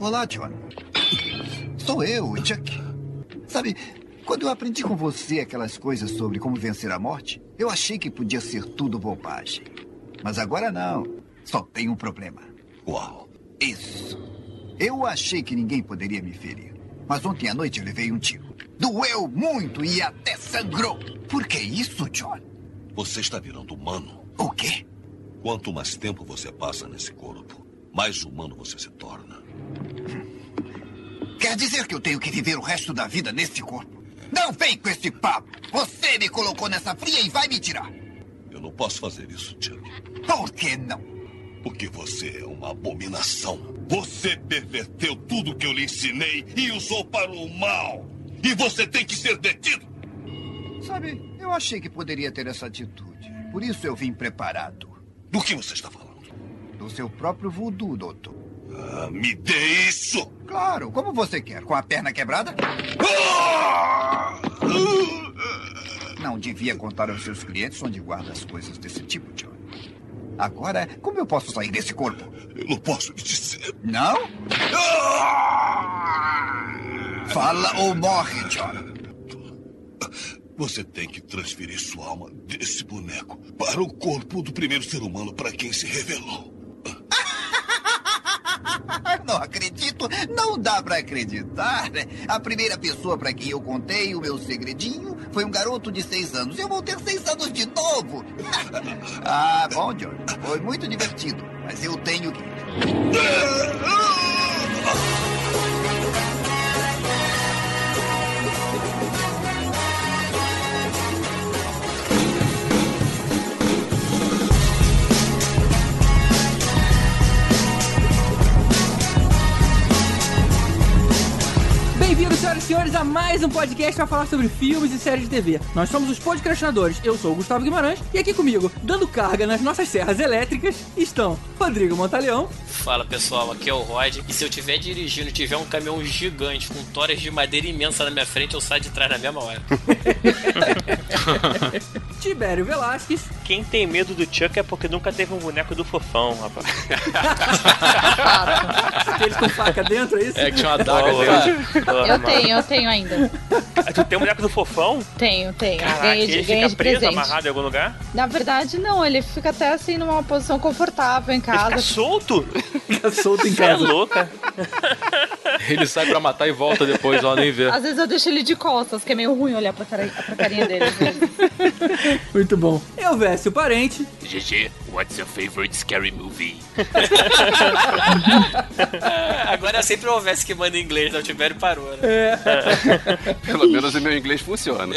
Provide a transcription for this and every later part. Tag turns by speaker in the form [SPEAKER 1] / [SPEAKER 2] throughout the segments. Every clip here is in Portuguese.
[SPEAKER 1] Olá, John. Sou eu, Chuck. Sabe, quando eu aprendi com você aquelas coisas sobre como vencer a morte, eu achei que podia ser tudo bobagem. Mas agora não. Só tem um problema.
[SPEAKER 2] Qual?
[SPEAKER 1] Isso. Eu achei que ninguém poderia me ferir. Mas ontem à noite eu levei um tiro. Doeu muito e até sangrou. Por que isso, John?
[SPEAKER 2] Você está virando humano.
[SPEAKER 1] O quê?
[SPEAKER 2] Quanto mais tempo você passa nesse corpo, mais humano você se torna.
[SPEAKER 1] Quer dizer que eu tenho que viver o resto da vida nesse corpo? Não vem com esse papo! Você me colocou nessa fria e vai me tirar!
[SPEAKER 2] Eu não posso fazer isso, Chuck.
[SPEAKER 1] Por que não?
[SPEAKER 2] Porque você é uma abominação. Você perverteu tudo que eu lhe ensinei e usou para o mal. E você tem que ser detido.
[SPEAKER 1] Sabe, eu achei que poderia ter essa atitude. Por isso eu vim preparado.
[SPEAKER 2] Do que você está falando?
[SPEAKER 1] Do seu próprio voodoo, doutor.
[SPEAKER 2] Ah, me dê isso!
[SPEAKER 1] Claro, como você quer? Com a perna quebrada?
[SPEAKER 2] Ah!
[SPEAKER 1] Não devia contar aos seus clientes onde guarda as coisas desse tipo, John. Agora, como eu posso sair desse corpo?
[SPEAKER 2] Eu não posso lhe dizer.
[SPEAKER 1] Não? Fala ou morre, John.
[SPEAKER 2] Você tem que transferir sua alma desse boneco para o corpo do primeiro ser humano para quem se revelou.
[SPEAKER 1] Não acredito, não dá pra acreditar. A primeira pessoa pra quem eu contei o meu segredinho foi um garoto de seis anos. Eu vou ter seis anos de novo. ah, bom, John, foi muito divertido, mas eu tenho que.
[SPEAKER 3] Bem-vindos, senhoras e senhores, a mais um podcast para falar sobre filmes e séries de TV. Nós somos os podcastinadores, eu sou o Gustavo Guimarães, e aqui comigo, dando carga nas nossas serras elétricas, estão Rodrigo Montaleão,
[SPEAKER 4] Fala pessoal, aqui é o Rod. E se eu estiver dirigindo e tiver um caminhão gigante com toras de madeira imensa na minha frente, eu saio de trás na mesma hora.
[SPEAKER 3] Tibério Velasquez,
[SPEAKER 5] Quem tem medo do Chuck é porque nunca teve um boneco do fofão, rapaz.
[SPEAKER 3] aquele com faca dentro, é isso?
[SPEAKER 6] É que tinha uma adaga dentro.
[SPEAKER 7] Eu tenho, eu tenho ainda.
[SPEAKER 5] Tu tem um boneco do fofão?
[SPEAKER 7] Tenho, tenho.
[SPEAKER 5] Caraca,
[SPEAKER 7] ganhei
[SPEAKER 5] ele
[SPEAKER 7] de, ganhei
[SPEAKER 5] fica
[SPEAKER 7] de
[SPEAKER 5] preso,
[SPEAKER 7] presente.
[SPEAKER 5] amarrado em algum lugar?
[SPEAKER 7] Na verdade, não. Ele fica até assim numa posição confortável em
[SPEAKER 5] Ele fica
[SPEAKER 7] casa.
[SPEAKER 5] solto?
[SPEAKER 3] Fica solto em
[SPEAKER 5] Você é
[SPEAKER 3] casa.
[SPEAKER 5] louca?
[SPEAKER 6] Ele sai pra matar e volta depois, ó, nem vê.
[SPEAKER 7] Às vezes eu deixo ele de costas, que é meio ruim olhar pra, cara, pra carinha dele. vezes.
[SPEAKER 3] Muito bom. Eu, Vécio Parente,
[SPEAKER 4] GG, what's your favorite scary movie? Agora é sempre o Alves que manda em inglês, não tiver parou, né?
[SPEAKER 8] Pelo menos o meu inglês funciona.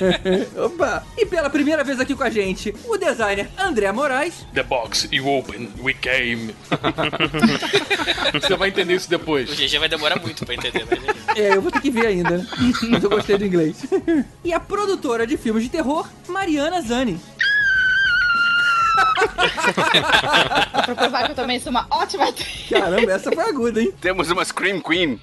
[SPEAKER 3] opa, e pela primeira vez aqui com a gente, o designer André Moraes,
[SPEAKER 6] The box you open, we came. Você vai entender isso
[SPEAKER 4] O
[SPEAKER 6] depois.
[SPEAKER 4] GG vai demorar muito pra entender, mas é
[SPEAKER 3] É, eu vou ter que ver ainda. né? Mas eu gostei do inglês. E a produtora de filmes de terror, Mariana Zani.
[SPEAKER 7] Pra provar que eu também sou uma ótima atriz.
[SPEAKER 3] Caramba, essa foi aguda, hein?
[SPEAKER 8] Temos uma Scream Queen.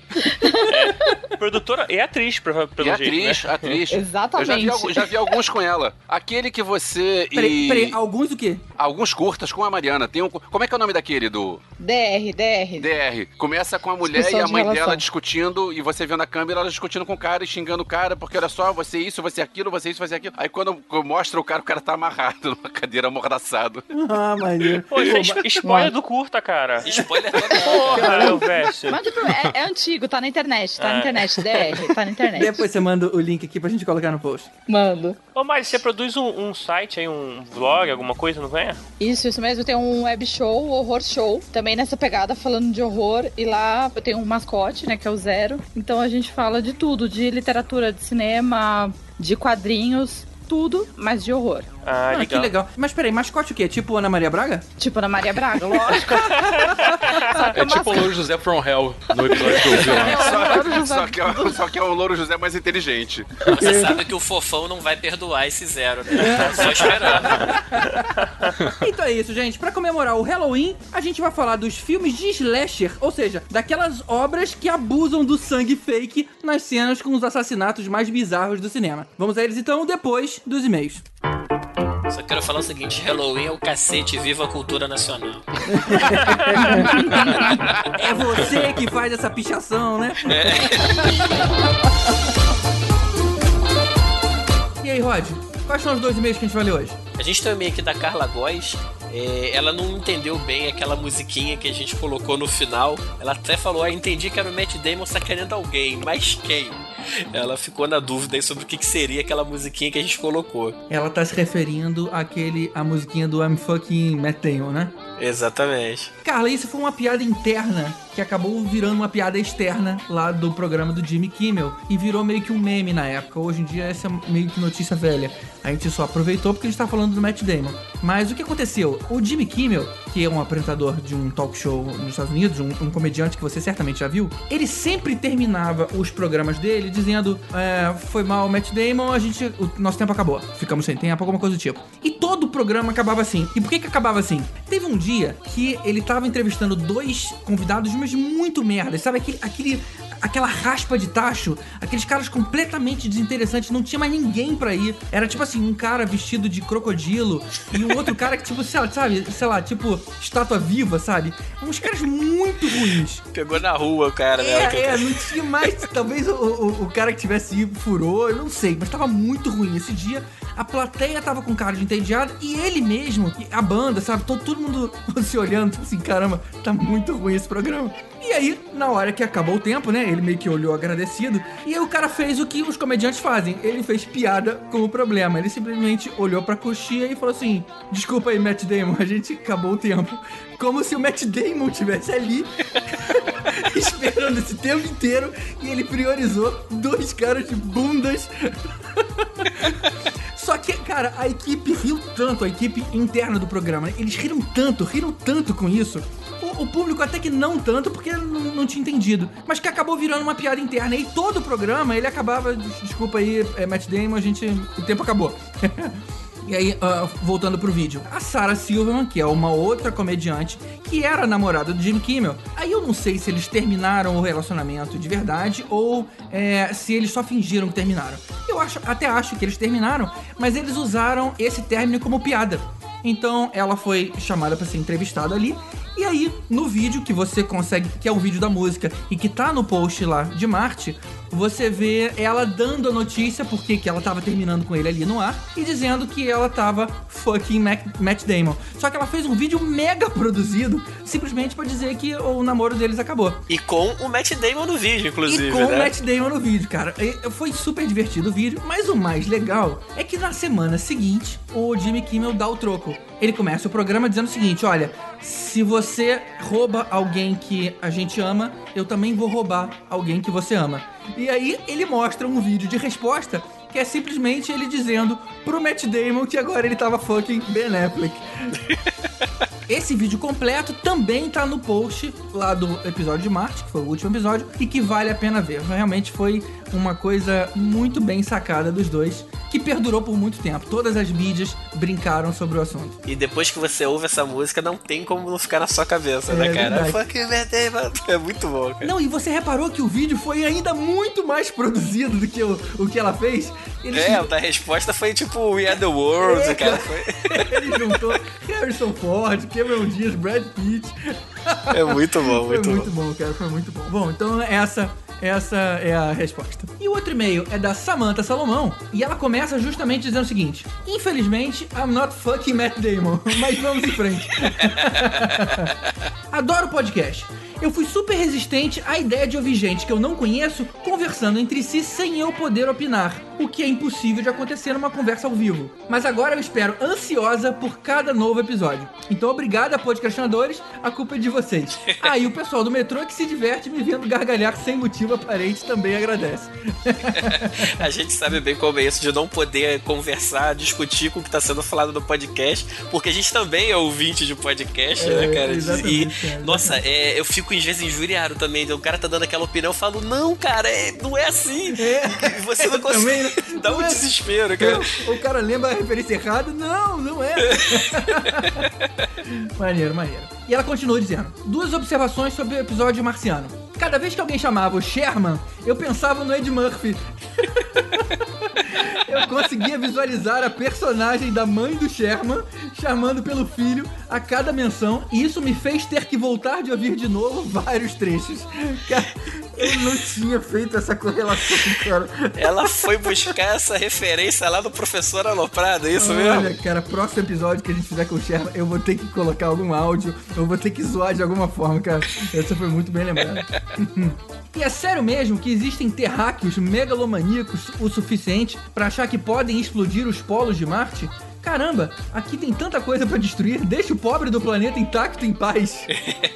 [SPEAKER 5] Produtora e atriz, pelo
[SPEAKER 8] E
[SPEAKER 5] jeito,
[SPEAKER 8] atriz,
[SPEAKER 5] né?
[SPEAKER 8] atriz.
[SPEAKER 7] Exatamente.
[SPEAKER 8] Eu já vi, já vi alguns com ela. Aquele que você
[SPEAKER 3] Peraí,
[SPEAKER 8] e...
[SPEAKER 3] peraí, alguns o quê?
[SPEAKER 8] Alguns curtas com a Mariana. Tem um... Como é que é o nome daquele do
[SPEAKER 7] DR, DR.
[SPEAKER 8] DR? Começa com a mulher e
[SPEAKER 7] Discussão
[SPEAKER 8] a
[SPEAKER 7] de
[SPEAKER 8] mãe
[SPEAKER 7] relação.
[SPEAKER 8] dela discutindo e você vendo a câmera ela discutindo com o cara e xingando o cara porque olha só, você isso, você aquilo, você isso, você aquilo. Aí quando mostra o cara, o cara tá amarrado numa cadeira amordaçado.
[SPEAKER 3] Ah, maneiro.
[SPEAKER 5] Pô, isso é spoiler do curta, cara.
[SPEAKER 4] Spoiler total.
[SPEAKER 5] Porra, velho.
[SPEAKER 7] Mas tipo, é, é antigo, tá na internet, tá na
[SPEAKER 5] É.
[SPEAKER 7] internet. DR, tá na internet.
[SPEAKER 3] Depois você manda o link aqui pra gente colocar no post.
[SPEAKER 7] Mando.
[SPEAKER 5] Ô, Mari, você produz um, um site aí, um vlog, alguma coisa, não
[SPEAKER 7] Isso, isso mesmo. Tem um web show, horror show, também nessa pegada falando de horror. E lá tenho um mascote, né, que é o Zero. Então a gente fala de tudo, de literatura, de cinema, de quadrinhos, tudo, mas de horror.
[SPEAKER 5] Ah,
[SPEAKER 3] Ah, que
[SPEAKER 5] legal.
[SPEAKER 3] Mas peraí, mascote o quê? Tipo Ana Maria Braga?
[SPEAKER 7] Tipo Ana Maria Braga, lógico.
[SPEAKER 6] É
[SPEAKER 7] o
[SPEAKER 6] tipo o Louro José from Hell no episódio que eu vi lá.
[SPEAKER 8] Só, só que, é, só que é um louro José mais inteligente.
[SPEAKER 4] Você sabe que o fofão não vai perdoar esse zero, né? Tá só esperando.
[SPEAKER 3] Então é isso, gente. Pra comemorar o Halloween, a gente vai falar dos filmes de slasher, ou seja, daquelas obras que abusam do sangue fake nas cenas com os assassinatos mais bizarros do cinema. Vamos a eles então depois dos e-mails.
[SPEAKER 4] Só quero falar o seguinte: Halloween é o cacete, viva a cultura nacional.
[SPEAKER 3] É você que faz essa pichação, né? E aí, Rod? Quais são os dois e-mails que a gente vai ler hoje?
[SPEAKER 4] A gente tem um e-mail aqui da Carla Góes. É, ela não entendeu bem aquela musiquinha que a gente colocou no final. Ela até falou: Ah, entendi que era o Matt Damon sacaneando alguém, mas quem? Ela ficou na dúvida aí sobre o que, que seria aquela musiquinha que a gente colocou.
[SPEAKER 3] Ela tá se referindo àquele, à musiquinha do I'm fucking Matt Damon, né?
[SPEAKER 4] Exatamente.
[SPEAKER 3] Carla, isso foi uma piada interna que acabou virando uma piada externa lá do programa do Jimmy Kimmel e virou meio que um meme na época. Hoje em dia essa é meio que notícia velha. A gente só aproveitou porque a gente tá falando do Matt Damon. Mas o que aconteceu? O Jimmy Kimmel, que é um apresentador de um talk show nos Estados Unidos, um, um comediante que você certamente já viu, ele sempre terminava os programas dele dizendo: é, Foi mal, Matt Damon, a gente. O nosso tempo acabou. Ficamos sem tempo, alguma coisa do tipo. E todo o programa acabava assim. E por que, que acabava assim? Teve um dia que ele tava entrevistando dois convidados, mas muito merda. Sabe aquele, aquele, aquela raspa de tacho? Aqueles caras completamente desinteressantes, não tinha mais ninguém pra ir. Era tipo assim, um cara vestido de crocodilo e um outro cara que, tipo, sei lá, sabe, sei lá, tipo, estátua viva, sabe? Uns caras muito ruins.
[SPEAKER 4] Pegou na rua o cara, né?
[SPEAKER 3] É, é, não tinha mais. Talvez o, o, o cara que tivesse ido furou, eu não sei, mas tava muito ruim. Esse dia a plateia tava com cara de entediado e ele mesmo, a banda, sabe? Todo, todo mundo se olhando, tipo assim, caramba, tá muito ruim esse programa. E aí, na hora que acabou o tempo, né? Ele meio que olhou agradecido. E aí o cara fez o que os comediantes fazem. Ele fez piada com o problema. Ele simplesmente olhou pra coxinha e falou assim: Desculpa aí, Matt Damon, a gente acabou o tempo. Como se o Matt Damon estivesse ali esperando esse tempo inteiro e ele priorizou dois caras de bundas. Só que, cara, a equipe riu tanto, a equipe interna do programa, né? eles riram tanto, riram tanto com isso. O, o público até que não tanto, porque não, não tinha entendido. Mas que acabou virando uma piada interna. E todo o programa, ele acabava... Desculpa aí, é, Matt Damon, a gente... O tempo acabou. E aí, uh, voltando pro vídeo. A Sarah Silverman, que é uma outra comediante, que era namorada do Jimmy Kimmel. Aí eu não sei se eles terminaram o relacionamento de verdade ou é, se eles só fingiram que terminaram. Eu acho, até acho que eles terminaram, mas eles usaram esse término como piada. Então ela foi chamada para ser entrevistada ali. E aí, no vídeo que você consegue, que é o vídeo da música e que tá no post lá de Marte, você vê ela dando a notícia porque que ela tava terminando com ele ali no ar e dizendo que ela tava fucking Mac, Matt Damon. Só que ela fez um vídeo mega produzido simplesmente pra dizer que o namoro deles acabou.
[SPEAKER 4] E com o Matt Damon no vídeo, inclusive.
[SPEAKER 3] E com
[SPEAKER 4] né?
[SPEAKER 3] o Matt Damon no vídeo, cara. Foi super divertido o vídeo, mas o mais legal é que na semana seguinte o Jimmy Kimmel dá o troco. Ele começa o programa dizendo o seguinte: olha, se você rouba alguém que a gente ama, eu também vou roubar alguém que você ama. E aí ele mostra um vídeo de resposta que é simplesmente ele dizendo pro Matt Damon que agora ele tava fucking Ben Affleck. Esse vídeo completo também tá no post lá do episódio de Marte, que foi o último episódio, e que vale a pena ver. Realmente foi uma coisa muito bem sacada dos dois, que perdurou por muito tempo. Todas as mídias brincaram sobre o assunto.
[SPEAKER 4] E depois que você ouve essa música, não tem como não ficar na sua cabeça,
[SPEAKER 3] É
[SPEAKER 4] né, cara? Damon. É muito bom, cara.
[SPEAKER 3] Não, e você reparou que o vídeo foi ainda muito mais produzido do que o, o que ela fez? Eles,
[SPEAKER 4] É, a resposta foi tipo We Are The World,
[SPEAKER 3] É,
[SPEAKER 4] cara. Foi...
[SPEAKER 3] ele juntou Harrison Ford, Cameron Diaz, Brad Pitt.
[SPEAKER 4] É muito bom,
[SPEAKER 3] Foi
[SPEAKER 4] muito,
[SPEAKER 3] muito
[SPEAKER 4] bom.
[SPEAKER 3] bom, cara, foi muito bom. Bom, então essa essa é a resposta. E o outro e-mail é da Samantha Salomão, e ela começa justamente dizendo o seguinte: Infelizmente, I'm not fucking Matt Damon, mas vamos em frente. Adoro o podcast. Eu fui super resistente à ideia de ouvir gente que eu não conheço conversando entre si sem eu poder opinar, o que é impossível de acontecer numa conversa ao vivo. Mas agora eu espero ansiosa por cada novo episódio. Então obrigada, podcastinadores, a culpa é de vocês. Ah, e o pessoal do metrô que se diverte me vendo gargalhar sem motivo aparente também agradece.
[SPEAKER 4] A gente sabe bem como é isso de não poder conversar, discutir com o que tá sendo falado no podcast, porque a gente também é ouvinte de podcast,
[SPEAKER 3] É,
[SPEAKER 4] né, cara?
[SPEAKER 3] exatamente,
[SPEAKER 4] e,
[SPEAKER 3] cara,
[SPEAKER 4] nossa, é, eu fico às vezes injuriado também. O cara tá dando aquela opinião, eu falo, não, cara, é- não é assim.
[SPEAKER 3] É.
[SPEAKER 4] Você não
[SPEAKER 3] também,
[SPEAKER 4] consegue.
[SPEAKER 3] né?
[SPEAKER 4] Dá um
[SPEAKER 3] é.
[SPEAKER 4] desespero, cara.
[SPEAKER 3] O cara lembra a referência errada? Não, não é. maneiro, maneiro. E ela continua dizendo: duas observações sobre o episódio marciano. Cada vez que alguém chamava o Sherman, eu pensava no Ed Murphy. Eu conseguia visualizar a personagem da mãe do Sherman chamando pelo filho a cada menção, e isso me fez ter que voltar de ouvir de novo vários trechos. Cara, eu não tinha feito essa correlação, cara.
[SPEAKER 4] Ela foi buscar essa referência lá do professor Aloprado, é isso
[SPEAKER 3] Olha,
[SPEAKER 4] mesmo?
[SPEAKER 3] cara, próximo episódio que a gente fizer com o Sherman, eu vou ter que colocar algum áudio, eu vou ter que zoar de alguma forma, cara. Essa foi muito bem lembrada. E é sério mesmo que existem terráqueos megalomaníacos o suficiente pra achar que podem explodir os polos de Marte? Caramba, aqui tem tanta coisa pra destruir, deixa o pobre do planeta intacto em paz.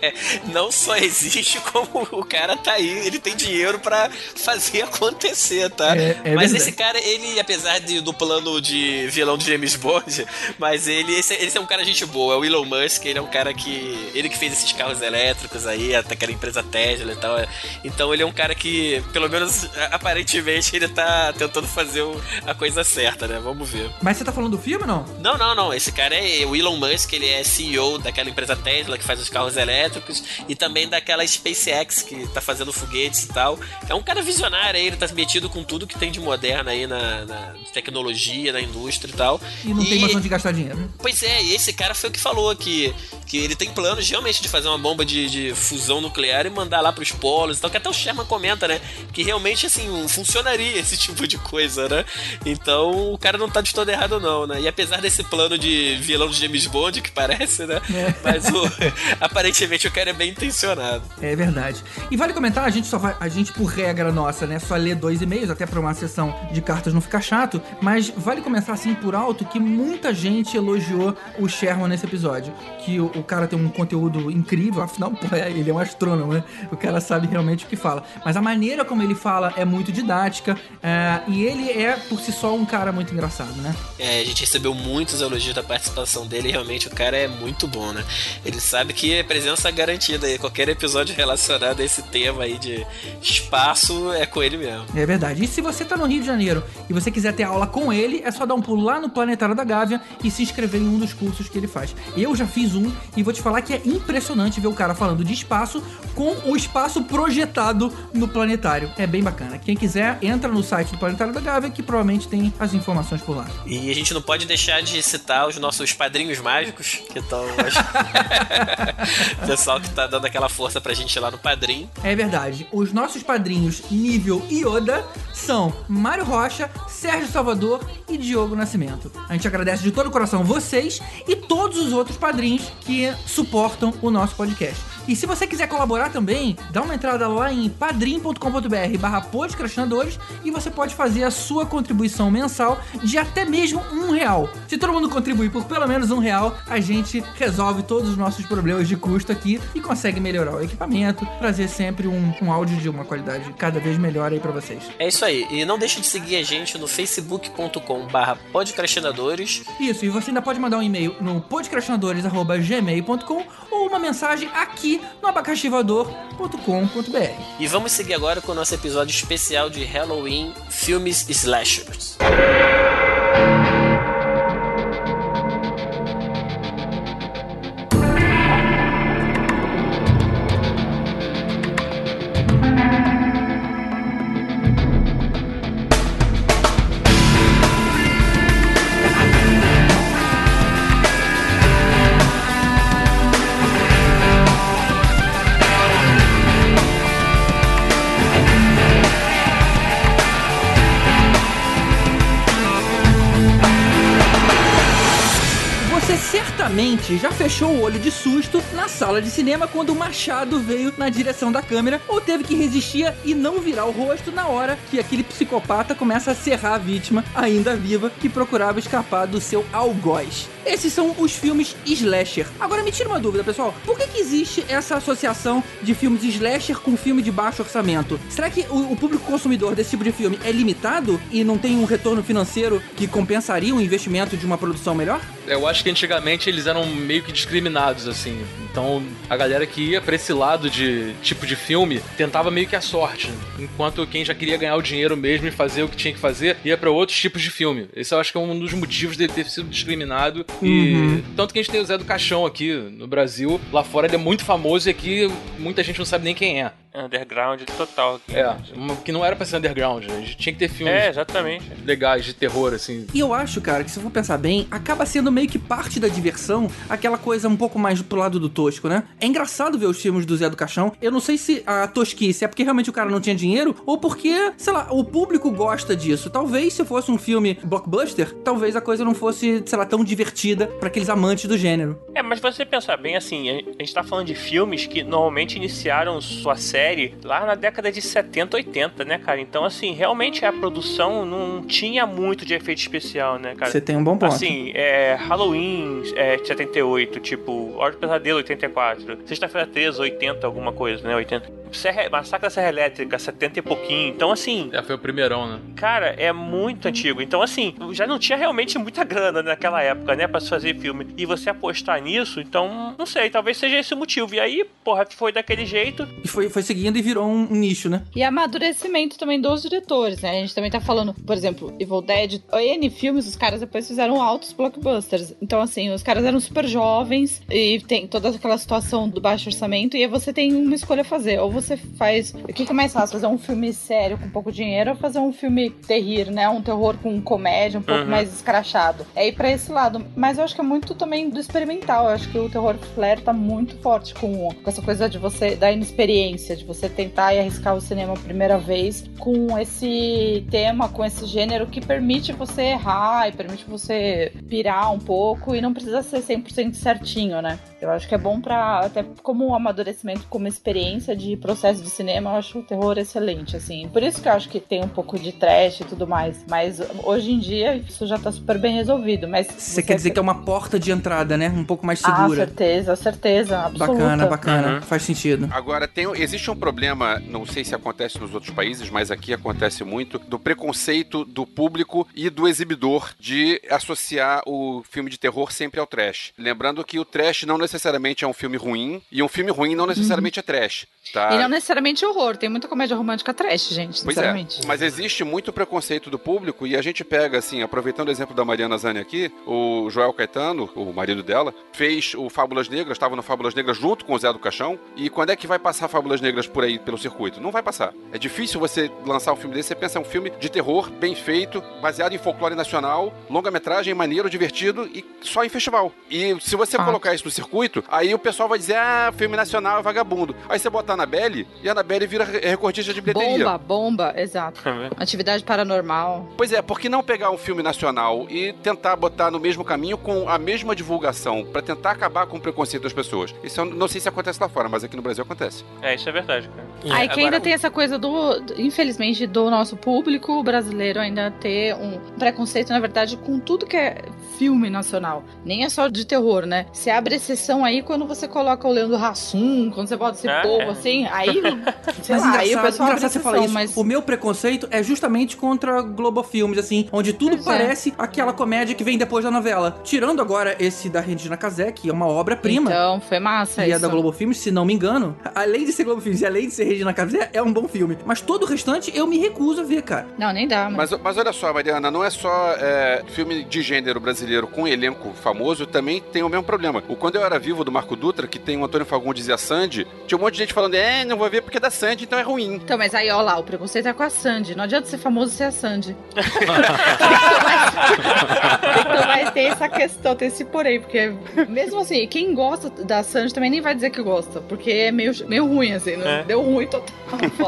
[SPEAKER 4] Não só existe, como o cara tá aí, ele tem dinheiro pra fazer acontecer, tá?
[SPEAKER 3] É- é
[SPEAKER 4] mas
[SPEAKER 3] verdade.
[SPEAKER 4] esse cara, ele, apesar de, do plano de vilão de James Bond, mas ele esse, esse é um cara gente boa, é o Elon Musk, ele é um cara que. Ele que fez esses carros elétricos aí, até aquela empresa Tesla e tal. Então ele é um cara que, pelo menos aparentemente, ele tá tentando fazer a coisa certa, né? Vamos ver.
[SPEAKER 3] Mas você tá falando do filme ou não?
[SPEAKER 4] Não, não, não. Esse cara é o Elon Musk, ele é CEO daquela empresa Tesla que faz os carros elétricos e também daquela SpaceX que tá fazendo foguetes e tal. É um cara visionário aí, ele tá metido com tudo que tem de moderno aí na, na tecnologia, na indústria e tal.
[SPEAKER 3] E não tem mais onde gastar dinheiro. né?
[SPEAKER 4] Pois é, e esse cara foi o que falou que, que ele tem planos realmente de fazer uma bomba de, de fusão nuclear e mandar lá pros polos e tal, que até o Sherman comenta, né? Que realmente, assim, funcionaria esse tipo de coisa, né? Então o cara não tá de todo errado, não, né? E apesar desse plano de vilão de James Bond, que parece, né? Mas o, aparentemente o cara é bem intencionado.
[SPEAKER 3] É verdade. E vale comentar, a gente só vai, a gente por regra nossa, né, só lê dois e-mails, até pra uma sessão de cartas não ficar chato, mas vale começar assim por alto que muita gente elogiou o Sherman nesse episódio, que o, o cara tem um conteúdo incrível, afinal, pô, é- ele é um astrônomo, né? O cara sabe realmente o que fala. Mas a maneira como ele fala é muito didática, é, e ele é por si só um cara muito engraçado, né?
[SPEAKER 4] É, a gente recebeu muitos elogios da participação dele e realmente o cara é muito bom, né? Ele sabe que é presença garantida aí. Qualquer episódio relacionado a esse tema aí de espaço é com ele mesmo.
[SPEAKER 3] É verdade. E se você tá no Rio de Janeiro e você quiser ter aula com ele, é só dar um pulo lá no Planetário da Gávea e se inscrever em um dos cursos que ele faz. Eu já fiz um e vou te falar que é impressionante ver o cara falando de espaço com o espaço projetado no planetário. É bem bacana. Quem quiser, entra no site do Planetário da Gávea que provavelmente tem as informações por lá.
[SPEAKER 4] E a gente não pode deixar de citar os nossos padrinhos mágicos, que estão. o pessoal que tá dando aquela força pra gente lá no Padrim.
[SPEAKER 3] É verdade. Os nossos padrinhos nível Ioda são Mário Rocha, Sérgio Salvador e Diogo Nascimento. A gente agradece de todo o coração vocês e todos os outros padrinhos que suportam o nosso podcast. E se você quiser colaborar também, dá uma entrada lá em padrim.com.br barra podcastinadores e você pode fazer a sua contribuição mensal de até mesmo um real. Se todo mundo contribuir por pelo menos um real, a gente resolve todos os nossos problemas de custo aqui e consegue melhorar o equipamento, trazer sempre um, um áudio de uma qualidade cada vez melhor aí pra vocês.
[SPEAKER 4] É isso aí. E não deixe de seguir a gente no facebook.com/barra podcastinadores.
[SPEAKER 3] Isso, e você ainda pode mandar um e-mail no podcastinadores.gmail.com ou uma mensagem aqui no abacaxivador.com.br.
[SPEAKER 4] E vamos seguir agora com o nosso episódio especial de Halloween Filmes Slashers.
[SPEAKER 3] Certamente já fechou o olho de susto na sala de cinema quando o machado veio na direção da câmera ou teve que resistir e não virar o rosto na hora que aquele psicopata começa a serrar a vítima, ainda viva, que procurava escapar do seu algoz. Esses são os filmes slasher. Agora me tira uma dúvida, pessoal. Por que, que existe essa associação de filmes slasher com filme de baixo orçamento? Será que o, o público consumidor desse tipo de filme é limitado e não tem um retorno financeiro que compensaria o investimento de uma produção melhor?
[SPEAKER 6] Eu acho que antigamente eles eram meio que discriminados, assim. Então a galera que ia pra esse lado de tipo de filme tentava meio que a sorte. Enquanto quem já queria ganhar o dinheiro mesmo e fazer o que tinha que fazer ia pra outros tipos de filme. Esse eu acho que é um dos motivos dele ter sido discriminado. E tanto que a gente tem o Zé do Caixão aqui no Brasil. Lá fora ele é muito famoso e aqui muita gente não sabe nem quem é.
[SPEAKER 5] Underground total. aqui.
[SPEAKER 6] É, que não era pra ser underground. A gente tinha que ter filmes
[SPEAKER 5] É, exatamente.
[SPEAKER 6] legais de terror, assim.
[SPEAKER 3] E eu acho, cara, que se eu for pensar bem, acaba sendo meio que parte da diversão, aquela coisa um pouco mais pro lado do tosco, né? É engraçado ver os filmes do Zé do Caixão. Eu não sei se a tosquice é porque realmente o cara não tinha dinheiro ou porque, sei lá, o público gosta disso. Talvez se fosse um filme blockbuster, talvez a coisa não fosse, sei lá, tão divertida pra aqueles amantes do gênero.
[SPEAKER 5] É, mas você pensar bem assim, a a gente tá falando de filmes que normalmente iniciaram sua série lá na década de 70, 80, né, cara? Então, assim, realmente a produção não tinha muito de efeito especial, né, cara?
[SPEAKER 3] Você tem um bom ponto.
[SPEAKER 5] Assim, é, Halloween é, 78, tipo, Hora do Pesadelo 84, Sexta-feira 13, 80, alguma coisa, né? 80. Serra, Massacre da Serra Elétrica, 70 e pouquinho. Então, assim,
[SPEAKER 6] É, foi o primeirão, né?
[SPEAKER 5] cara, é muito antigo. Então, assim, já não tinha realmente muita grana naquela época, né, pra se fazer filme. E você apostar nisso, então, não sei, talvez seja esse o motivo. E aí, porra, foi daquele jeito.
[SPEAKER 3] E foi, foi seguindo e virou um, nicho, né?
[SPEAKER 7] E amadurecimento também dos diretores, né? A gente também tá falando, por exemplo, Evil Dead, N filmes, os caras depois fizeram altos blockbusters. Então, assim, os caras eram super jovens e tem toda aquela situação do baixo orçamento, e aí você tem uma escolha a fazer. Ou você faz. O que, que é mais fácil? Fazer um filme sério com pouco dinheiro ou fazer um filme terrir, né? Um terror com comédia, um pouco
[SPEAKER 5] Uhum.
[SPEAKER 7] mais escrachado. É ir pra esse lado. Mas eu acho que é muito também do experimental. Eu acho que o terror flare tá muito forte com, com essa coisa de você, da inexperiência, de você tentar e arriscar o cinema a primeira vez com esse tema, com esse gênero que permite você errar e permite você pirar um pouco e não precisa ser 100% certinho, né? Eu acho que é bom pra, até como um amadurecimento, como experiência de processo de cinema, eu acho o terror excelente, assim. Por isso que eu acho que tem um pouco de trash e tudo mais. Mas hoje em dia isso já tá super bem resolvido. Mas
[SPEAKER 3] Você quer dizer que é uma porta de entrada, né? Um pouco mais
[SPEAKER 7] Ah,
[SPEAKER 3] segura.
[SPEAKER 7] certeza, certeza, absoluta.
[SPEAKER 3] bacana, bacana.
[SPEAKER 5] Uhum.
[SPEAKER 3] Faz sentido.
[SPEAKER 8] Agora, tem, existe um problema, não sei se acontece nos outros países, mas aqui acontece muito, do preconceito do público e do exibidor de associar o filme de terror sempre ao trash. Lembrando que o trash não necessariamente é um filme ruim, e um filme ruim não necessariamente é trash. Tá?
[SPEAKER 7] E não necessariamente horror, tem muita comédia romântica trash, gente,
[SPEAKER 8] Pois é,
[SPEAKER 7] sinceramente.
[SPEAKER 8] mas existe muito preconceito do público e a gente pega, assim, aproveitando o exemplo da Mariana Zani aqui, o Joel Caetano, o marido dela, fez o Fábulas Negras, estava no Fábulas Negras junto com o Zé do Caixão, e quando é que vai passar Fábulas Negras por aí, pelo circuito? Não vai passar. É difícil você lançar um filme desse, você pensa, é um filme de terror, bem feito, baseado em folclore nacional, longa-metragem, maneiro, divertido e só em festival. E se você
[SPEAKER 7] Fato.
[SPEAKER 8] colocar isso no circuito, aí o pessoal vai dizer, ah, filme nacional é vagabundo. Aí você bota a Annabelle, e a Annabelle vira re- recordista de bilheteria.
[SPEAKER 7] Bomba, bomba, exato. Atividade paranormal.
[SPEAKER 8] Pois é, por que não pegar um filme nacional e tentar botar no mesmo caminho com a mesma divulgação pra tentar acabar com o preconceito das pessoas? Isso eu não sei se acontece lá fora, mas aqui no Brasil acontece.
[SPEAKER 5] É, isso é verdade, cara.
[SPEAKER 7] Aí que
[SPEAKER 5] Agora,
[SPEAKER 7] ainda tem essa coisa do, infelizmente, do nosso público brasileiro ainda ter um preconceito, na verdade, com tudo que é filme nacional. Nem é só de terror, né? Você abre exceção aí quando você coloca o Leandro Hassum, quando você bota esse
[SPEAKER 5] Ah,
[SPEAKER 7] povo
[SPEAKER 5] é.
[SPEAKER 7] assim, aí, sei
[SPEAKER 3] Mas
[SPEAKER 7] lá, aí o
[SPEAKER 3] engraçado,
[SPEAKER 7] pessoal abre
[SPEAKER 3] você
[SPEAKER 7] exceção,
[SPEAKER 3] falar isso.
[SPEAKER 7] mas...
[SPEAKER 3] O meu preconceito é justamente contra Globo Filmes, assim, onde tudo
[SPEAKER 7] Pois é.
[SPEAKER 3] parece aquela comédia que vem depois da novela. Tirando agora esse da Regina Casé, que é uma obra-prima.
[SPEAKER 7] Então, foi massa
[SPEAKER 3] E é
[SPEAKER 7] isso.
[SPEAKER 3] da Globo Filmes, se não me engano. Além de ser Globo Filmes e além de ser Regina Casé, é um bom filme. Mas todo o restante eu me recuso a ver, cara.
[SPEAKER 7] Não, nem dá, mano.
[SPEAKER 8] Mas, mas olha só, Mariana, não é só é, filme de gênero brasileiro com elenco famoso, também tem o mesmo problema. O Quando Eu Era Vivo, do Marco Dutra, que tem o Antônio Fagundes e a Sandy, tinha um monte de gente falando, é, não vou ver porque é da Sandy, então é ruim.
[SPEAKER 7] Então, mas aí, ó lá, o preconceito é com a Sandy. Não adianta ser famoso ser a Sandy. então vai ter essa questão, tem esse porém, porque mesmo assim, quem gosta da Sandy também nem vai dizer que gosta, porque é meio, meio ruim, assim, né?
[SPEAKER 5] É.
[SPEAKER 7] Deu ruim total.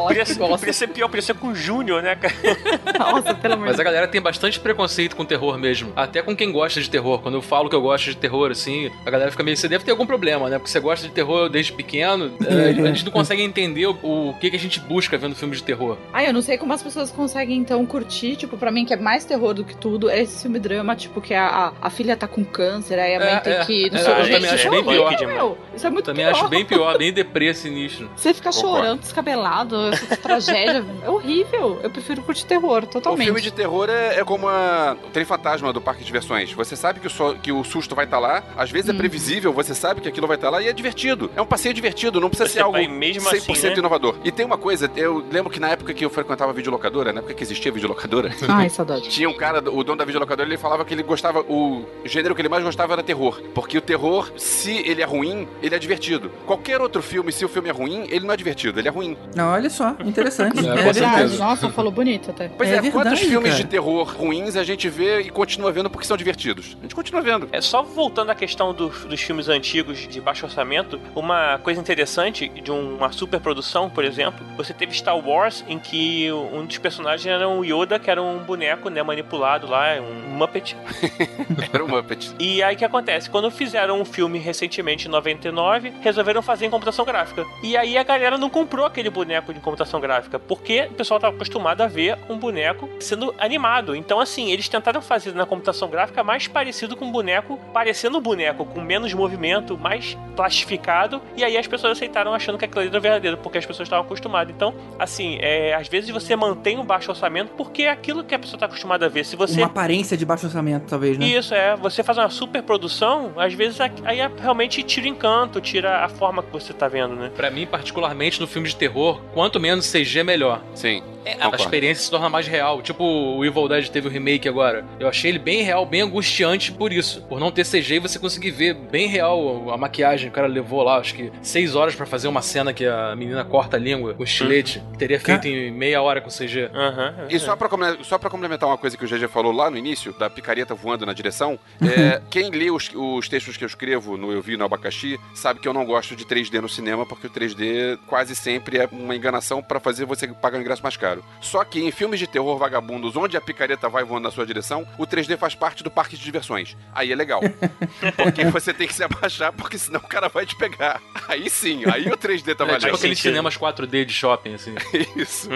[SPEAKER 5] Podia ser, podia ser pior, podia ser com o Júnior, né, cara?
[SPEAKER 7] Nossa, pelo amor
[SPEAKER 6] Mas a galera tem bastante preconceito com terror mesmo. Até com quem gosta de terror. Quando eu falo que eu gosto de terror, assim, a galera fica meio. Você deve ter algum problema, né? Porque você gosta de terror desde pequeno. é, a gente não consegue entender o, o que, que a gente busca vendo filme de terror.
[SPEAKER 7] Ai, eu não sei como as pessoas conseguem, então, curtir, tipo, pra mim, que é mais terror do que tudo, é esse filme drama, tipo, que a, a, a filha tá com câncer, aí a mãe
[SPEAKER 6] É,
[SPEAKER 7] tem
[SPEAKER 6] é,
[SPEAKER 7] que... Não
[SPEAKER 6] é,
[SPEAKER 7] sei,
[SPEAKER 6] eu
[SPEAKER 7] gente,
[SPEAKER 6] também acho
[SPEAKER 7] isso é
[SPEAKER 6] bem
[SPEAKER 5] pior.
[SPEAKER 7] meu. Isso é muito
[SPEAKER 6] Também
[SPEAKER 7] pior.
[SPEAKER 6] acho bem pior, bem deprê sinistro.
[SPEAKER 7] Você fica
[SPEAKER 8] Concordo.
[SPEAKER 7] chorando, descabelado, essa tragédia. É horrível. Eu prefiro curtir terror,
[SPEAKER 8] O
[SPEAKER 7] totalmente.
[SPEAKER 8] filme de terror é, é como a, o trem fantasma do parque de diversões. Você sabe que o, so- que o susto vai estar lá, às vezes é
[SPEAKER 7] Hum.
[SPEAKER 8] previsível, você sabe que aquilo vai estar lá e é divertido. É um passeio divertido, não precisa
[SPEAKER 5] Você
[SPEAKER 8] ser algo
[SPEAKER 5] mesmo
[SPEAKER 8] 100%
[SPEAKER 5] assim, né?
[SPEAKER 8] inovador. E tem uma coisa, eu lembro que na época que eu frequentava videolocadora, na época que existia videolocadora,
[SPEAKER 7] Ai, saudade.
[SPEAKER 8] tinha um cara, o dono da videolocadora, ele falava que ele gostava, o gênero que ele mais gostava era terror. Porque o terror, se ele é ruim, ele é divertido. Qualquer outro filme, se o filme é ruim, ele não é é divertido, ele é ruim.
[SPEAKER 3] Não, olha só, interessante.
[SPEAKER 6] É,
[SPEAKER 3] É, verdade.
[SPEAKER 7] Nossa, falou bonito até.
[SPEAKER 8] Pois
[SPEAKER 3] É
[SPEAKER 8] é,
[SPEAKER 3] verdade,
[SPEAKER 8] quantos filmes
[SPEAKER 3] cara.
[SPEAKER 8] de terror ruins a gente vê e continua vendo porque são divertidos? A gente continua vendo.
[SPEAKER 5] É só voltando à questão do- dos filmes antigos de baixo orçamento, uma coisa interessante de uma superprodução, por exemplo, você teve Star Wars em que um dos personagens era um Yoda, que era um boneco, né, manipulado lá, um Muppet.
[SPEAKER 8] Era um Muppet.
[SPEAKER 5] E aí o que acontece? Quando fizeram um filme recentemente em 99, resolveram fazer em computação gráfica. E aí a galera não comprou aquele boneco de computação gráfica, porque o pessoal estava acostumado a ver um boneco sendo animado. Então, assim, eles tentaram fazer na computação gráfica mais parecido com um boneco, parecendo um boneco, com menos movimento, mais plastificado. E aí as pessoas aceitaram achando que aquilo ali era verdadeiro, porque as pessoas estavam acostumadas. Então, assim, é, às vezes você mantém um baixo orçamento porque é aquilo que a pessoa está acostumada a ver. Se você
[SPEAKER 3] Uma aparência de baixo orçamento, talvez, né?
[SPEAKER 5] isso, é. Você faz uma super produção, às vezes aí é- realmente tira o encanto, tira a forma que você tá vendo, né?
[SPEAKER 6] Pra mim, particularmente no filme de terror, quanto menos CG, melhor.
[SPEAKER 8] Sim.
[SPEAKER 6] A
[SPEAKER 8] concordo.
[SPEAKER 6] experiência se torna mais real. Tipo, o Evil Dead teve o remake agora. Eu achei ele bem real, bem angustiante por isso. Por não ter CG e você conseguir ver bem real a maquiagem. O cara levou lá, acho que seis horas pra fazer uma cena que a menina corta a língua com estilete. Que teria feito em meia hora com CG.
[SPEAKER 5] É
[SPEAKER 8] E só pra, só pra complementar uma coisa que o GG falou lá no início, da picareta voando na direção, é, quem lê os, os textos que eu escrevo no Eu Vi no Abacaxi sabe que eu não gosto de 3D no cinema, porque o 3D quase sempre é uma enganação pra fazer você pagar um ingresso mais caro. Só que em filmes de terror vagabundos, onde a picareta vai voando na sua direção, o 3D faz parte do parque de diversões. Aí é legal. Porque você tem que se abaixar, porque senão o cara vai te pegar. Aí sim, aí o 3D tá
[SPEAKER 6] É,
[SPEAKER 8] valendo.
[SPEAKER 6] tipo aqueles cinemas 4D de shopping, assim.
[SPEAKER 8] Isso.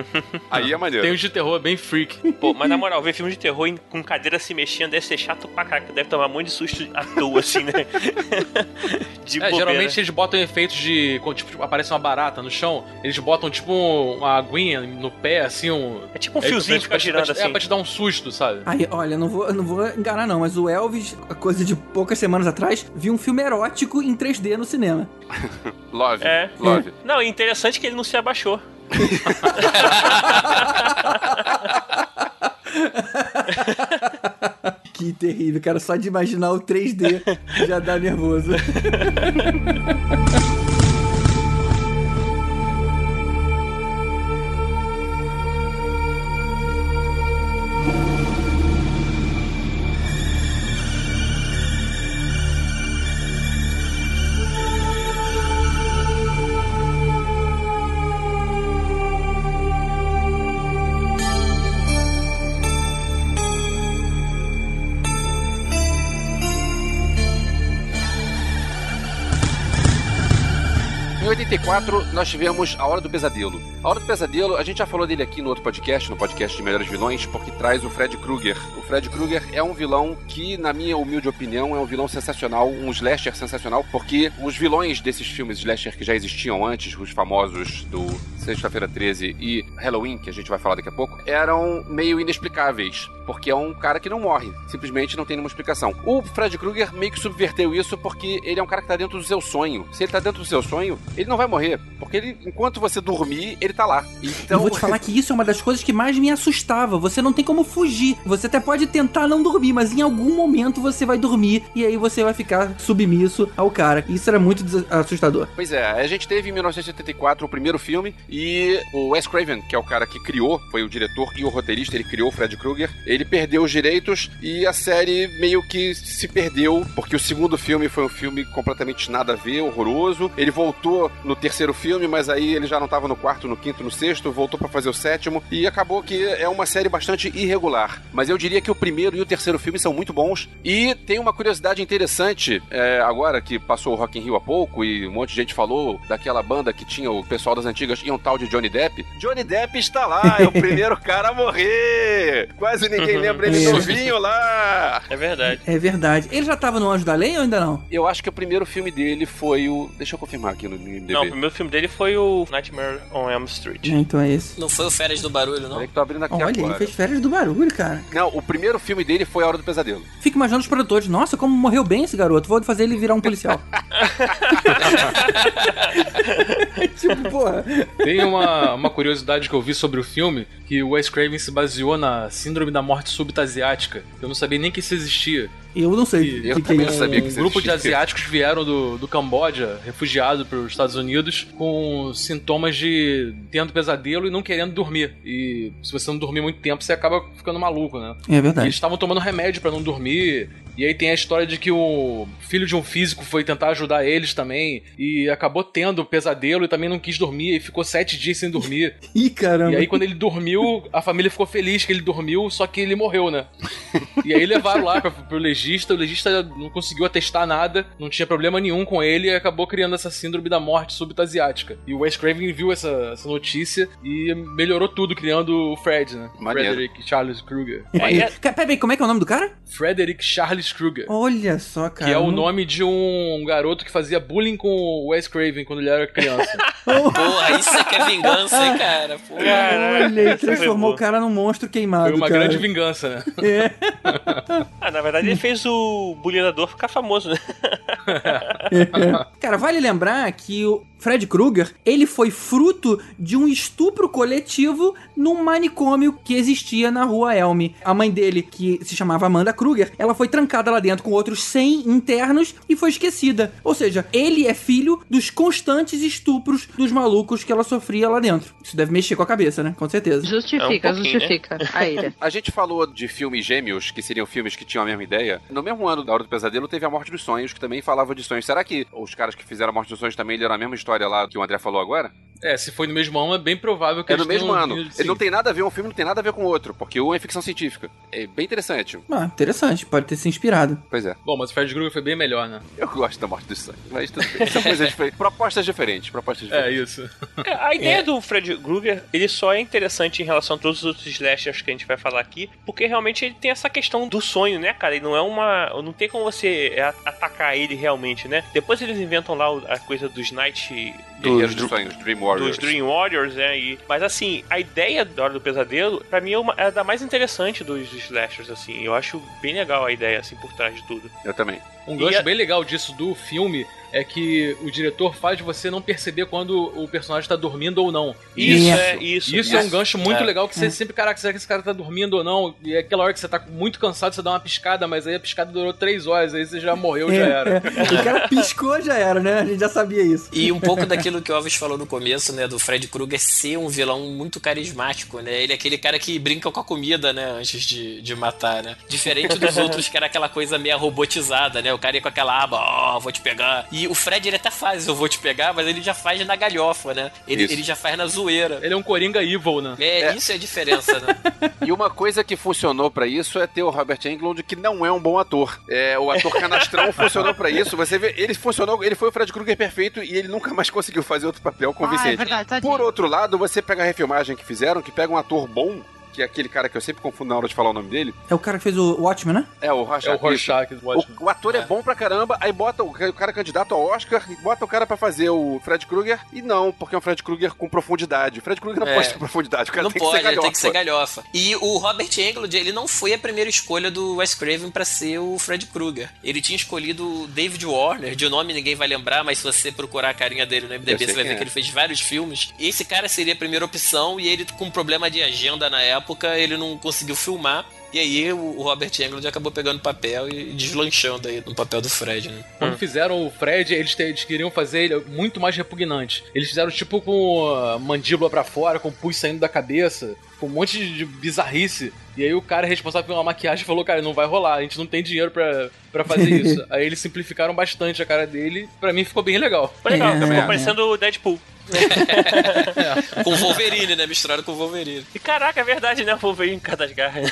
[SPEAKER 8] Aí é maneiro.
[SPEAKER 6] Tem uns de terror bem freak.
[SPEAKER 5] Pô, mas na moral, ver filme de terror em- com cadeira se mexendo deve ser chato pra caraca. Deve tomar um monte de susto à toa, assim, né? de
[SPEAKER 6] É, geralmente eles botam efeitos de. quando, Tipo, aparece uma barata no chão, eles botam tipo uma aguinha no pé, assim, um.
[SPEAKER 5] É tipo um
[SPEAKER 6] É,
[SPEAKER 5] fiozinho
[SPEAKER 6] pra-
[SPEAKER 5] que fica
[SPEAKER 6] pra-
[SPEAKER 5] girando
[SPEAKER 6] pra-
[SPEAKER 5] assim.
[SPEAKER 6] É, pra te dar um susto, sabe?
[SPEAKER 3] Aí, olha, não vou, não vou enganar não, mas o Elvis, a coisa de poucas semanas atrás, viu um filme erótico em 3D no cinema.
[SPEAKER 8] Love.
[SPEAKER 5] É.
[SPEAKER 8] Love.
[SPEAKER 5] Não, é interessante que ele não se abaixou.
[SPEAKER 3] Que terrível, cara, só de imaginar o 3D já dá nervoso.
[SPEAKER 8] Em 84, nós tivemos A Hora do Pesadelo. A Hora do Pesadelo, a gente já falou dele aqui no outro podcast, no podcast de Melhores Vilões, porque traz o Fred Krueger. O Fred Krueger é um vilão que, na minha humilde opinião, é um vilão sensacional, um slasher sensacional, porque os vilões desses filmes slasher que já existiam antes, os famosos do Sexta-feira 13 e Halloween, que a gente vai falar daqui a pouco, eram meio inexplicáveis, porque é um cara que não morre, simplesmente não tem nenhuma explicação. O Fred Krueger meio que subverteu isso porque ele é um cara que tá dentro do seu sonho. Se ele tá dentro do seu sonho, ele não vai morrer, porque ele, enquanto você dormir, ele tá lá. Então,
[SPEAKER 3] Eu vou te falar que isso é uma das coisas que mais me assustava. Você não tem como fugir. Você até pode tentar não dormir, mas em algum momento você vai dormir e aí você vai ficar submisso ao cara. Isso era muito assustador.
[SPEAKER 8] Pois é, a gente teve em 1974 o primeiro filme e o Wes Craven, que é o cara que criou, foi o diretor e o roteirista, ele criou o Fred Krueger, ele perdeu os direitos e a série meio que se perdeu, porque o segundo filme foi um filme completamente nada a ver, horroroso. Ele voltou no terceiro filme, mas aí ele já não tava no quarto, no quinto, no sexto, voltou pra fazer o sétimo e acabou que é uma série bastante irregular. Mas eu diria que o primeiro e o terceiro filme são muito bons e tem uma curiosidade interessante, é, agora que passou o Rock in Rio há pouco e um monte de gente falou daquela banda que tinha o pessoal das antigas um tal de Johnny Depp. Johnny Depp está lá, é o primeiro cara a morrer. Quase ninguém lembra ele
[SPEAKER 3] É.
[SPEAKER 8] novinho lá.
[SPEAKER 5] É verdade.
[SPEAKER 3] É verdade. Ele já tava no Anjo da Lei ou ainda não?
[SPEAKER 8] Eu acho que o primeiro filme dele foi o. Deixa eu confirmar aqui no IMDb.
[SPEAKER 5] Não, o primeiro filme dele foi o Nightmare on Elm Street.
[SPEAKER 3] É, então é esse.
[SPEAKER 4] Não foi o Férias do Barulho, não?
[SPEAKER 8] Peraí que tô abrindo aqui
[SPEAKER 3] Olha, ele
[SPEAKER 8] agora.
[SPEAKER 3] fez férias do barulho, cara.
[SPEAKER 8] Não, o primeiro filme dele foi A Hora do Pesadelo.
[SPEAKER 3] Fico imaginando os produtores. Nossa, como morreu bem esse garoto. Vou fazer ele virar um policial. tipo, porra.
[SPEAKER 6] Tem uma, uma curiosidade que eu vi sobre o filme, que o Wes Craven se baseou na Síndrome da Morte Súbita Asiática. Eu não sabia nem que isso existia.
[SPEAKER 3] Eu não sei.
[SPEAKER 8] Eu
[SPEAKER 3] o que, que é
[SPEAKER 8] também
[SPEAKER 3] isso.
[SPEAKER 8] não sabia que
[SPEAKER 6] um
[SPEAKER 8] isso
[SPEAKER 6] grupo de
[SPEAKER 8] existia.
[SPEAKER 6] asiáticos vieram do, do Camboja, refugiado para os Estados Unidos, com sintomas de tendo pesadelo e não querendo dormir. E se você não dormir muito tempo, você acaba ficando maluco, né?
[SPEAKER 3] É
[SPEAKER 6] E
[SPEAKER 3] verdade.
[SPEAKER 6] eles estavam tomando remédio para não dormir. E aí tem a história de que o filho de um físico foi tentar ajudar eles também e acabou tendo pesadelo e também não quis dormir e ficou sete dias sem dormir.
[SPEAKER 3] Ih, caramba.
[SPEAKER 6] E aí, quando ele dormiu, a família ficou feliz que ele dormiu, só que ele morreu, né? E aí levaram lá pra, pro legista, o legista não conseguiu atestar nada, não tinha problema nenhum com ele e acabou criando essa síndrome da morte súbita asiática. E o Wes Craven viu essa, essa notícia e melhorou tudo, criando o Fred, né?
[SPEAKER 8] Maneiro.
[SPEAKER 6] Frederick Charles Krueger.
[SPEAKER 5] Aí é-
[SPEAKER 3] Ca- Pera aí, como é que é o nome do cara?
[SPEAKER 6] Frederick Charles Krueger.
[SPEAKER 3] Olha só, cara.
[SPEAKER 6] Que é o nome de um garoto que fazia bullying com o Wes Craven quando ele era criança.
[SPEAKER 4] Porra, isso é que é vingança, hein, cara? Porra.
[SPEAKER 3] Olha, ele
[SPEAKER 5] foi
[SPEAKER 3] transformou o cara num monstro queimado.
[SPEAKER 6] Foi uma
[SPEAKER 3] cara.
[SPEAKER 6] grande vingança, né?
[SPEAKER 3] É.
[SPEAKER 5] Ah, na verdade ele fez o bulinador ficar famoso, né?
[SPEAKER 3] Cara, vale lembrar que o Fred Krueger, ele foi fruto de um estupro coletivo num manicômio que existia na rua Elm. A mãe dele, que se chamava Amanda Krueger, ela foi trancada lá dentro com outros 100 internos e foi esquecida. Ou seja, ele é filho dos constantes estupros dos malucos que ela sofria lá dentro. Isso deve mexer com a cabeça, né? Com certeza.
[SPEAKER 7] Justifica,
[SPEAKER 5] É um pouquinho,
[SPEAKER 7] justifica a ilha.
[SPEAKER 8] A gente falou de filmes gêmeos, que seriam filmes que tinham a mesma ideia. No mesmo ano da Hora do Pesadelo, teve A Morte dos Sonhos, que também falava de sonhos. Será que os caras que fizeram A Morte dos Sonhos também leram a mesma história lá que o André falou agora?
[SPEAKER 6] É, se foi no mesmo ano, é bem provável que
[SPEAKER 8] É no mesmo ano. Ele não tem nada a ver, um filme não tem nada a ver com o outro, porque um é ficção científica. É bem interessante.
[SPEAKER 3] Ah, interessante. Pode ter se inspirado.
[SPEAKER 8] Pois é.
[SPEAKER 6] Bom, mas o Fred Krueger foi bem melhor, né?
[SPEAKER 8] Eu gosto da Morte dos Sonhos, mas tudo bem. São coisas diferentes. Propostas diferentes, propostas
[SPEAKER 6] É
[SPEAKER 8] diferentes.
[SPEAKER 6] isso.
[SPEAKER 5] É, A ideia do Fred Krueger, ele só é interessante em relação a todos os outros slashers que a gente vai falar aqui, porque realmente ele tem essa questão do sonho, né, cara? Ele não é uma. Não tem como você atacar ele realmente, né? Depois eles inventam lá a coisa dos Night.
[SPEAKER 8] the Guerreiros
[SPEAKER 5] Dos,
[SPEAKER 8] dos Sonhos, Dream Warriors.
[SPEAKER 5] dos Dream Warriors, né? E, mas assim, a ideia da Hora do Pesadelo, pra mim, é, uma, é a da mais interessante dos slashers, assim. Eu acho bem legal a ideia, assim, por trás de tudo.
[SPEAKER 8] Eu também.
[SPEAKER 6] Um gancho
[SPEAKER 5] a-
[SPEAKER 6] bem legal disso do filme é que o diretor faz você não perceber quando o personagem tá dormindo ou não.
[SPEAKER 5] Isso,
[SPEAKER 3] Isso.
[SPEAKER 5] é isso.
[SPEAKER 6] Isso, é um gancho muito
[SPEAKER 4] É.
[SPEAKER 6] legal que você sempre, caraca, será que esse cara tá dormindo ou não? E é aquela hora que você tá muito cansado, você dá uma piscada, mas aí a piscada durou três horas, aí você já morreu, já era.
[SPEAKER 3] É, O cara piscou, já era, né? A gente já sabia isso.
[SPEAKER 4] E um pouco daquilo que o Alves falou no começo, né, do Fred Krueger ser um vilão muito carismático, né? Ele é aquele cara que brinca com a comida, né, antes de, de matar, né? Diferente dos outros que era aquela coisa meio robotizada, né? O cara ia com aquela aba, ó, vou te pegar. E o Fred, ele até faz eu vou te pegar, mas ele já faz na galhofa, né? Ele, ele já faz na zoeira.
[SPEAKER 6] Ele é um Coringa Evil, né?
[SPEAKER 4] É,
[SPEAKER 8] É.
[SPEAKER 4] isso é a diferença, né?
[SPEAKER 8] E uma coisa que funcionou pra isso é ter o Robert Englund, que não é um bom ator. É, o ator canastrão funcionou pra isso. Você vê, ele funcionou, ele foi o Fred Krueger perfeito e ele nunca mais conseguiu fazer outro papel
[SPEAKER 7] Ah, é
[SPEAKER 8] convincente.
[SPEAKER 7] verdade.
[SPEAKER 8] Por outro lado, você pega a refilmagem que fizeram, que pega um ator bom, que é aquele cara que eu sempre confundo na hora de falar o nome dele.
[SPEAKER 3] É o cara que fez o Watchmen, né?
[SPEAKER 8] É o Rorschach.
[SPEAKER 6] É o. Rorschach do Watchmen.
[SPEAKER 8] O, o ator é. bom pra caramba, aí bota o, o cara candidato ao Oscar e bota o cara pra fazer o Fred Krueger. E não, porque é um Fred Krueger com profundidade. O Fred Krueger não
[SPEAKER 4] É.
[SPEAKER 8] pode ter profundidade, o cara
[SPEAKER 4] não
[SPEAKER 8] tem
[SPEAKER 4] pode,
[SPEAKER 8] que ser
[SPEAKER 4] ele
[SPEAKER 8] galhofa.
[SPEAKER 4] tem que ser galhofa. E o Robert Englund, ele não foi a primeira escolha do Wes Craven pra ser o Fred Krueger. Ele tinha escolhido o David Warner, de nome ninguém vai lembrar, mas se você procurar a carinha dele no MDB, você vai ver
[SPEAKER 8] é.
[SPEAKER 4] que ele fez vários filmes. Esse cara seria a primeira opção, e ele, com problema de agenda na época, ele não conseguiu filmar. E aí o Robert Englund acabou pegando o papel e deslanchando aí no papel do Fred, né?
[SPEAKER 6] Quando fizeram o Fred, eles, te- eles queriam fazer ele muito mais repugnante. Eles fizeram tipo com a mandíbula pra fora, com o pus saindo da cabeça, com um monte de bizarrice. E aí o cara responsável pela maquiagem falou, cara, não vai rolar, a gente não tem dinheiro pra, pra fazer isso. aí eles simplificaram bastante a cara dele, pra mim ficou bem legal.
[SPEAKER 5] Foi legal,
[SPEAKER 3] É,
[SPEAKER 5] ficou
[SPEAKER 3] é.
[SPEAKER 5] parecendo o Deadpool.
[SPEAKER 4] Com o Wolverine, né? Misturado com o Wolverine.
[SPEAKER 5] E caraca, é verdade, né? O Wolverine com das garras.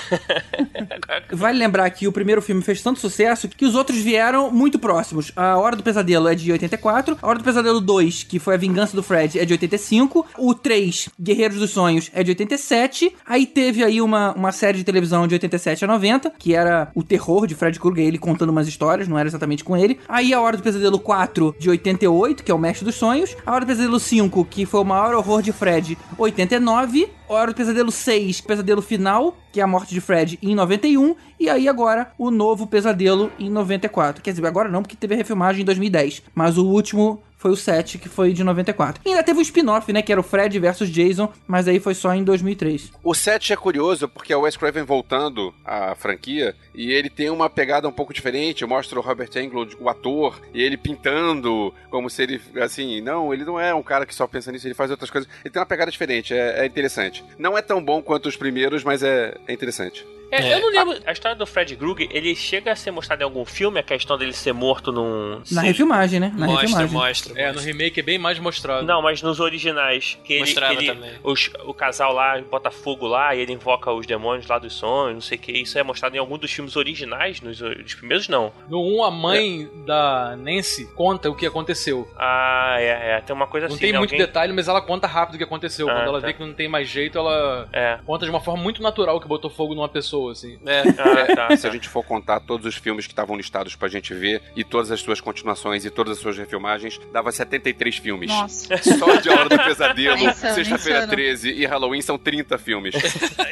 [SPEAKER 3] Vale lembrar que o primeiro filme fez tanto sucesso que os outros vieram muito próximos. A Hora do Pesadelo é de 84, A Hora do Pesadelo 2, que foi A Vingança do Fred, é de 85, o 3, Guerreiros dos Sonhos, é de 87, aí teve aí uma, uma série de televisão de 87 a 90, que era o terror de Fred Krueger, ele contando umas histórias, não era exatamente com ele. Aí A Hora do Pesadelo 4, de 88, que é o Mestre dos Sonhos, A Hora do Pesadelo 5, que foi o maior horror de Fred, 89, A Hora do Pesadelo 6, Pesadelo Final, que é a morte de Fred, em 91, e aí agora o novo Pesadelo em 94. Quer dizer, agora não, porque teve a refilmagem em 2010, mas o último foi o 7, que foi de 94. E ainda teve um spin-off, né, que era o Fred versus Jason, mas aí foi só em 2003.
[SPEAKER 8] O 7 é curioso porque é o Wes Craven voltando à franquia e ele tem uma pegada um pouco diferente. Mostra o Robert Englund, o ator, e ele pintando como se ele, assim, não, ele não é um cara que só pensa nisso, ele faz outras coisas. Ele tem uma pegada diferente, é, é interessante. Não é tão bom quanto os primeiros, mas é, é interessante.
[SPEAKER 5] É,
[SPEAKER 4] É.
[SPEAKER 5] Eu não lembro. A história do Fred Krueger, ele chega a ser mostrado em algum filme, a questão dele ser morto num.
[SPEAKER 3] Na refilmagem, né? Na
[SPEAKER 4] Mostra,
[SPEAKER 3] refilmagem.
[SPEAKER 4] mostra.
[SPEAKER 6] É, no
[SPEAKER 4] mostra.
[SPEAKER 6] remake é bem mais mostrado.
[SPEAKER 5] Não, mas nos originais. Que ele,
[SPEAKER 4] Mostrava
[SPEAKER 5] que ele-
[SPEAKER 4] também.
[SPEAKER 5] os- o casal lá bota fogo lá e ele invoca os demônios lá dos sonhos, não sei o que. Isso é mostrado em algum dos filmes originais, nos, nos primeiros não.
[SPEAKER 6] No 1, a mãe da Nancy conta o que aconteceu.
[SPEAKER 5] Ah, é, é. Tem uma coisa
[SPEAKER 6] Não
[SPEAKER 5] assim.
[SPEAKER 6] tem
[SPEAKER 5] né?
[SPEAKER 6] muito
[SPEAKER 5] Alguém-
[SPEAKER 6] detalhe, mas ela conta rápido o que aconteceu.
[SPEAKER 5] Ah,
[SPEAKER 6] Quando ela
[SPEAKER 5] tá.
[SPEAKER 6] vê que não tem mais jeito, ela
[SPEAKER 5] É.
[SPEAKER 6] conta de uma forma muito natural que botou fogo numa pessoa, assim.
[SPEAKER 4] É.
[SPEAKER 5] Ah, tá.
[SPEAKER 8] Se a gente for contar todos os filmes que estavam listados pra gente ver e todas as suas continuações e todas as suas refilmagens, dava 73 filmes.
[SPEAKER 7] Nossa.
[SPEAKER 8] Só de A Hora do Pesadelo, Sexta-feira
[SPEAKER 7] insano.
[SPEAKER 8] 13 e Halloween são 30 filmes.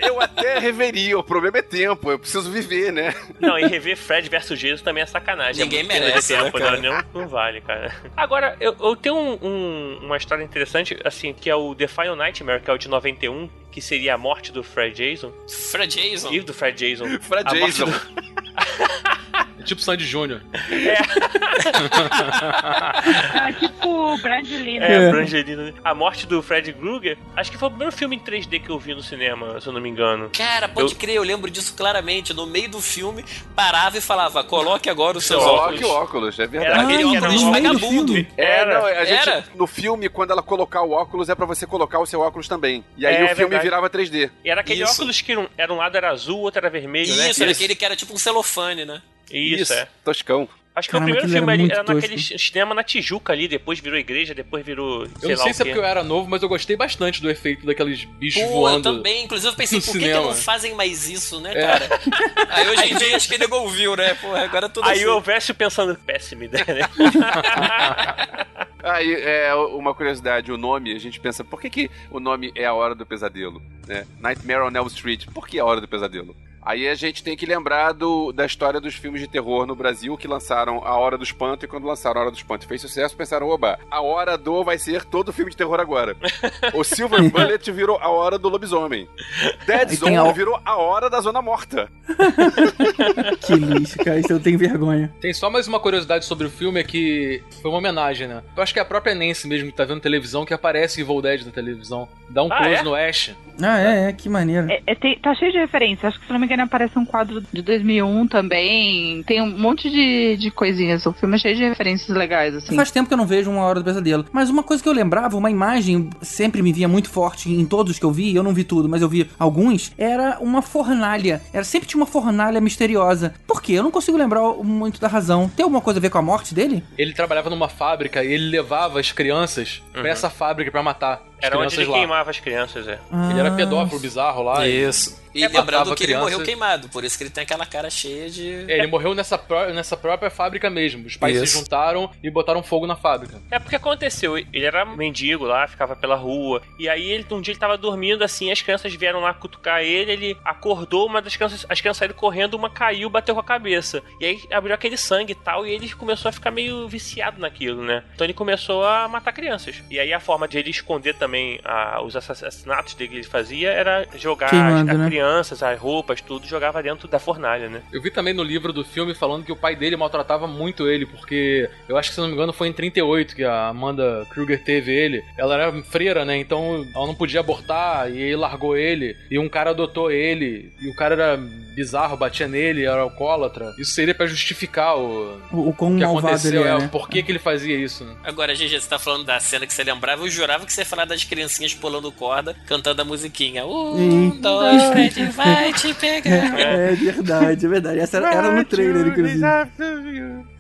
[SPEAKER 8] Eu até reveria, o problema é tempo, eu preciso viver, né?
[SPEAKER 5] Não, e rever Fred versus Jesus também é sacanagem.
[SPEAKER 4] Ninguém
[SPEAKER 5] é
[SPEAKER 4] merece,
[SPEAKER 5] de tempo,
[SPEAKER 4] né, cara?
[SPEAKER 5] Não, não vale, cara. Agora, eu, eu tenho um- um- uma história interessante, assim, que é o The Final Nightmare, que é o de 91, que seria a morte do Fred Jason.
[SPEAKER 4] Fred Jason.
[SPEAKER 5] E do Fred Jason.
[SPEAKER 8] Fred
[SPEAKER 5] A morte
[SPEAKER 8] Jason.
[SPEAKER 6] É tipo Sandy Júnior.
[SPEAKER 7] Ah, tipo o Brad Lee, né?
[SPEAKER 5] É,
[SPEAKER 3] É.
[SPEAKER 5] Brangelina. né? A morte do Fred Krueger, acho que foi o primeiro filme em 3D que eu vi no cinema, se eu não me engano.
[SPEAKER 4] Cara, pode
[SPEAKER 5] Eu-
[SPEAKER 4] crer, eu lembro disso claramente. No meio do filme, parava e falava: coloque agora os seus
[SPEAKER 8] Coloque
[SPEAKER 4] óculos.
[SPEAKER 8] o óculos, é
[SPEAKER 5] Era
[SPEAKER 8] verdade.
[SPEAKER 5] aquele
[SPEAKER 3] Ah,
[SPEAKER 5] óculos
[SPEAKER 3] no
[SPEAKER 4] vagabundo.
[SPEAKER 3] filme.
[SPEAKER 8] É,
[SPEAKER 5] Era.
[SPEAKER 8] não, a gente,
[SPEAKER 4] Era.
[SPEAKER 8] no filme, quando ela colocar o óculos, é pra você colocar o seu óculos também. E aí
[SPEAKER 5] É,
[SPEAKER 8] o filme
[SPEAKER 5] verdade.
[SPEAKER 8] virava 3D.
[SPEAKER 5] E era aquele
[SPEAKER 4] Isso.
[SPEAKER 5] óculos que um, era um lado era azul, o outro era vermelho, né?
[SPEAKER 4] Isso, era aquele que era tipo um celofane, né?
[SPEAKER 5] Isso, é.
[SPEAKER 8] Toscão.
[SPEAKER 5] Acho que
[SPEAKER 3] Caramba,
[SPEAKER 5] o primeiro filme
[SPEAKER 3] era
[SPEAKER 5] ali era
[SPEAKER 3] tosco.
[SPEAKER 5] naquele cinema na Tijuca ali, depois virou igreja, depois virou.
[SPEAKER 6] Eu não sei se é porque eu era novo, mas eu gostei bastante do efeito daqueles bichos
[SPEAKER 4] Pô, eu
[SPEAKER 6] voando.
[SPEAKER 4] também. Inclusive, eu pensei, por que, que não fazem mais isso, né,
[SPEAKER 6] É.
[SPEAKER 4] cara? Aí hoje em dia acho que ele ouviu, né? Porra, agora tudo
[SPEAKER 5] Aí
[SPEAKER 4] assim.
[SPEAKER 5] o Vécio pensando, péssima ideia, né?
[SPEAKER 8] Aí, é, uma curiosidade, o nome, a gente pensa, por que, que o nome é A Hora do Pesadelo? Né? Nightmare on Elm Street, por que A Hora do Pesadelo? Aí a gente tem que lembrar do, da história dos filmes de terror no Brasil que lançaram A Hora do Espanto e quando lançaram A Hora do Espanto fez sucesso, pensaram, oba, a Hora do vai ser todo filme de terror agora. o Silver Bullet virou A Hora do Lobisomem. Dead Zone
[SPEAKER 3] a-
[SPEAKER 8] virou A Hora da Zona Morta.
[SPEAKER 3] Que lixo, cara. Isso eu tenho vergonha.
[SPEAKER 6] Tem só mais uma curiosidade sobre o filme, é que foi uma homenagem, né? Eu acho que é a própria Nancy mesmo que tá vendo televisão, que aparece Evil Dead na televisão. Dá um
[SPEAKER 5] Ah,
[SPEAKER 6] close
[SPEAKER 5] é?
[SPEAKER 6] no Ash.
[SPEAKER 3] Ah, é, é, que maneiro.
[SPEAKER 7] É, é, tem- tá cheio de referências. Acho que, se não me engano, aparece um quadro de 2001 também. Tem um monte de, de coisinhas. O filme é cheio de referências legais, assim.
[SPEAKER 3] Faz tempo que eu não vejo uma hora do pesadelo. Mas uma coisa que eu lembrava, uma imagem sempre me via muito forte em todos os que eu vi, eu não vi tudo, mas eu vi alguns, era uma fornalha. Era sempre tinha uma fornalha misteriosa. Por quê? Eu não consigo lembrar muito da razão. Tem alguma coisa a ver com a morte dele?
[SPEAKER 6] Ele trabalhava numa fábrica e ele levava as crianças pra essa fábrica pra matar
[SPEAKER 5] Era onde
[SPEAKER 6] crianças
[SPEAKER 5] ele
[SPEAKER 6] lá.
[SPEAKER 5] queimava as crianças, é.
[SPEAKER 6] Ele era
[SPEAKER 3] Ah,
[SPEAKER 6] pedófilo bizarro lá. e-
[SPEAKER 4] Isso. E
[SPEAKER 6] É,
[SPEAKER 4] lembrando que ele
[SPEAKER 6] criança.
[SPEAKER 4] morreu queimado, por isso que ele tem aquela cara cheia de.
[SPEAKER 6] É, ele morreu nessa, pró- nessa própria fábrica mesmo. Os pais
[SPEAKER 4] Isso.
[SPEAKER 6] se juntaram e botaram fogo na fábrica.
[SPEAKER 5] É porque aconteceu, ele era mendigo lá, ficava pela rua. E aí ele, um dia ele tava dormindo assim, as crianças vieram lá cutucar ele, ele acordou, uma das crianças, as crianças saíram correndo, uma caiu, bateu com a cabeça. E aí abriu aquele sangue e tal, e ele começou a ficar meio viciado naquilo, né? Então ele começou a matar crianças. E aí a forma de ele esconder também ah, os assassinatos dele que ele fazia era jogar
[SPEAKER 3] Queimando,
[SPEAKER 5] as, as
[SPEAKER 3] né?
[SPEAKER 5] crianças, as roupas, tudo, jogava dentro da fornalha, né?
[SPEAKER 6] Eu vi também no livro do filme falando que o pai dele maltratava muito ele, porque eu acho que, se não me engano, foi em 38 que a Amanda Kruger teve ele. Ela era freira, né? Então ela não podia abortar e aí largou ele. E um cara adotou ele. E o cara era bizarro, batia nele, era alcoólatra. Isso seria pra justificar o,
[SPEAKER 3] O, o quão
[SPEAKER 6] que
[SPEAKER 3] malvado
[SPEAKER 6] aconteceu,
[SPEAKER 3] ele é,
[SPEAKER 6] é,
[SPEAKER 3] né?
[SPEAKER 6] por que, que ele fazia isso, né?
[SPEAKER 4] Agora, GG, você tá falando da cena que você lembrava, eu jurava que você ia falar das criancinhas pulando corda, cantando a musiquinha. Um,
[SPEAKER 3] Ih.
[SPEAKER 4] dois, Fred vai te pegar.
[SPEAKER 3] É verdade, é verdade. Essa era, era no trailer, inclusive.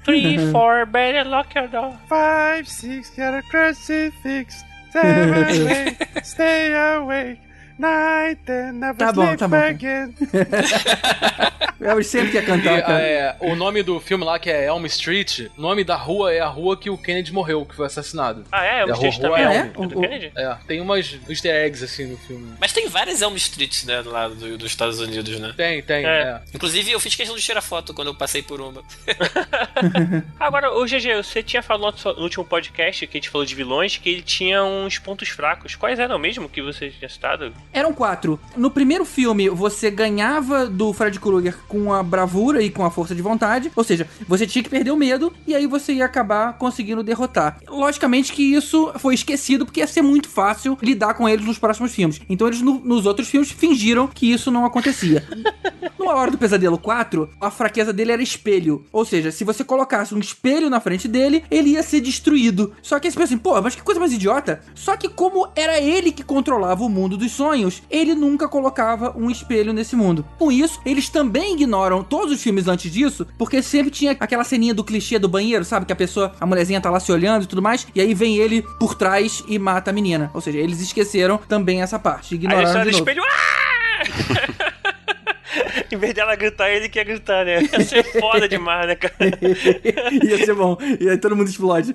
[SPEAKER 5] Three, four, better lock your door.
[SPEAKER 8] Five, six, get a crucifix. Seven, eight, stay awake. Nine, ten, never
[SPEAKER 3] Tá bom,
[SPEAKER 8] sleep
[SPEAKER 3] tá bom.
[SPEAKER 8] again.
[SPEAKER 3] Eu sempre quer cantar,
[SPEAKER 6] E,
[SPEAKER 3] cara.
[SPEAKER 6] é, o nome do filme lá, que é Elm Street, o nome da rua é a rua que o Kennedy morreu, que foi assassinado.
[SPEAKER 5] Ah, é?
[SPEAKER 6] É,
[SPEAKER 5] Street
[SPEAKER 6] Rua
[SPEAKER 5] também
[SPEAKER 3] Elm.
[SPEAKER 5] é,
[SPEAKER 3] É?
[SPEAKER 5] o do
[SPEAKER 3] O-
[SPEAKER 5] Kennedy?
[SPEAKER 6] É, tem umas easter eggs assim no filme.
[SPEAKER 4] Mas tem várias Elm Streets, né, lá do, dos Estados Unidos, né?
[SPEAKER 6] Tem, tem,
[SPEAKER 5] É.
[SPEAKER 6] é.
[SPEAKER 4] Inclusive, eu fiz questão de tirar foto quando eu passei por uma.
[SPEAKER 5] Agora, o GG, você tinha falado no último podcast que a gente falou de vilões que ele tinha uns pontos fracos. Quais eram mesmo que você tinha citado?
[SPEAKER 3] Eram quatro. No primeiro filme, você ganhava do Fred Krueger com a bravura e com a força de vontade. Ou seja, você tinha que perder o medo e aí você ia acabar conseguindo derrotar. Logicamente que isso foi esquecido porque ia ser muito fácil lidar com eles nos próximos filmes. Então eles no- nos outros filmes fingiram que isso não acontecia. No A Hora do Pesadelo 4, a fraqueza dele era espelho. Ou seja, se você colocasse um espelho na frente dele, ele ia ser destruído. Só que você pensa assim, pô, mas que coisa mais idiota. Só que como era ele que controlava o mundo dos sonhos, ele nunca colocava um espelho nesse mundo. Com isso, eles também ignoram todos os filmes antes disso, porque sempre tinha aquela ceninha do clichê do banheiro, sabe? Que a pessoa, a mulherzinha tá lá se olhando e tudo mais, e aí vem ele por trás e mata a menina. Ou seja, eles esqueceram tambem essa parte.
[SPEAKER 5] Aí
[SPEAKER 3] Ignoraram
[SPEAKER 5] ele só
[SPEAKER 3] de
[SPEAKER 5] no
[SPEAKER 3] novo.
[SPEAKER 5] espelho. Ah! em vez dela gritar, ele quer gritar, né? Ia ser foda demais, né, cara?
[SPEAKER 3] Ia ser bom. E aí todo mundo explode.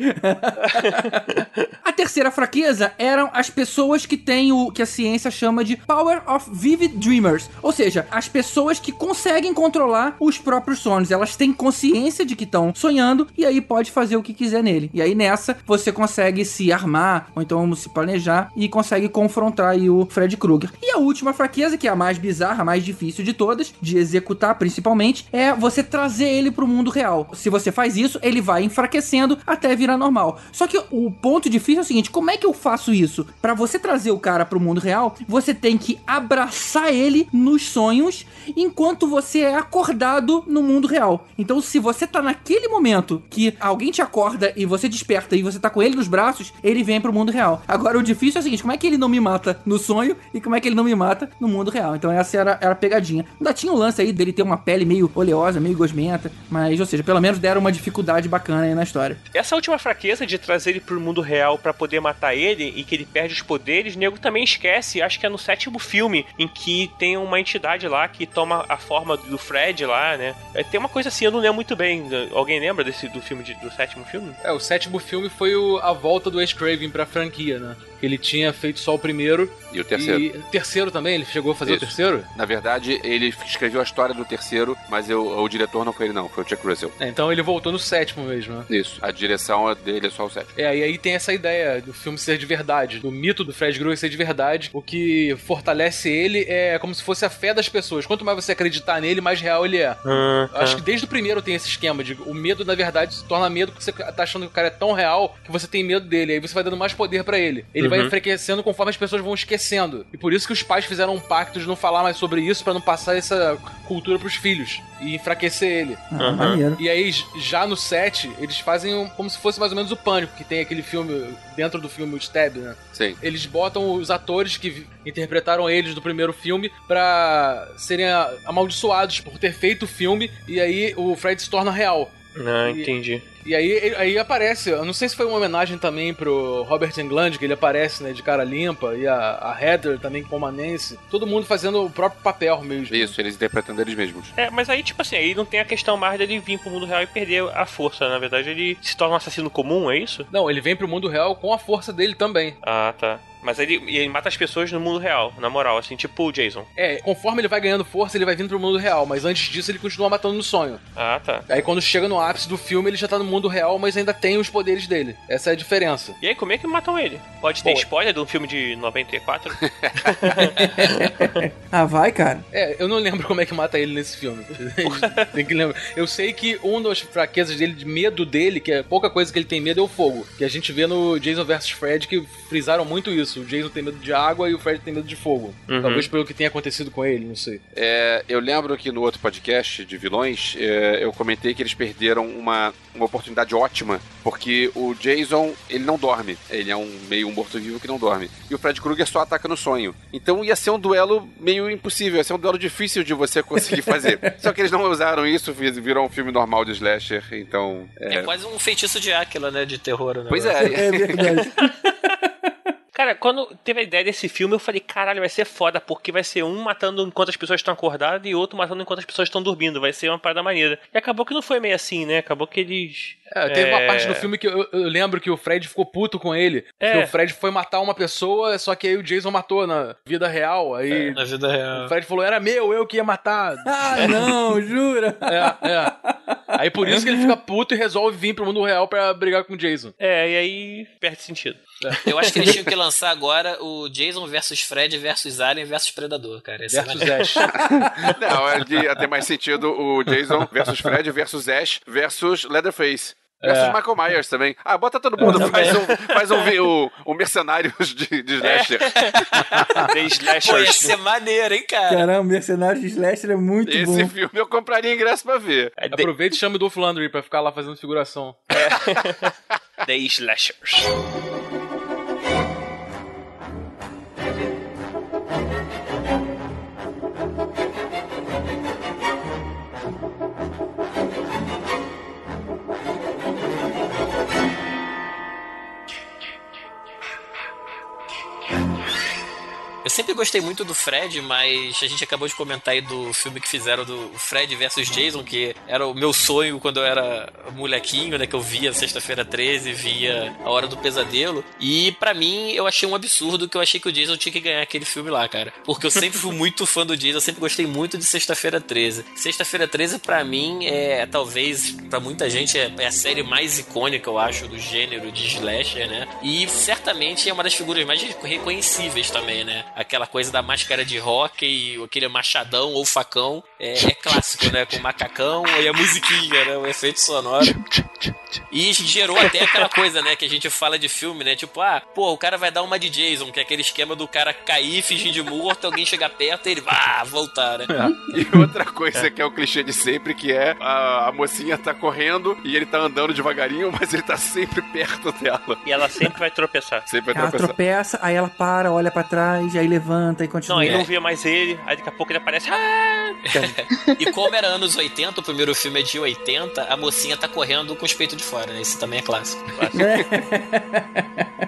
[SPEAKER 3] a terceira fraqueza eram as pessoas que têm o que a ciência chama de Power of Vivid Dreamers. Ou seja, as pessoas que conseguem controlar os próprios sonhos. Elas têm consciência de que estão sonhando e aí pode fazer o que quiser nele. E aí nessa você consegue se armar ou então se planejar e consegue confrontar o Fred Krueger. E a última fraqueza, que é a mais bizarra, a mais difícil de todas, de executar principalmente, é você trazer ele pro mundo real. Se você faz isso, ele vai enfraquecendo até virar normal. Só que o ponto difícil é o seguinte: como é que eu faço isso? Pra você trazer o cara pro mundo real, você tem que abraçar ele nos sonhos enquanto você é acordado no mundo real. Então, se você tá naquele momento que alguém te acorda e você desperta e você tá com ele nos braços, ele vem pro mundo real. Agora, o difícil é o seguinte: como é que ele não me mata no sonho e como é que ele não me mata no mundo real? Então, essa era, era a pegadinha. Ainda tinha o lance aí dele ter uma pele meio oleosa, meio gosmenta, mas, ou seja, pelo menos deram uma dificuldade bacana aí na história.
[SPEAKER 5] Essa última fraqueza de trazer ele pro mundo real pra poder matar ele e que ele perde os poderes, o nego também esquece, acho que é no sétimo filme, em que tem uma entidade lá que toma a forma do Fred lá, né? É, tem uma coisa assim, eu não lembro muito bem. Alguém lembra desse do filme de- do sétimo filme?
[SPEAKER 6] É, o sétimo filme foi o- a volta do Wes Craven pra franquia, né? Ele tinha feito só o primeiro.
[SPEAKER 8] E o terceiro.
[SPEAKER 6] E terceiro também? Ele chegou a fazer
[SPEAKER 8] Isso.
[SPEAKER 6] o terceiro?
[SPEAKER 8] Na verdade, ele escreveu a história do terceiro, mas eu- o diretor não foi ele, não, foi o Chuck Russell.
[SPEAKER 6] É, então ele voltou no sétimo mesmo, né?
[SPEAKER 8] Isso. A direção dele é só o sétimo.
[SPEAKER 6] É, e aí tem essa ideia do filme ser de verdade, do mito do Fred Krueger ser de verdade. O que fortalece ele é como se fosse a fé das pessoas. Quanto mais você acreditar nele, mais real ele é.
[SPEAKER 5] Ah,
[SPEAKER 6] Acho que desde o primeiro tem esse esquema de o medo, na verdade, se torna medo porque você tá achando que o cara é tão real que você tem medo dele. Aí você vai dando mais poder pra ele. Ele vai
[SPEAKER 5] Uhum.
[SPEAKER 6] enfraquecendo conforme as pessoas vão esquecendo. E por isso que os pais fizeram um pacto de não falar mais sobre isso pra não passar essa cultura pros filhos e enfraquecer ele.
[SPEAKER 3] Ah, maneiro.
[SPEAKER 6] E aí, já no set, eles fazem um- como se fosse mais ou menos o Pânico, que tem aquele filme, dentro do filme o Stab, né?
[SPEAKER 8] Sim.
[SPEAKER 6] Eles botam os atores que interpretaram eles do primeiro filme pra serem amaldiçoados por ter feito o filme, e aí o Fred se torna real.
[SPEAKER 5] Não, entendi.
[SPEAKER 6] E aí, aí aparece, eu não sei se foi uma homenagem também pro Robert Englund, que ele aparece, né, de cara limpa, e a, a Heather também como a Nancy. Todo mundo fazendo o próprio papel mesmo.
[SPEAKER 8] Isso, eles interpretando eles mesmos.
[SPEAKER 5] É, mas aí, tipo assim, aí não tem a questão mais dele vir pro mundo real e perder a força. Na verdade, ele se torna um assassino comum, é isso?
[SPEAKER 6] Não, ele vem pro mundo real com a força dele também.
[SPEAKER 5] Ah, tá. Mas ele, e ele mata as pessoas no mundo real, na moral, assim, tipo o Jason.
[SPEAKER 6] É, conforme ele vai ganhando força, ele vai vindo pro mundo real, mas antes disso ele continua matando no sonho.
[SPEAKER 5] Ah, tá.
[SPEAKER 6] Aí quando chega no ápice do filme, ele já tá no mundo real, mas ainda tem os poderes dele. Essa é a diferença.
[SPEAKER 5] E aí, como é que matam ele? Pode ter
[SPEAKER 6] Bom,
[SPEAKER 5] spoiler de um filme de 94?
[SPEAKER 3] Ah, vai, cara.
[SPEAKER 6] É, eu não lembro como é que mata ele nesse filme. tem que lembrar. Eu sei que uma das fraquezas dele, de medo dele, que é pouca coisa que ele tem medo, é o fogo. Que a gente vê no Jason vs Fred que frisaram muito isso. O Jason tem medo de água e o Fred tem medo de fogo.
[SPEAKER 5] Uhum.
[SPEAKER 6] Talvez pelo que tenha acontecido com ele, não sei.
[SPEAKER 8] É, eu lembro que no outro podcast de vilões, é, eu comentei que eles perderam uma, uma oportunidade ótima, porque o Jason, ele não dorme. Ele é um meio morto-vivo que não dorme. E o Fred Krueger só ataca no sonho. Então ia ser um duelo meio impossível, ia ser um duelo difícil de você conseguir fazer. só que eles não usaram isso, virou um filme normal de slasher, então...
[SPEAKER 4] É, quase um feitiço de Áquila, né? De terror, né?
[SPEAKER 8] Pois é,
[SPEAKER 3] É verdade.
[SPEAKER 5] Cara, quando teve a ideia desse filme, eu falei, caralho, vai ser foda, porque vai ser um matando enquanto as pessoas estão acordadas e outro matando enquanto as pessoas estão dormindo. Vai ser uma parada maneira. E acabou que não foi meio assim, né? Acabou que eles.
[SPEAKER 6] É, teve
[SPEAKER 5] É.
[SPEAKER 6] uma parte do filme que eu, eu lembro que o Fred ficou puto com ele.
[SPEAKER 5] É.
[SPEAKER 6] Que o Fred foi matar uma pessoa, só que aí o Jason matou na vida real. Aí
[SPEAKER 4] Na vida real.
[SPEAKER 6] o Fred falou, era meu, eu que ia matar.
[SPEAKER 3] Ah, não, jura?
[SPEAKER 6] É, é. Aí por isso que ele fica puto e resolve vir pro mundo real pra brigar com o Jason.
[SPEAKER 5] É, e aí perde sentido.
[SPEAKER 4] Eu acho que eles tinham que lançar agora o Jason versus Fred versus Alien versus Predador, cara. Esse é
[SPEAKER 6] Versus
[SPEAKER 4] maneiro.
[SPEAKER 6] Ash.
[SPEAKER 8] Não, é de, ia ter mais sentido o Jason versus Fred versus Ash versus Leatherface. Versus
[SPEAKER 6] É.
[SPEAKER 8] Michael Myers também. Ah, bota todo mundo, faz um, faz um, o, o Mercenários de, de Slasher.
[SPEAKER 5] The
[SPEAKER 4] Pô, ia ser maneiro, hein, cara?
[SPEAKER 3] Caramba, Mercenários de Slasher é muito
[SPEAKER 8] Esse
[SPEAKER 3] bom.
[SPEAKER 8] filme eu compraria ingresso pra ver.
[SPEAKER 5] É
[SPEAKER 6] Aproveita e chama o Dolph Landry pra ficar lá fazendo figuração.
[SPEAKER 5] The Slashers.
[SPEAKER 4] Sempre gostei muito do Fred, mas a gente acabou de comentar aí do filme que fizeram do Fred versus Jason, que era o meu sonho quando eu era molequinho, né? Que eu via Sexta-feira 13, via A Hora do Pesadelo. E pra mim, eu achei um absurdo que eu achei que o Jason tinha que ganhar aquele filme lá, cara. Porque eu sempre fui muito fã do Jason, eu sempre gostei muito de Sexta-feira 13. Sexta-feira 13, pra mim, é talvez, pra muita gente, é, é a série mais icônica, eu acho, do gênero de slasher, né? E certamente é uma das figuras mais reconhecíveis também, né? Aquela coisa da máscara de rock e aquele machadão ou facão é, é clássico, né? Com o macacão e a musiquinha, né? O efeito sonoro. E gerou até aquela coisa, né? Que a gente fala de filme, né? Tipo, ah, pô, o cara vai dar uma de Jason, que é aquele esquema do cara cair, fingir de morto, alguém chegar perto e ele vá voltar, né?
[SPEAKER 8] E outra coisa que é o clichê de sempre, que é a, a mocinha tá correndo e ele tá andando devagarinho, mas ele tá sempre perto dela.
[SPEAKER 5] E ela sempre vai tropeçar.
[SPEAKER 8] Sempre vai
[SPEAKER 3] Ela
[SPEAKER 8] tropeçar.
[SPEAKER 3] tropeça, aí ela para, olha pra trás, aí levanta e
[SPEAKER 5] Não,
[SPEAKER 3] continua.
[SPEAKER 5] aí não via mais ele, aí daqui a pouco ele aparece. Ah!
[SPEAKER 4] E como era anos 80, o primeiro filme é de 80, a mocinha tá correndo com os peitos de fora, né? Isso também é clássico.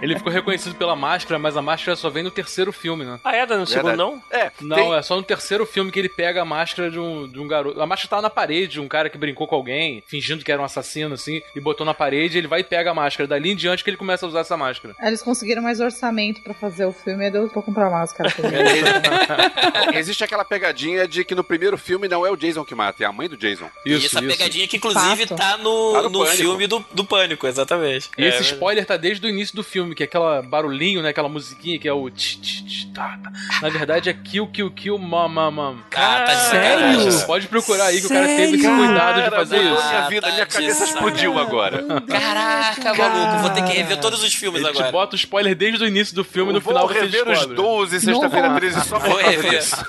[SPEAKER 6] Ele ficou reconhecido pela máscara, mas a máscara só vem no terceiro filme, né?
[SPEAKER 5] Ah, é? No segundo
[SPEAKER 8] Verdade.
[SPEAKER 5] não?
[SPEAKER 8] É,
[SPEAKER 6] Não,
[SPEAKER 8] tem-
[SPEAKER 6] é só no terceiro filme que ele pega a máscara de um, de um garoto. A máscara tava na parede, um cara que brincou com alguém, fingindo que era um assassino, assim, e botou na parede, ele vai e pega a máscara. Dali em diante que ele começa a usar essa máscara.
[SPEAKER 7] Eles conseguiram mais orçamento pra fazer o filme e deu pra comprar máscara também.
[SPEAKER 8] Existe aquela pegadinha de que no primeiro filme não é o Jason que mata, é a mãe do Jason.
[SPEAKER 4] e
[SPEAKER 6] Isso,
[SPEAKER 4] essa
[SPEAKER 6] isso.
[SPEAKER 4] pegadinha que inclusive
[SPEAKER 7] Fato.
[SPEAKER 4] tá no,
[SPEAKER 8] Tá no
[SPEAKER 4] no filme do, do Pânico, exatamente.
[SPEAKER 6] E esse
[SPEAKER 5] É,
[SPEAKER 6] spoiler tá desde o início do filme, que é aquela barulhinho, né? Aquela musiquinha que é o tch, tch, tch, tá, tá. Na verdade é kill, kill, kill, mam, mam, mam.
[SPEAKER 4] Ah, tá de
[SPEAKER 3] Sério?
[SPEAKER 6] Você pode procurar aí que o cara teve esse
[SPEAKER 3] Sério?
[SPEAKER 6] cuidado de
[SPEAKER 8] Cara,
[SPEAKER 6] fazer
[SPEAKER 8] mudou
[SPEAKER 6] isso.
[SPEAKER 8] minha vida, minha
[SPEAKER 4] tá
[SPEAKER 8] cabeça explodiu agora.
[SPEAKER 4] Caraca, maluco, vou ter que rever todos os filmes
[SPEAKER 6] Ele te
[SPEAKER 4] agora.
[SPEAKER 6] bota o spoiler desde o início do filme e
[SPEAKER 8] Eu
[SPEAKER 6] no final
[SPEAKER 8] vou
[SPEAKER 6] você
[SPEAKER 8] rever os
[SPEAKER 6] descobre.
[SPEAKER 8] 12 sexta-feira
[SPEAKER 7] Nossa.
[SPEAKER 8] 13 só por causa disso.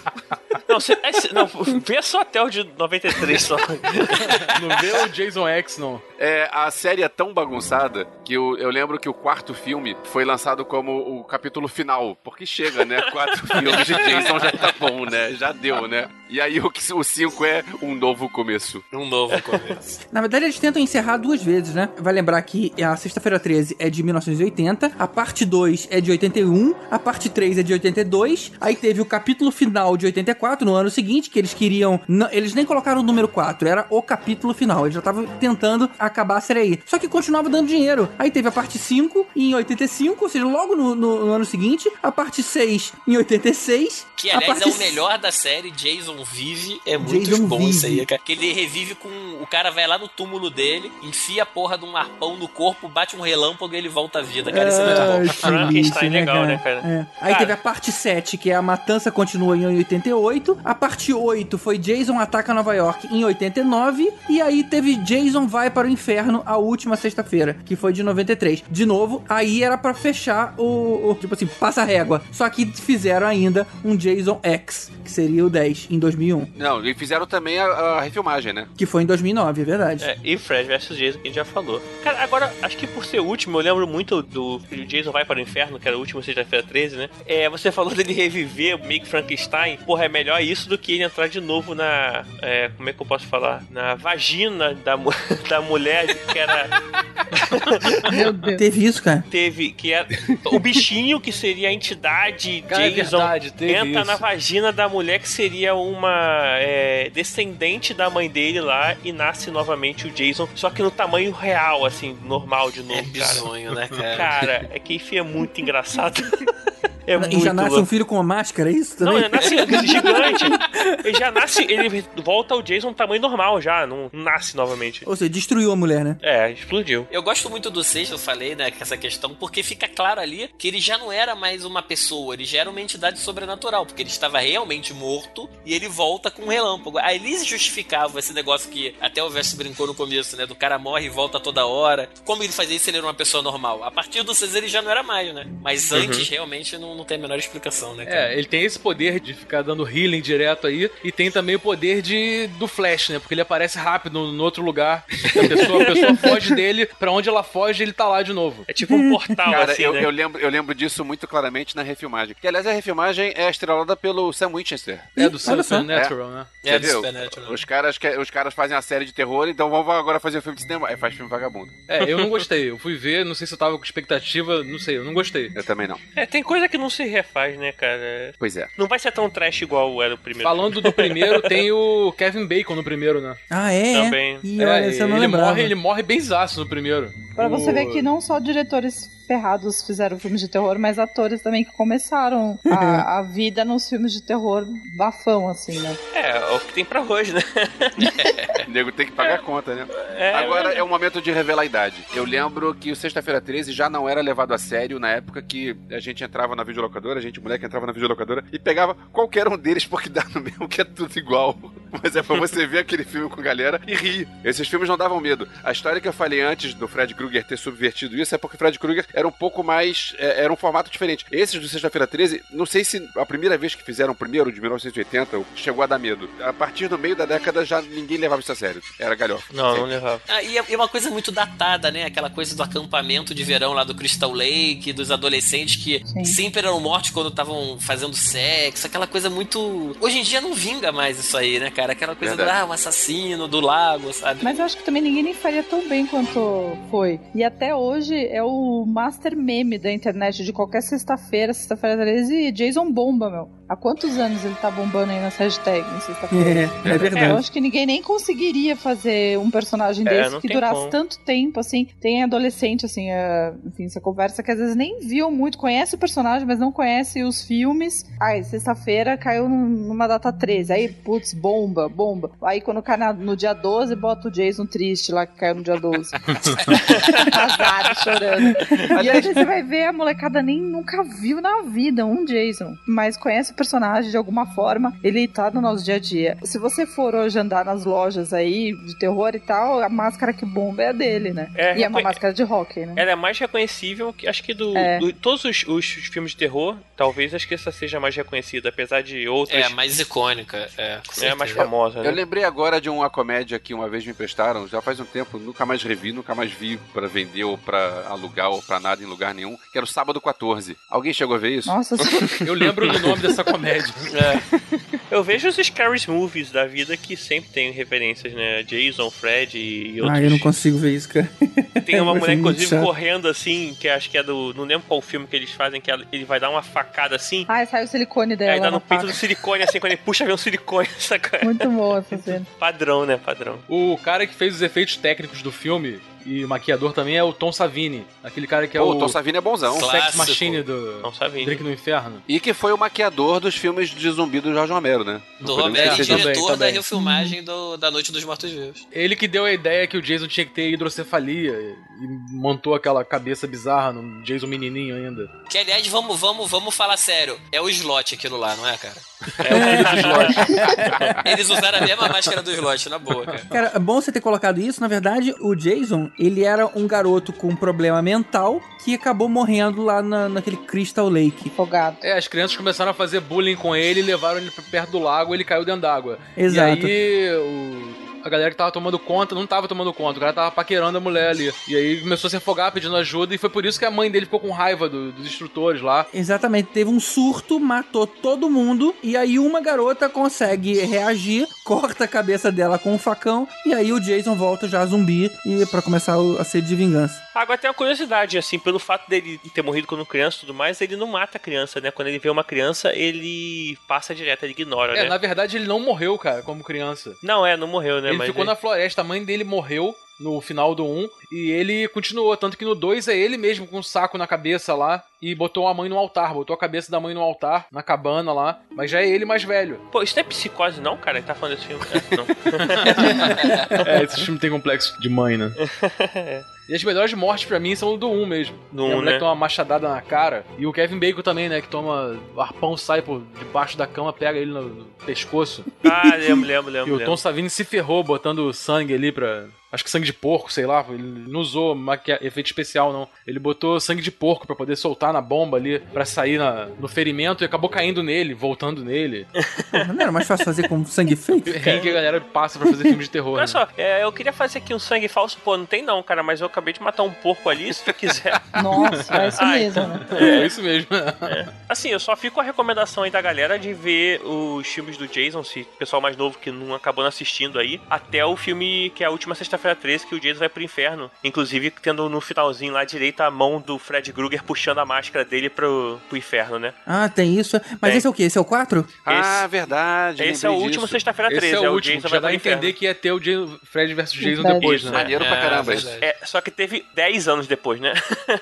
[SPEAKER 5] Não, cê, é, não, vê só até o de 93 só.
[SPEAKER 6] Não vê o Jason X, não.
[SPEAKER 8] É, a série é tão bagunçada que eu, eu lembro que o quarto filme foi lançado como o capítulo final. Porque chega, né? Quatro filmes de Jason já tá bom, né? Já deu, né? E aí o, o cinco é um novo começo.
[SPEAKER 4] Um novo começo.
[SPEAKER 3] Na verdade, eles tentam encerrar duas vezes, né? Vai lembrar que a Sexta-feira 13 é de 1980, a parte 2 é de 81, a parte 3 é de 82, aí teve o capítulo final de 84, no ano seguinte, que eles queriam... não- eles nem colocaram o número 4, era o capítulo final, eles já estavam tentando acabar a série aí. Só que continuava dando dinheiro. Aí teve a parte 5 em 85, ou seja, logo no, no- no ano seguinte, a parte 6 em 86...
[SPEAKER 4] Que
[SPEAKER 3] a
[SPEAKER 4] aliás é
[SPEAKER 3] parte
[SPEAKER 4] o melhor da série, Jason Vive. É muito
[SPEAKER 3] Jason
[SPEAKER 4] bom
[SPEAKER 3] Vive.
[SPEAKER 4] isso aí, cara. Que ele revive com. O cara vai lá no túmulo dele, enfia a porra de um arpão no corpo, bate um relâmpago e ele volta à vida, cara. Isso é muito bom.
[SPEAKER 3] Que
[SPEAKER 5] Frankenstein
[SPEAKER 3] lixo,
[SPEAKER 5] é legal, né, cara?
[SPEAKER 3] É. Aí
[SPEAKER 5] Cara.
[SPEAKER 3] teve a parte 7, que é a Matança Continua em 88. A parte 8 foi Jason Ataca Nova York em 89. E aí teve Jason Vai para o Inferno a última sexta-feira, que foi de 93. De novo, aí era pra fechar o, o- Tipo assim, passa a régua. Só que fizeram ainda um Jason X, que seria o 10 em 2001.
[SPEAKER 8] Não, e fizeram também a, a refilmagem, né?
[SPEAKER 3] Que foi em 2009, é verdade.
[SPEAKER 5] É, e Fred vs Jason, que a gente já falou. Cara, agora, acho que por ser o último, eu lembro muito do o Jason vai para o inferno, que era o último sexta-feira 13, né? É, você falou dele reviver meio que Frankenstein. Porra, é melhor melhor isso do que ele entrar de novo na. é, como é que eu posso falar? Na vagina da, da mulher que era.
[SPEAKER 7] Meu Deus.
[SPEAKER 3] Teve isso, cara?
[SPEAKER 5] Teve. Que era. O bichinho, que seria a entidade
[SPEAKER 6] Cara, é
[SPEAKER 5] Jason,
[SPEAKER 6] verdade, teve
[SPEAKER 5] entra
[SPEAKER 6] isso.
[SPEAKER 5] na vagina da mulher que seria uma é, descendente da mãe dele lá e nasce novamente o Jason, só que no tamanho real, assim, normal de
[SPEAKER 4] É
[SPEAKER 5] novo, cara.
[SPEAKER 4] bizonho, né, cara?
[SPEAKER 5] Cara, é que enfim é muito engraçado. É
[SPEAKER 3] e
[SPEAKER 5] muito
[SPEAKER 3] já nasce
[SPEAKER 5] louco.
[SPEAKER 3] um filho com uma máscara, é isso
[SPEAKER 5] Não,
[SPEAKER 3] também?
[SPEAKER 5] ele nasce gigante. Ele já nasce, ele volta ao Jason tamanho normal já, não nasce novamente.
[SPEAKER 3] Ou seja, destruiu a mulher, né?
[SPEAKER 5] É, explodiu.
[SPEAKER 4] Eu gosto muito do 6, eu falei, né, com essa questão, porque fica claro ali que ele já não era mais uma pessoa, ele já era uma entidade sobrenatural, porque ele estava realmente morto e ele volta com um relâmpago. Aí eles justificavam esse negócio que até o Verso brincou no começo, né, do cara morre e volta toda hora. Como ele fazia isso, ele era uma pessoa normal. A partir do 6 ele já não era mais, né? Mas antes, realmente, não, não tem a menor explicação, né, cara?
[SPEAKER 6] É, ele tem esse poder de ficar dando healing direto aí, e tem também o poder de do Flash, né? Porque ele aparece rápido no, no outro lugar. A pessoa, a pessoa foge dele, pra onde ela foge, ele tá lá de novo.
[SPEAKER 5] É tipo um portal,
[SPEAKER 8] Cara,
[SPEAKER 5] assim,
[SPEAKER 8] eu,
[SPEAKER 5] né?
[SPEAKER 8] eu lembro, eu lembro disso muito claramente na refilmagem. Que, aliás, a refilmagem é estrelada pelo Sam Winchester.
[SPEAKER 6] É do
[SPEAKER 3] só.
[SPEAKER 6] Supernatural, né?
[SPEAKER 4] É, do
[SPEAKER 8] Entendeu?
[SPEAKER 4] Supernatural.
[SPEAKER 8] Os caras, que- os caras fazem a série de terror, então vamos agora fazer um filme de cinema. Aí faz filme vagabundo.
[SPEAKER 6] É, eu não gostei. Eu fui ver, não sei se eu tava com expectativa, não sei, eu não gostei.
[SPEAKER 8] Eu também não.
[SPEAKER 5] É, tem coisa que não se refaz, né, cara?
[SPEAKER 8] Pois é.
[SPEAKER 5] Não vai ser tão trash igual era o primeiro.
[SPEAKER 6] Falando do primeiro, tem o Kevin Bacon no primeiro, né?
[SPEAKER 3] Ah, é?
[SPEAKER 5] Também.
[SPEAKER 3] E
[SPEAKER 6] É,
[SPEAKER 3] olha, você não
[SPEAKER 6] ele morre, ele morre benzaço no primeiro.
[SPEAKER 7] Pra você
[SPEAKER 6] O-
[SPEAKER 7] ver que não só diretores ferrados fizeram filmes de terror, mas atores também que começaram a, a vida nos filmes de terror bafão, assim, né?
[SPEAKER 5] É, é o que tem pra hoje, né?
[SPEAKER 8] O nego tem que pagar a conta, né?
[SPEAKER 5] É,
[SPEAKER 8] Agora é o momento de revelar a idade. Eu lembro que o Sexta-feira 13 já não era levado a sério na época que a gente entrava na videolocadora, a gente, moleque, entrava na videolocadora e pegava qualquer um deles porque dá no mesmo que é tudo igual. Mas é pra você ver aquele filme com galera e rir. Esses filmes não davam medo. A história que eu falei antes do Fred Krueger ter subvertido isso é porque o Fred Krueger era um pouco mais. é, era um formato diferente. Esses do Sexta-feira 13, não sei se a primeira vez que fizeram o primeiro, de 1980, chegou a dar medo. A partir do meio da década já ninguém levava isso a sério. Era galhofa.
[SPEAKER 5] Não, não
[SPEAKER 8] Sempre.
[SPEAKER 5] levava.
[SPEAKER 4] Ah, e é e é uma coisa muito datada, né? Aquela coisa do acampamento de verão lá do Crystal Lake, dos adolescentes que
[SPEAKER 7] Sim.
[SPEAKER 4] sempre eram mortos quando estavam fazendo sexo, aquela coisa muito. Hoje em dia não vinga mais isso aí, né, cara? Aquela coisa
[SPEAKER 8] Verdade.
[SPEAKER 4] do ah, o assassino do lago, sabe?
[SPEAKER 7] Mas eu acho que também ninguém nem faria tão bem quanto foi. E até hoje é o master meme da internet de qualquer sexta-feira, sexta-feira 13, Jason Bomba, meu. Há quantos anos ele tá bombando aí nas hashtags em sexta-feira?
[SPEAKER 3] É, é
[SPEAKER 7] Eu
[SPEAKER 3] verdade.
[SPEAKER 7] acho que ninguém nem conseguiria fazer um personagem
[SPEAKER 5] É,
[SPEAKER 7] desse
[SPEAKER 5] não
[SPEAKER 7] que durasse
[SPEAKER 5] como.
[SPEAKER 7] tanto tempo, assim. Tem adolescente, assim, é, enfim, você conversa que às vezes nem viu muito, conhece o personagem, mas não conhece os filmes. Aí, sexta-feira caiu num- numa data 13. Aí, putz, bomba, bomba. Aí, quando cai na- no dia 12, bota o Jason triste lá que caiu no dia 12. Azar, chorando. E aí você vai ver, a molecada nem nunca viu na vida um Jason. Mas conhece o personagem de alguma forma, ele tá no nosso dia a dia. Se você for hoje andar nas lojas aí de terror e tal, a máscara que bomba é a dele, né?
[SPEAKER 5] É,
[SPEAKER 7] e é uma máscara de rock, né?
[SPEAKER 5] Ela é mais reconhecível que acho que do,
[SPEAKER 7] É.
[SPEAKER 5] do- todos os, os filmes de terror, talvez acho que essa seja mais reconhecida, apesar de outras
[SPEAKER 4] É, a mais icônica. É, com
[SPEAKER 5] é mais famosa,
[SPEAKER 8] Eu
[SPEAKER 5] né?
[SPEAKER 8] lembrei agora de uma comédia que uma vez me emprestaram, já faz um tempo, nunca mais revi, nunca mais vi pra vender ou pra alugar ou pra nada em lugar nenhum, que era o Sábado 14. Alguém chegou a ver isso?
[SPEAKER 7] Nossa,
[SPEAKER 6] Eu lembro do nome dessa comédia.
[SPEAKER 5] É. Eu vejo os Scary Movies da vida que sempre tem referências, né? Jason, Fred e outros.
[SPEAKER 3] Ah, eu não consigo ver isso, cara.
[SPEAKER 5] Tem uma
[SPEAKER 3] Vai
[SPEAKER 5] mulher, inclusive,
[SPEAKER 3] chato.
[SPEAKER 5] correndo assim, que acho que é do. Não lembro qual filme que eles fazem, que ele vai dar uma facada assim.
[SPEAKER 7] ai, sai o silicone
[SPEAKER 5] Aí
[SPEAKER 7] dela.
[SPEAKER 5] dá no peito
[SPEAKER 7] faca.
[SPEAKER 5] do silicone, assim, quando ele puxa, vem um silicone, saca?
[SPEAKER 7] Muito boa essa cena.
[SPEAKER 5] Padrão, né? Padrão.
[SPEAKER 6] O cara que fez os efeitos técnicos do filme e maquiador também é o Tom Savini. Aquele cara que é
[SPEAKER 8] Pô,
[SPEAKER 6] o
[SPEAKER 8] o Tom Savini é bonzão.
[SPEAKER 6] Sex
[SPEAKER 4] Clássico.
[SPEAKER 6] Machine do
[SPEAKER 5] Não sabia.
[SPEAKER 6] Drink no Inferno.
[SPEAKER 8] E que foi o maquiador dos filmes de zumbi do Jorge Romero, né?
[SPEAKER 4] Do
[SPEAKER 8] podemos
[SPEAKER 4] Roberto,
[SPEAKER 8] esquecer
[SPEAKER 6] também,
[SPEAKER 4] diretor da
[SPEAKER 6] também.
[SPEAKER 4] refilmagem do, da Noite dos Mortos-Vivos.
[SPEAKER 6] Ele que deu a ideia que o Jason tinha que ter hidrocefalia e montou aquela cabeça bizarra no Jason menininho ainda.
[SPEAKER 4] Que, aliás, vamos, vamos, vamos falar sério. É o slot aquilo lá, não é, cara?
[SPEAKER 6] É o filho do Slot.
[SPEAKER 4] Eles usaram a mesma máscara do slot, na boa, cara.
[SPEAKER 3] Cara, é bom você ter colocado isso. Na verdade, o Jason, ele era um garoto com um problema mental que acabou morrendo lá na, naquele Crystal Lake.
[SPEAKER 7] Afogado.
[SPEAKER 6] É, as crianças começaram a fazer bullying com ele, levaram ele pra perto do lago, ele caiu dentro d'água.
[SPEAKER 3] Exato.
[SPEAKER 6] E aí o- a galera que tava tomando conta não tava tomando conta, o cara tava paquerando a mulher ali. E aí começou a se afogar pedindo ajuda e foi por isso que a mãe dele ficou com raiva do- dos instrutores lá.
[SPEAKER 3] Exatamente, teve um surto, matou todo mundo, e aí uma garota consegue reagir, corta a cabeça dela com um facão, e aí o Jason volta já zumbi e para começar a sede de vingança.
[SPEAKER 5] Agora tem uma curiosidade, assim, pelo fato dele ter morrido quando criança e tudo mais, ele não mata a criança, né? Quando ele vê uma criança, ele passa direto, ele ignora,
[SPEAKER 6] É,
[SPEAKER 5] né?
[SPEAKER 6] na verdade ele não morreu, cara, como criança.
[SPEAKER 5] Não, é, não morreu, né?
[SPEAKER 6] ele
[SPEAKER 5] Mas
[SPEAKER 6] ficou
[SPEAKER 5] ele-
[SPEAKER 6] na floresta, a mãe dele morreu no final do 1 e ele continuou, tanto que no 2 é ele mesmo com um saco na cabeça lá e botou a mãe no altar, botou a cabeça da mãe no altar, na cabana lá, mas já é ele mais velho.
[SPEAKER 5] Pô, isso não é psicose não, cara? Ele tá falando desse filme? É, não.
[SPEAKER 6] É, esse filme tem complexo de mãe, né? E as melhores mortes pra mim são o do 1 mesmo. A
[SPEAKER 5] um,
[SPEAKER 6] mulher
[SPEAKER 5] né?
[SPEAKER 6] que toma uma machadada na cara. E o Kevin Bacon também, né? Que toma. O arpão sai por debaixo da cama, pega ele no, no pescoço.
[SPEAKER 5] Ah, lembro, lembro,
[SPEAKER 6] E
[SPEAKER 5] lembro.
[SPEAKER 6] o
[SPEAKER 5] lembro.
[SPEAKER 6] Tom Savini se ferrou botando sangue ali pra. Acho que sangue de porco, sei lá. Ele não usou efeito especial, não. Ele botou sangue de porco pra poder soltar na bomba ali, pra sair na... no ferimento e acabou caindo nele, voltando nele.
[SPEAKER 3] Não era mais fácil fazer com sangue fake?
[SPEAKER 6] Quem que a galera passa pra fazer filme de terror.
[SPEAKER 5] Olha
[SPEAKER 6] né?
[SPEAKER 5] só, é, eu queria fazer aqui um sangue falso. Pô, não tem não, cara, mas eu acabei de matar um porco ali, se tu quiser.
[SPEAKER 7] Nossa, é isso
[SPEAKER 5] Ai.
[SPEAKER 7] mesmo, né?
[SPEAKER 6] É isso mesmo.
[SPEAKER 5] Assim, eu só fico com a recomendação aí da galera de ver os filmes do Jason, se o pessoal mais novo que não acabou não assistindo aí, até o filme que é a última sexta-feira 13, que o Jason vai pro inferno. Inclusive, tendo no finalzinho lá direito a mão do Fred Krueger puxando a máscara dele pro, pro inferno, né?
[SPEAKER 3] Ah, tem isso. Mas
[SPEAKER 5] Tem.
[SPEAKER 3] esse é o quê? Esse é o 4?
[SPEAKER 8] Ah, verdade.
[SPEAKER 5] Esse é o último sexta-feira 13,
[SPEAKER 6] Esse é o último,
[SPEAKER 5] Jason
[SPEAKER 6] já dá
[SPEAKER 5] vai
[SPEAKER 6] a
[SPEAKER 5] pro inferno.
[SPEAKER 6] entender que ia ter o Jason- Fred vs Jason
[SPEAKER 7] Fred.
[SPEAKER 6] depois, né?
[SPEAKER 8] maneiro pra
[SPEAKER 4] É,
[SPEAKER 8] caramba
[SPEAKER 4] é
[SPEAKER 8] isso.
[SPEAKER 4] verdade.
[SPEAKER 5] É, só que teve 10 anos depois, né?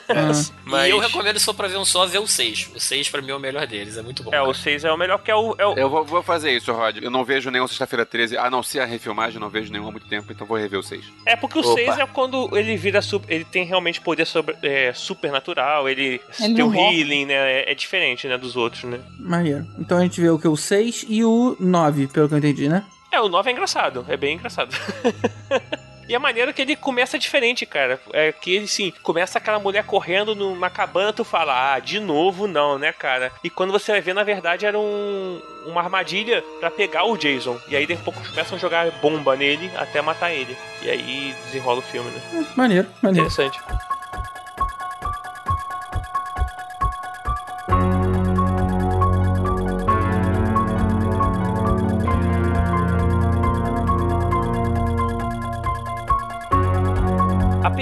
[SPEAKER 3] Ah.
[SPEAKER 5] Mas-
[SPEAKER 4] E eu recomendo, for pra ver um só, ver o 6. O 6 pra mim é o melhor deles, é muito bom.
[SPEAKER 5] É, o
[SPEAKER 4] cara.
[SPEAKER 5] 6 é o melhor, que é o. É o...
[SPEAKER 8] Eu vou, vou fazer isso, Rod. Eu não vejo nenhum Sexta-feira 13, a não ser a refilmagem, não vejo nenhum há muito tempo, então vou rever o 6.
[SPEAKER 5] É porque o
[SPEAKER 8] Opa.
[SPEAKER 5] 6 é quando ele vira super, ele tem realmente poder sobre, é, supernatural, ele,
[SPEAKER 7] Ele
[SPEAKER 5] tem o
[SPEAKER 7] morre.
[SPEAKER 5] healing, né? É, é diferente, né, dos outros, né?
[SPEAKER 3] Maneiro. Então a gente vê o que? O 6 e o 9, pelo que eu entendi, né?
[SPEAKER 5] É, o 9 é engraçado, é bem engraçado. E a maneira que ele começa diferente, cara. É que ele, sim, começa aquela mulher correndo numa cabana, tu fala, ah, de novo não, né, cara? E quando você vai ver, na verdade, era um, uma armadilha pra pegar o Jason. E aí, daqui a pouco, começam a jogar bomba nele até matar ele. E aí desenrola o filme, né?
[SPEAKER 3] Maneiro, maneiro.
[SPEAKER 5] Interessante.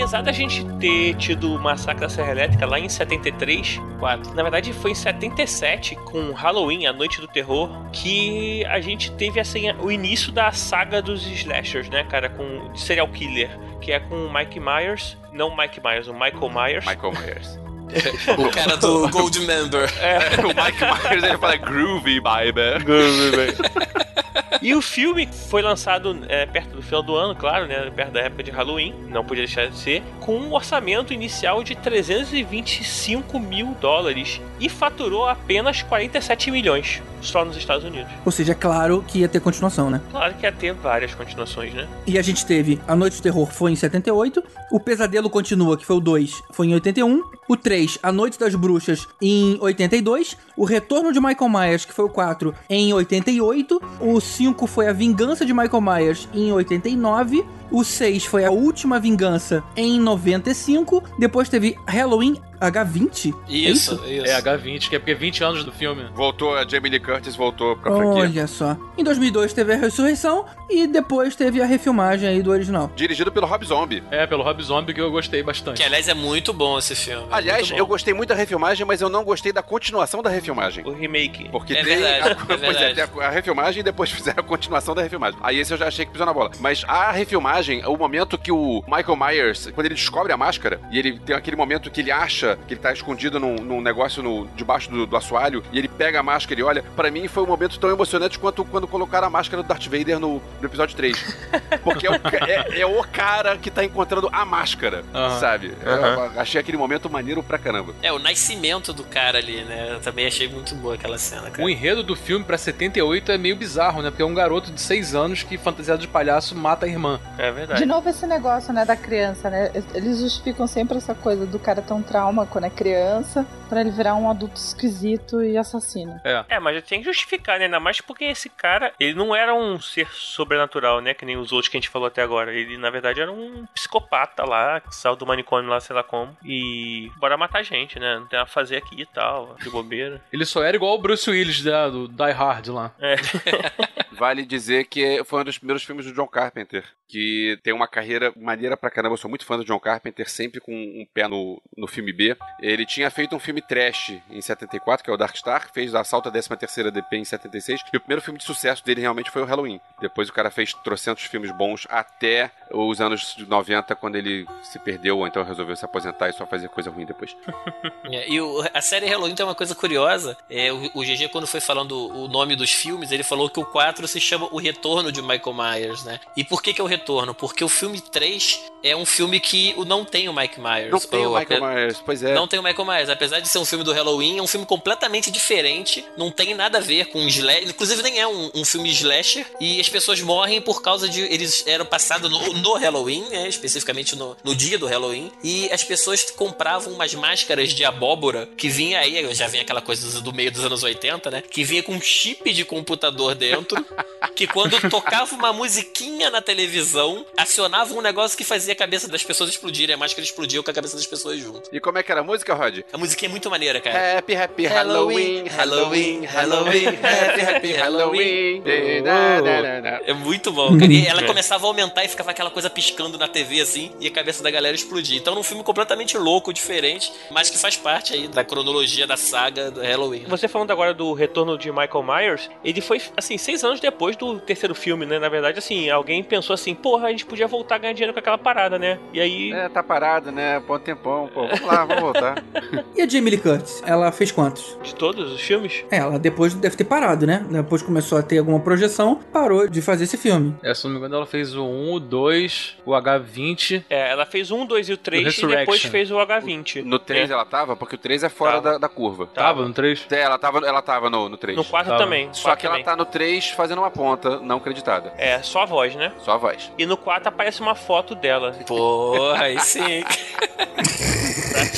[SPEAKER 5] Apesar da gente ter tido o massacre da Serra Elétrica lá em 73,
[SPEAKER 4] 4.
[SPEAKER 5] na verdade foi em 77, com Halloween, a Noite do Terror, que a gente teve assim, o início da saga dos slashers, né, cara, com serial killer, que é com o Mike Myers, não Mike Myers, o Michael Myers.
[SPEAKER 8] Michael Myers.
[SPEAKER 4] O cara do Gold Member.
[SPEAKER 8] o Mike Myers ele fala groovy, baby.
[SPEAKER 5] E o filme foi lançado é, perto do final do ano, claro, né? Perto da época de Halloween, não podia deixar de ser, com um orçamento inicial de 325 mil dólares e faturou apenas 47 milhões só nos Estados Unidos.
[SPEAKER 3] Ou seja, é claro que ia ter continuação, né?
[SPEAKER 5] Claro que ia ter várias continuações, né?
[SPEAKER 3] E a gente teve A Noite do Terror foi em 78, O Pesadelo Continua, que foi o 2, foi em 81, o 3, A Noite das Bruxas, em 82, O Retorno de Michael Myers, que foi o 4, em 88, o 5 foi A Vingança de Michael Myers, em 89, o 6 foi A Última Vingança, em 95, depois teve Halloween H20.
[SPEAKER 4] Isso, isso.
[SPEAKER 6] É H20, que é porque é 20 anos do filme.
[SPEAKER 8] Voltou, a Jamie Lee Curtis voltou pra franquia.
[SPEAKER 3] Olha só. Em 2002 teve a Ressurreição e depois teve a refilmagem aí do original.
[SPEAKER 8] Dirigido pelo Rob Zombie.
[SPEAKER 6] É, pelo Rob Zombie que eu gostei bastante.
[SPEAKER 4] Que aliás é muito bom esse filme. é
[SPEAKER 8] Aliás, eu gostei muito da refilmagem, mas eu não gostei da continuação da refilmagem.
[SPEAKER 5] O remake.
[SPEAKER 8] Porque
[SPEAKER 4] É
[SPEAKER 8] tem
[SPEAKER 4] verdade,
[SPEAKER 8] a,
[SPEAKER 4] é
[SPEAKER 8] pois
[SPEAKER 4] verdade.
[SPEAKER 8] é, tem a, a refilmagem e depois fizeram a continuação da refilmagem. Aí esse eu já achei que pisou na bola. Mas a refilmagem, o momento que o Michael Myers, quando ele descobre a máscara, e ele tem aquele momento que ele acha que ele tá escondido num, num negócio no, debaixo do, do assoalho, e ele pega a máscara e olha, pra mim foi um momento tão emocionante quanto quando colocaram a máscara do Darth Vader no, no episódio 3. Porque é o, é- é o cara que tá encontrando a máscara,
[SPEAKER 6] Aham.
[SPEAKER 8] sabe? Eu achei aquele momento maneiro pra caramba.
[SPEAKER 4] É, o nascimento do cara ali, né? Eu também achei muito boa aquela cena, cara.
[SPEAKER 6] O enredo do filme pra 78 é meio bizarro, né? Porque é um garoto de 6 anos que, fantasiado de palhaço, mata a irmã.
[SPEAKER 5] É verdade.
[SPEAKER 7] De novo esse negócio, né, da criança, né? Eles justificam sempre essa coisa do cara ter um trauma trauma quando é criança pra ele virar um adulto esquisito e assassino.
[SPEAKER 6] É.
[SPEAKER 5] É, mas tem que justificar, né? Ainda mais porque esse cara, ele não era um ser sobrenatural, né? Que nem os outros que a gente falou até agora. Ele, na verdade, era um psicopata lá, que saiu do manicômio lá, sei lá como. E bora matar gente, né? Não tem nada a fazer aqui e tal, de bobeira.
[SPEAKER 6] Ele só era igual o Bruce Willis da, do Die Hard lá.
[SPEAKER 5] É.
[SPEAKER 8] Vale dizer que foi um dos primeiros filmes do John Carpenter, que tem uma carreira maneira pra caramba. Eu sou muito fã do John Carpenter, sempre com um pé no, no filme B. Ele tinha feito um filme trash em 74, que é o Dark Star, fez Assalto à 13ª DP em 76, e o primeiro filme de sucesso dele realmente foi o Halloween. Depois o cara fez trocentos filmes bons até os anos 90, quando ele se perdeu, ou então resolveu se aposentar e só fazer coisa ruim depois.
[SPEAKER 4] É, e o- a série Halloween tem uma coisa curiosa. É, o, o GG, quando foi falando o nome dos filmes, ele falou que o 4 se chama O Retorno de Michael Myers, né? E por que, que é o retorno? Porque o filme 3 é um filme que o- não tem o Mike Myers.
[SPEAKER 8] Não tem o Michael Myers, pois é.
[SPEAKER 4] Não tem o Michael Myers. Apesar de ser um filme do Halloween, é um filme completamente diferente. Não tem nada a ver com slasher. Inclusive, nem é um, um filme slasher. E as pessoas morrem por causa de. Eles eram passados no, no Halloween, né? Especificamente no, no dia do Halloween. E as pessoas compravam umas máscaras de abóbora que vinha aí. Já vinha aquela coisa do- meio dos anos 80, né? Que vinha com um chip de computador dentro. que quando tocava uma musiquinha na televisão, acionava um negócio que fazia a cabeça das pessoas explodirem. A máscara explodia com a cabeça das pessoas junto.
[SPEAKER 8] E como é que era a música, Rod?
[SPEAKER 4] A musiquinha é muito maneira, cara.
[SPEAKER 8] Happy, happy
[SPEAKER 4] Halloween,
[SPEAKER 8] Halloween,
[SPEAKER 4] Halloween,
[SPEAKER 8] happy, happy Halloween.
[SPEAKER 4] É muito bom, cara. E ela começava a aumentar e ficava aquela coisa piscando na TV assim, e a cabeça da galera explodia. Então, é um filme completamente louco, diferente, mas que faz parte aí da cronologia da saga do Halloween.
[SPEAKER 5] Você falando agora do retorno de Michael Myers, ele foi, assim, seis anos depois do terceiro filme, né? Na verdade, assim, alguém pensou assim, porra, a gente podia voltar a ganhar dinheiro com aquela parada, né? E aí.
[SPEAKER 8] É, tá parado, né? Pô, tempão, pô. Vamos lá, vamos voltar.
[SPEAKER 3] E a Jamie Lee Curtis? Ela fez quantos?
[SPEAKER 5] De todos os filmes?
[SPEAKER 3] É, ela depois deve ter parado, né? Depois começou a ter alguma projeção, parou de fazer esse filme.
[SPEAKER 6] É, se não me engano, ela fez o 1, o 2, o H20.
[SPEAKER 5] É, ela fez um, dois e o três e
[SPEAKER 6] Resurrection.
[SPEAKER 5] depois fez o H20.
[SPEAKER 8] No 3
[SPEAKER 5] É.
[SPEAKER 8] ela tava, porque o 3 é fora da, da curva.
[SPEAKER 6] Tava no 3?
[SPEAKER 8] É, ela tava, ela tava no, no 3.
[SPEAKER 5] No 4
[SPEAKER 6] Tava.
[SPEAKER 5] também.
[SPEAKER 8] Só
[SPEAKER 5] quatro
[SPEAKER 8] que ela
[SPEAKER 5] também.
[SPEAKER 8] tá no 3 fazendo uma ponta não acreditada.
[SPEAKER 5] É, só a voz, né?
[SPEAKER 8] Só a voz.
[SPEAKER 5] E no 4 aparece uma foto dela.
[SPEAKER 4] Porra, aí sim.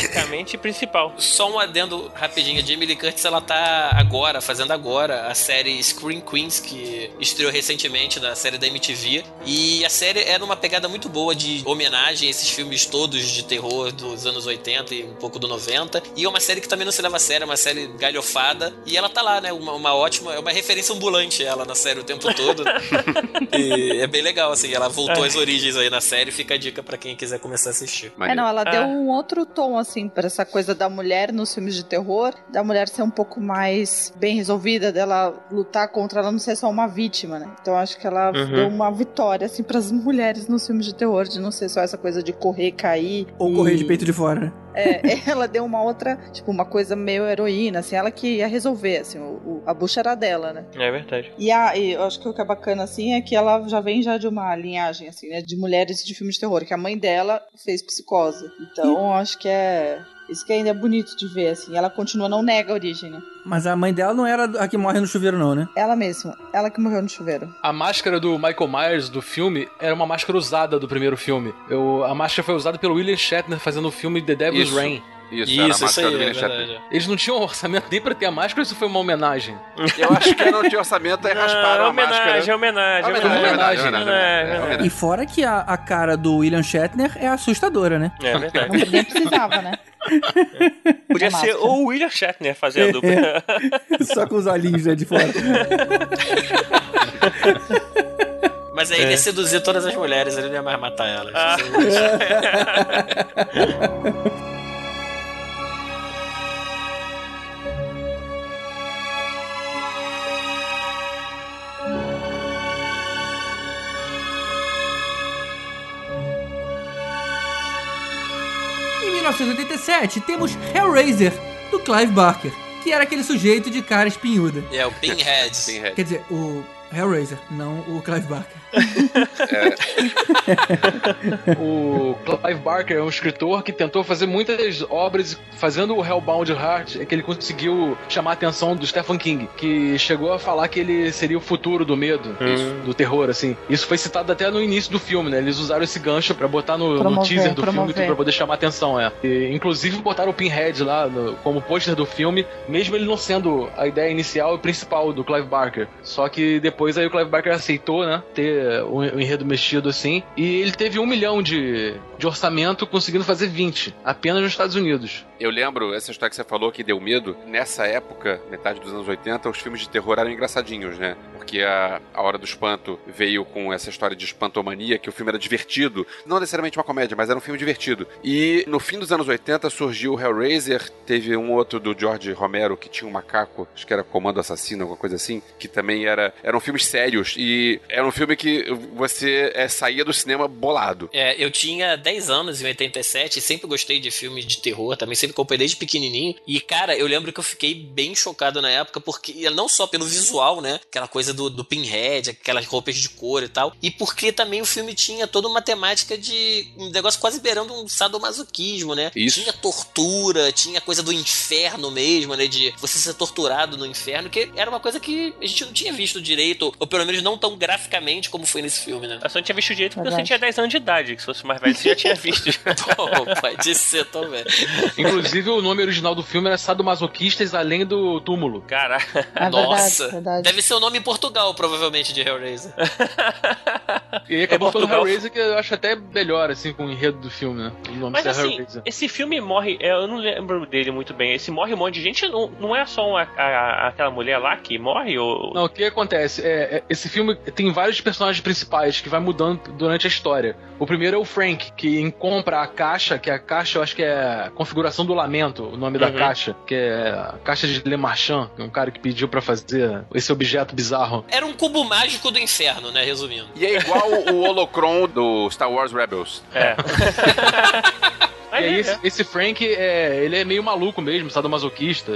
[SPEAKER 5] Praticamente principal.
[SPEAKER 4] Só um adendo rapidinho. A Jamie Lee Curtis, ela tá agora, fazendo agora, a série Screen Queens, que estreou recentemente na série da MTV. E a série era uma pegada muito boa de homenagem a esses filmes todos de terror dos anos 80 e um pouco do 90. E é uma série que também não se leva a sério, é uma série galhofada. E ela tá lá, né? Uma, uma ótima, é uma referência ambulante ela na série o tempo todo. e é bem legal, assim. Ela voltou às origens aí na série. Fica a dica pra quem quiser começar a assistir.
[SPEAKER 7] É, não, ela
[SPEAKER 5] Ah.
[SPEAKER 7] deu um outro tom, assim, pra essa coisa da mulher nos filmes de terror, da mulher ser um pouco mais bem resolvida, dela lutar contra ela não ser só uma vítima, né? Então acho que ela
[SPEAKER 5] Uhum.
[SPEAKER 7] deu uma vitória, assim, pras mulheres nos filmes de terror, de não ser só essa coisa de correr, cair.
[SPEAKER 3] Ou
[SPEAKER 7] e-
[SPEAKER 3] correr de peito de fora, né?
[SPEAKER 7] É, ela deu uma outra, tipo, uma coisa meio heroína, assim, ela que ia resolver, assim, o, o- a bucha era dela, né?
[SPEAKER 5] É verdade.
[SPEAKER 7] E, a, e eu acho que o que é bacana, assim, é que ela já vem já de uma linhagem, assim, né? De mulheres de filmes de terror, que a mãe dela fez psicose. Então, eu acho que é... Isso que ainda é bonito de ver, assim. Ela continua, não nega a origem, né?
[SPEAKER 3] Mas a mãe dela não era a que morre no chuveiro, não, né?
[SPEAKER 7] Ela mesma. Ela que morreu no chuveiro.
[SPEAKER 6] A máscara do Michael Myers do filme era uma máscara usada do primeiro filme. Eu, a máscara foi usada pelo William Shatner fazendo o filme The Devil's
[SPEAKER 8] Isso.
[SPEAKER 6] Rain.
[SPEAKER 8] Isso, era a
[SPEAKER 4] Isso, isso
[SPEAKER 8] máscara
[SPEAKER 4] aí,
[SPEAKER 8] do
[SPEAKER 4] é
[SPEAKER 8] Shatner.
[SPEAKER 4] verdade.
[SPEAKER 6] Eles não tinham orçamento nem pra ter a máscara, ou isso foi uma homenagem?
[SPEAKER 8] Eu acho que não tinha orçamento, aí rasparam
[SPEAKER 5] Não,
[SPEAKER 8] a máscara.
[SPEAKER 5] homenagem, homenagem,
[SPEAKER 8] Homenagem,
[SPEAKER 5] homenagem.
[SPEAKER 8] homenagem,
[SPEAKER 6] homenagem.
[SPEAKER 8] homenagem,
[SPEAKER 5] É,
[SPEAKER 8] é, homenagem.
[SPEAKER 3] E fora que a, a cara do William Shatner é assustadora, né?
[SPEAKER 5] É verdade.
[SPEAKER 7] Nem precisava, né?
[SPEAKER 5] Podia
[SPEAKER 7] A
[SPEAKER 5] ser
[SPEAKER 7] máscara.
[SPEAKER 5] o William Shatner fazendo.
[SPEAKER 3] Só com os olhinhos né, de fora.
[SPEAKER 4] Mas aí ele ia seduzir todas as mulheres, ele não ia mais matar elas.
[SPEAKER 5] Ah.
[SPEAKER 3] 1987, temos Hellraiser, do Clive Barker, que era aquele sujeito de cara espinhuda.
[SPEAKER 4] É, o Pinhead.
[SPEAKER 8] Pinhead.
[SPEAKER 3] Quer dizer, o Hellraiser, não o Clive Barker.
[SPEAKER 6] O Clive Barker é um escritor que tentou fazer muitas obras, fazendo o Hellbound Heart, é que ele conseguiu chamar a atenção do Stephen King, que chegou a falar que ele seria o futuro do medo, do terror, assim. Isso foi citado até no início do filme, né? Eles usaram esse gancho pra botar no, no
[SPEAKER 7] Promover,
[SPEAKER 6] teaser do
[SPEAKER 7] promover.
[SPEAKER 6] filme pra poder chamar a atenção, é. E, inclusive botaram o Pinhead lá no- como pôster do filme, mesmo ele não sendo a ideia inicial e principal do Clive Barker. Só que depois aí o Clive Barker aceitou, né? Ter o, o enredo mexido assim. E ele teve um milhão de, de orçamento, conseguindo fazer 20, apenas nos Estados Unidos.
[SPEAKER 8] Eu lembro, essa história que você falou que deu medo, nessa época, metade dos anos 80, os filmes de terror eram engraçadinhos, né? Porque a, a Hora do Espanto veio com essa história de espantomania, que o filme era divertido. Não necessariamente uma comédia, mas era um filme divertido. E no fim dos anos 80 surgiu o Hellraiser, teve um outro do George Romero que tinha um macaco, acho que era Comando Assassino, alguma coisa assim, que também era. Eram filmes sérios. E era um filme que você é, saía do cinema bolado.
[SPEAKER 4] É, eu tinha 10 anos em 87 e sempre gostei de filmes de terror, também sempre comprei desde pequenininho. E, cara, eu lembro que eu fiquei bem chocado na época, porque não só pelo visual, né? Aquela coisa do, do pinhead, aquelas roupas de cor e tal. E porque também o filme tinha toda uma temática de um negócio quase beirando um sadomasoquismo, né?
[SPEAKER 8] Isso.
[SPEAKER 4] Tinha tortura, tinha coisa do inferno mesmo, né? De você ser torturado no inferno, que era uma coisa que a gente não tinha visto direito, ou pelo menos não tão graficamente como foi nesse filme, né?
[SPEAKER 5] Eu só não tinha visto direito porque
[SPEAKER 7] Verdade.
[SPEAKER 5] você tinha 10 anos de idade. Que se fosse mais velho, você já tinha visto.
[SPEAKER 4] Pô, pode ser também.
[SPEAKER 6] Inclusive, o nome original do filme era Sadomasoquistas Além do Túmulo.
[SPEAKER 5] Cara,
[SPEAKER 7] É
[SPEAKER 4] Nossa,
[SPEAKER 7] verdade, verdade.
[SPEAKER 4] deve ser o nome em Portugal, provavelmente, de Hellraiser.
[SPEAKER 6] E aí acabou
[SPEAKER 5] É
[SPEAKER 6] pelo
[SPEAKER 5] Portugal.
[SPEAKER 6] Hellraiser, que eu acho até melhor, assim, com o enredo do filme, né? O nome
[SPEAKER 5] Mas
[SPEAKER 6] ser
[SPEAKER 5] assim,
[SPEAKER 6] Hellraiser.
[SPEAKER 5] esse filme morre. é, Eu não lembro dele muito bem. Esse morre um monte de gente. Não, não é só uma- a- aquela mulher lá que morre? Ou...
[SPEAKER 6] Não, o que acontece? É, é, esse filme tem vários personagens principais que vai mudando durante a história. O primeiro é o Frank, que compra a caixa, que a caixa eu acho que é a configuração do lamento, o nome da
[SPEAKER 5] Uhum.
[SPEAKER 6] caixa, que é a caixa de Le Marchand, que é um cara que pediu pra fazer esse objeto bizarro.
[SPEAKER 4] Era um cubo mágico do inferno, né? Resumindo.
[SPEAKER 8] E é igual o Holocron do Star Wars Rebels.
[SPEAKER 5] É.
[SPEAKER 6] E aí
[SPEAKER 5] é,
[SPEAKER 6] esse, esse Frank, é, ele é meio maluco mesmo, sadomasoquista.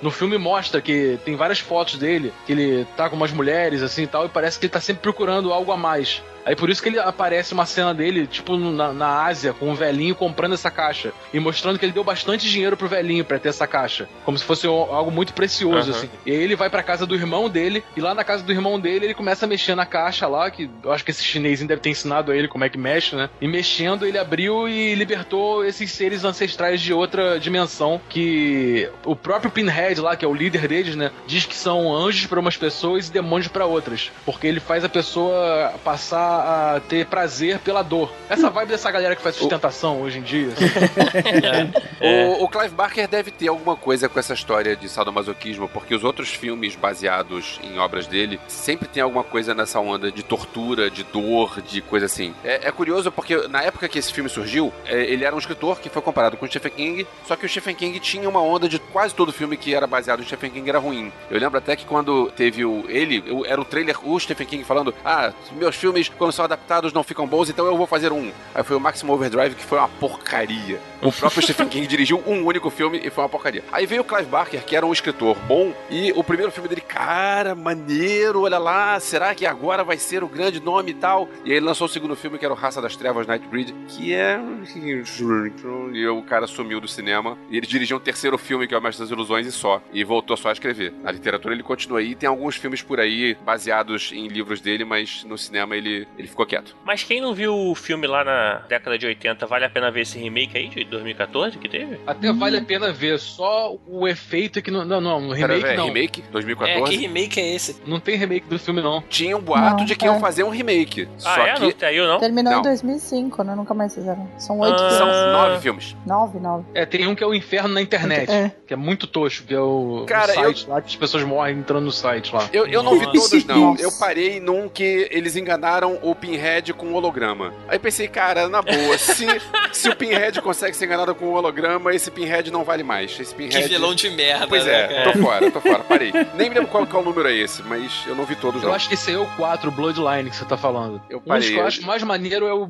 [SPEAKER 6] No filme mostra que tem várias fotos dele, que ele tá com umas mulheres assim e tal, e parece que ele tá sempre procurando algo a mais. Aí por isso que ele aparece uma cena dele, tipo, na, na Ásia, com um velhinho comprando essa caixa. E mostrando que ele deu bastante dinheiro pro velhinho pra ter essa caixa. Como se fosse algo muito precioso,
[SPEAKER 5] Aham.
[SPEAKER 6] assim. E aí ele vai pra casa do irmão dele, e lá na casa do irmão dele ele começa a mexer na caixa lá, que eu acho que esse chinesinho deve ter ensinado a ele como é que mexe, né? E mexendo, ele abriu e libertou esses seres ancestrais de outra dimensão, que o próprio Pinhead lá, que é o líder deles, né? Diz que são anjos pra umas pessoas e demônios pra outras. Porque ele faz a pessoa passar a ter prazer pela dor. Essa vibe dessa galera que faz sustentação hoje em dia. assim.
[SPEAKER 8] O, o Clive Barker deve ter alguma coisa com essa história de sadomasoquismo, porque os outros filmes baseados em obras dele sempre tem alguma coisa nessa onda de tortura, de dor, de coisa assim. É, é curioso porque na época que esse filme surgiu, é, ele era um escritor que foi comparado com o Stephen King, só que o Stephen King tinha uma onda de quase todo filme que era baseado em Stephen King era ruim. Eu lembro até que quando teve o ele, o- era o trailer, o Stephen King falando: Ah, meus filmes, quando são adaptados, não ficam bons, então eu vou fazer um. Aí foi o Maximum Overdrive, que foi uma porcaria. O próprio Stephen King dirigiu um único filme e foi uma porcaria. Aí veio o Clive Barker, que era um escritor bom, e o primeiro filme dele, cara, maneiro, olha lá, será que agora vai ser o grande nome e tal? E aí ele lançou o segundo filme, que era o Raça das Trevas, Nightbreed, que é. E o cara sumiu do cinema. E ele dirigiu um terceiro filme, que é o Mestre das Ilusões, e só. E voltou só a escrever. Na literatura ele continua aí, tem alguns filmes por aí baseados em livros dele, mas no cinema ele, ele ficou quieto.
[SPEAKER 5] Mas quem não viu o filme lá na década de 80, vale a pena ver esse remake aí de 2014 que teve?
[SPEAKER 6] Até vale a pena ver, só o efeito é que não. Não, não, no
[SPEAKER 8] Pera,
[SPEAKER 6] remake
[SPEAKER 8] velho,
[SPEAKER 6] não.
[SPEAKER 8] remake?
[SPEAKER 4] É,
[SPEAKER 8] 2014?
[SPEAKER 4] que remake é esse?
[SPEAKER 6] Não tem remake do filme, não.
[SPEAKER 8] Tinha um boato
[SPEAKER 7] Não,
[SPEAKER 8] de que iam
[SPEAKER 7] é.
[SPEAKER 8] fazer um remake.
[SPEAKER 5] Ah,
[SPEAKER 8] só
[SPEAKER 5] é?
[SPEAKER 8] que
[SPEAKER 5] Não saiu, não?
[SPEAKER 7] Terminou
[SPEAKER 8] Não.
[SPEAKER 7] em 2005, né? Nunca mais fizeram. São oito
[SPEAKER 5] Ah.
[SPEAKER 8] são nove filmes.
[SPEAKER 7] Nove, nove.
[SPEAKER 6] É, tem um que é o Inferno na Internet,
[SPEAKER 7] É.
[SPEAKER 6] que é muito tosco, que é o, o
[SPEAKER 8] Cara,
[SPEAKER 6] site lá que as pessoas morrem entrando no site lá.
[SPEAKER 8] Eu, eu não vi todos, não. Eu parei num que eles enganaram o Pinhead com holograma. Aí pensei, cara, na boa, se, se o Pinhead consegue ser enganado com holograma, esse Pinhead não vale mais. Esse Pinhead...
[SPEAKER 4] Que vilão de merda,
[SPEAKER 8] Pois
[SPEAKER 4] né,
[SPEAKER 8] é,
[SPEAKER 4] cara?
[SPEAKER 8] tô fora, tô fora, parei. Nem me lembro qual, qual número é esse, mas eu não vi todos
[SPEAKER 6] Eu
[SPEAKER 8] não.
[SPEAKER 6] acho que esse é o 4, Bloodline, que você tá falando.
[SPEAKER 8] Eu
[SPEAKER 6] Um dos
[SPEAKER 8] parei.
[SPEAKER 6] que eu acho mais maneiro é o, é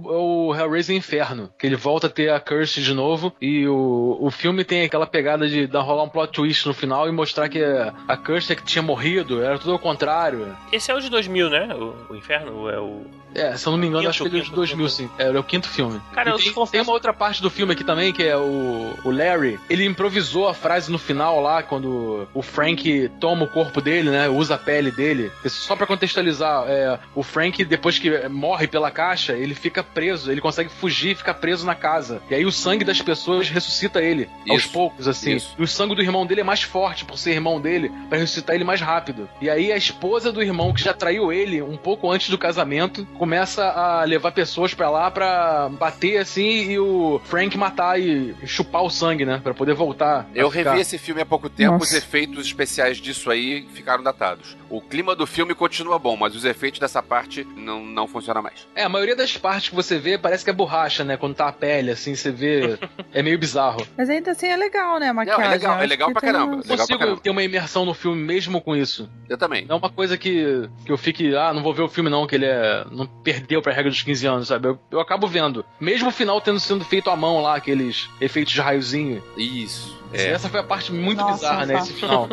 [SPEAKER 6] o Hellraiser Inferno, que ele volta a ter a Curse de novo, e o, o filme tem aquela pegada de dar rolar um plot twist no final e mostrar que a, a Curse é que tinha morrido, era tudo ao contrário.
[SPEAKER 5] Esse é o de 2000, né? O, o Inferno é o.
[SPEAKER 6] É, se eu não me engano,
[SPEAKER 5] Quinto,
[SPEAKER 6] acho que ele é de
[SPEAKER 5] quinto,
[SPEAKER 6] 2000,
[SPEAKER 5] quinto.
[SPEAKER 6] sim. É, ele é o quinto filme.
[SPEAKER 5] Cara,
[SPEAKER 6] E
[SPEAKER 5] eu
[SPEAKER 6] tem,
[SPEAKER 5] te confesso-
[SPEAKER 6] tem uma outra parte do filme aqui também, que é o, o Larry. Ele improvisou a frase no final lá, quando o Frank toma o corpo dele, né? Usa a pele dele. Só pra contextualizar, é, o Frank, depois que morre pela caixa, ele fica preso. Ele consegue fugir e fica preso na casa. E aí o sangue das pessoas ressuscita ele. Aos
[SPEAKER 8] Isso,
[SPEAKER 6] poucos, assim.
[SPEAKER 8] isso.
[SPEAKER 6] E o sangue do irmão dele é mais forte por ser irmão dele, pra ressuscitar ele mais rápido. E aí a esposa do irmão, que já traiu ele um pouco antes do casamento, começa a levar pessoas pra lá pra bater assim e o Frank matar e chupar o sangue, né? Pra poder voltar.
[SPEAKER 8] Eu
[SPEAKER 6] ficar.
[SPEAKER 8] revi esse filme há pouco tempo,
[SPEAKER 7] Nossa.
[SPEAKER 8] os efeitos especiais disso aí ficaram datados. O clima do filme continua bom, mas os efeitos dessa parte não, não funcionam mais.
[SPEAKER 6] É, a maioria das partes que você vê parece que é borracha, né? Quando tá a pele, assim, você vê. é meio bizarro.
[SPEAKER 7] Mas ainda assim é legal, né? A maquiagem.
[SPEAKER 8] legal, é
[SPEAKER 7] Eu acho
[SPEAKER 8] legal
[SPEAKER 7] que
[SPEAKER 8] pra
[SPEAKER 7] tem
[SPEAKER 8] caramba.
[SPEAKER 6] Eu
[SPEAKER 8] Legal
[SPEAKER 6] consigo
[SPEAKER 8] caramba.
[SPEAKER 6] ter uma imersão no filme mesmo com isso.
[SPEAKER 8] Eu também.
[SPEAKER 6] Não é uma coisa que, que eu fique, ah, não vou ver o filme não, que ele é. não perdeu pra regra dos 15 anos, sabe? Eu, eu acabo vendo. Mesmo o final tendo sido feito à mão lá, aqueles efeitos de raiozinho.
[SPEAKER 8] Isso. É.
[SPEAKER 6] Essa foi a parte muito
[SPEAKER 7] Nossa,
[SPEAKER 6] bizarra, né? Esse final.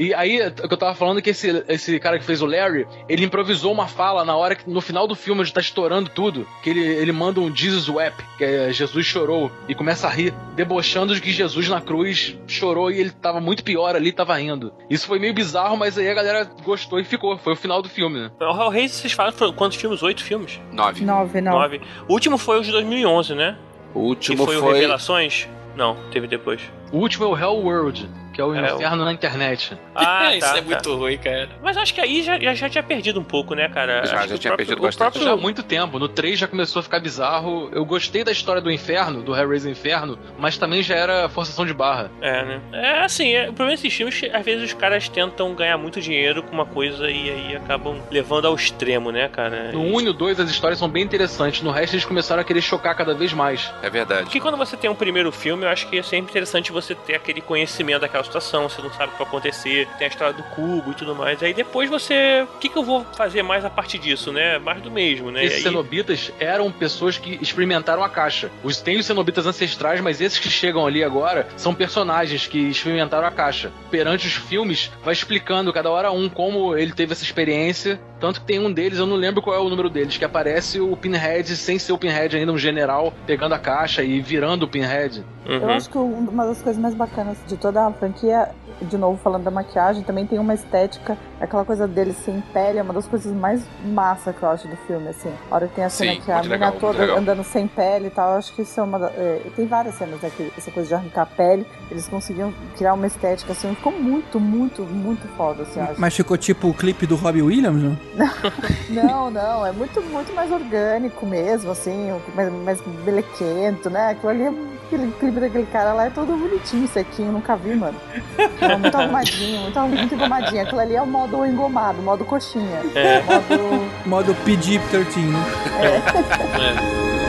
[SPEAKER 6] E aí, o que eu tava falando é que esse, esse cara que fez o Larry, ele improvisou uma fala na hora que, no final do filme, onde tá estourando tudo, que ele, ele manda um Jesus wept, que é Jesus chorou, e começa a rir, debochando de que Jesus na cruz chorou e ele tava muito pior ali, tava rindo. Isso foi meio bizarro, mas aí a galera gostou e ficou. Foi o final do filme, né?
[SPEAKER 5] O Hellraiser, vocês falam quantos filmes? Oito filmes?
[SPEAKER 8] Nove.
[SPEAKER 7] Nove, não.
[SPEAKER 5] Nove. O último foi o de 2011, né?
[SPEAKER 8] O
[SPEAKER 5] Que
[SPEAKER 8] último
[SPEAKER 5] foi, o
[SPEAKER 8] foi.
[SPEAKER 5] Revelações? Não, teve depois.
[SPEAKER 6] O último é o Hell World, que é o
[SPEAKER 5] É, o-
[SPEAKER 6] inferno na internet.
[SPEAKER 5] Ah,
[SPEAKER 4] Isso
[SPEAKER 5] tá,
[SPEAKER 4] é
[SPEAKER 5] tá.
[SPEAKER 4] muito ruim, cara.
[SPEAKER 5] Mas acho que aí já, já, já tinha perdido um pouco, né, cara?
[SPEAKER 8] Já,
[SPEAKER 5] Acho
[SPEAKER 8] já
[SPEAKER 5] que o
[SPEAKER 8] tinha
[SPEAKER 5] próprio-
[SPEAKER 8] perdido
[SPEAKER 5] o
[SPEAKER 8] bastante.
[SPEAKER 5] próprio-
[SPEAKER 6] Já há muito tempo. No 3 já começou a ficar bizarro. Eu gostei da história do inferno, do Hellraiser Inferno, mas também já era forçação de barra.
[SPEAKER 5] É, né? É assim, é, o problema desses filmes, às vezes os caras tentam ganhar muito dinheiro com uma coisa e aí acabam levando ao extremo, né, cara?
[SPEAKER 6] No
[SPEAKER 5] E-
[SPEAKER 6] 1 e no 2 as histórias são bem interessantes. No resto eles começaram a querer chocar cada vez mais.
[SPEAKER 8] É verdade.
[SPEAKER 5] Porque quando você tem um primeiro filme, eu acho que é sempre interessante você ter aquele conhecimento daquela situação, você não sabe o que vai acontecer, tem a história do cubo e tudo mais. Aí depois você. O que, que eu vou fazer mais a partir disso, né? Mais do mesmo, né? E
[SPEAKER 6] Esses
[SPEAKER 5] aí-
[SPEAKER 6] cenobitas eram pessoas que experimentaram a caixa. Os, tem os cenobitas ancestrais, mas esses que chegam ali agora são personagens que experimentaram a caixa. Perante os filmes, vai explicando cada hora um como ele teve essa experiência. Tanto que tem um deles, eu não lembro qual é o número deles, que aparece o Pinhead sem ser o Pinhead ainda, um general, pegando a caixa e virando o Pinhead.
[SPEAKER 7] Eu
[SPEAKER 5] Uhum.
[SPEAKER 7] acho que um- uma das coisas mais bacanas de toda a franquia, de novo falando da maquiagem, também tem uma estética, aquela coisa dele sem pele, é uma das coisas mais massa que eu acho do filme, assim. A hora que tem a cena
[SPEAKER 8] Sim,
[SPEAKER 7] que a menina toda
[SPEAKER 8] legal.
[SPEAKER 7] andando sem pele e tal, eu acho que isso é uma. é, tem várias cenas, né? que essa coisa de arrancar a pele, eles conseguiam criar uma estética assim, ficou muito, muito, muito foda, assim, acho.
[SPEAKER 3] Mas ficou tipo o clipe do Robbie Williams, não?
[SPEAKER 7] Não, não, é muito, muito mais orgânico mesmo, assim, mais, mais belequento, né? Aquilo ali, aquele clipe daquele cara lá é todo bonitinho, sequinho, nunca vi, mano. É muito arrumadinho, muito, muito engomadinho. Aquilo ali é o modo engomado, modo coxinha.
[SPEAKER 5] É.
[SPEAKER 7] Modo.
[SPEAKER 3] Modo PG-13, né?
[SPEAKER 8] Em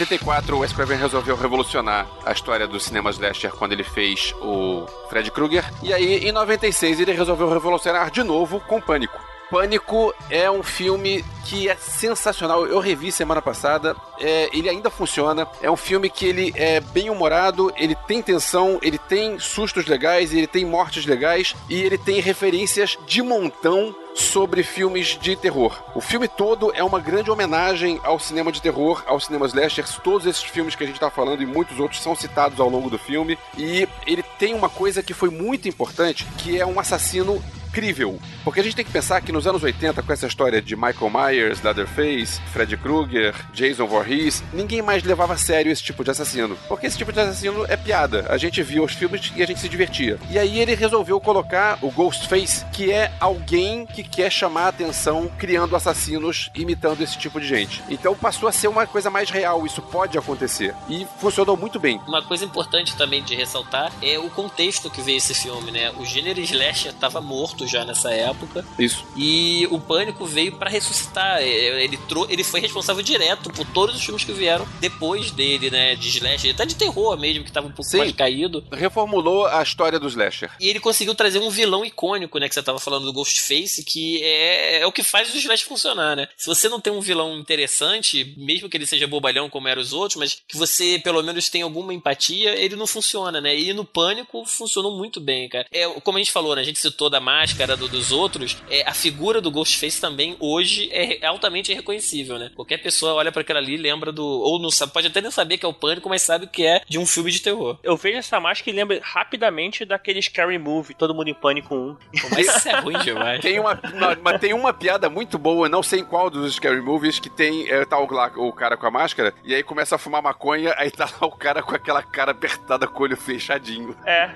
[SPEAKER 8] 84, o Wes Craven resolveu revolucionar a história do cinema slasher quando ele fez o Fred Krueger. E aí, em 96, ele resolveu revolucionar de novo com Pânico. Pânico é um filme que é sensacional. Eu revi semana passada. É, ele ainda funciona. É um filme que ele é bem humorado, ele tem tensão, ele tem sustos legais, ele tem mortes legais e ele tem referências de montão sobre filmes de terror. O filme todo é uma grande homenagem ao cinema de terror, ao cinema slasher. Todos esses filmes que a gente tá falando e muitos outros são citados ao longo do filme. E ele tem uma coisa que foi muito importante, que é um assassino crível. Porque a gente tem que pensar que nos anos 80, com essa história de Michael Myers, Leatherface, Freddy Krueger, Jason Voorhees, ninguém mais levava a sério esse tipo de assassino. Porque esse tipo de assassino é piada. A gente via os filmes e a gente se divertia. E aí ele resolveu colocar o Ghostface, que é alguém que quer chamar a atenção criando assassinos imitando esse tipo de gente. Então passou a ser uma coisa mais real, isso pode acontecer. E funcionou muito bem.
[SPEAKER 4] Uma coisa importante também de ressaltar é o contexto que veio esse filme, né? O gênero slasher estava morto já nessa época.
[SPEAKER 8] Isso.
[SPEAKER 4] E o Pânico veio para ressuscitar. É, Ele, ele foi responsável direto por todos os filmes que vieram depois dele, né? De slasher, até de terror mesmo, que tava um pouco
[SPEAKER 8] Sim.
[SPEAKER 4] mais caído.
[SPEAKER 8] Reformulou a história do slasher.
[SPEAKER 4] E ele conseguiu trazer um vilão icônico, né? Que você tava falando do Ghostface, que é, é o que faz o Slash funcionar, né? Se você não tem um vilão interessante, mesmo que ele seja bobalhão como eram os outros, mas que você pelo menos tem alguma empatia, ele não funciona, né? E no Pânico funcionou muito bem, cara. É, como a gente falou, né? A gente citou da máscara do- dos outros, é, a figura do Ghostface também hoje é altamente reconhecível, né? Qualquer pessoa olha para aquela ali e lembra do. Ou não sabe, pode até nem saber que é o Pânico, mas sabe que é de um filme de terror.
[SPEAKER 5] Eu vejo essa máscara e lembro rapidamente daquele Scary Movie, Todo Mundo em Pânico 1.
[SPEAKER 4] Pô, Mas isso é ruim demais.
[SPEAKER 8] Tem uma, tem uma piada muito boa, não sei em qual dos Scary Movies, que tem é, tá o, lá, o cara com a máscara, e aí começa a fumar maconha, aí tá lá o cara com aquela cara apertada com o olho fechadinho.
[SPEAKER 5] É.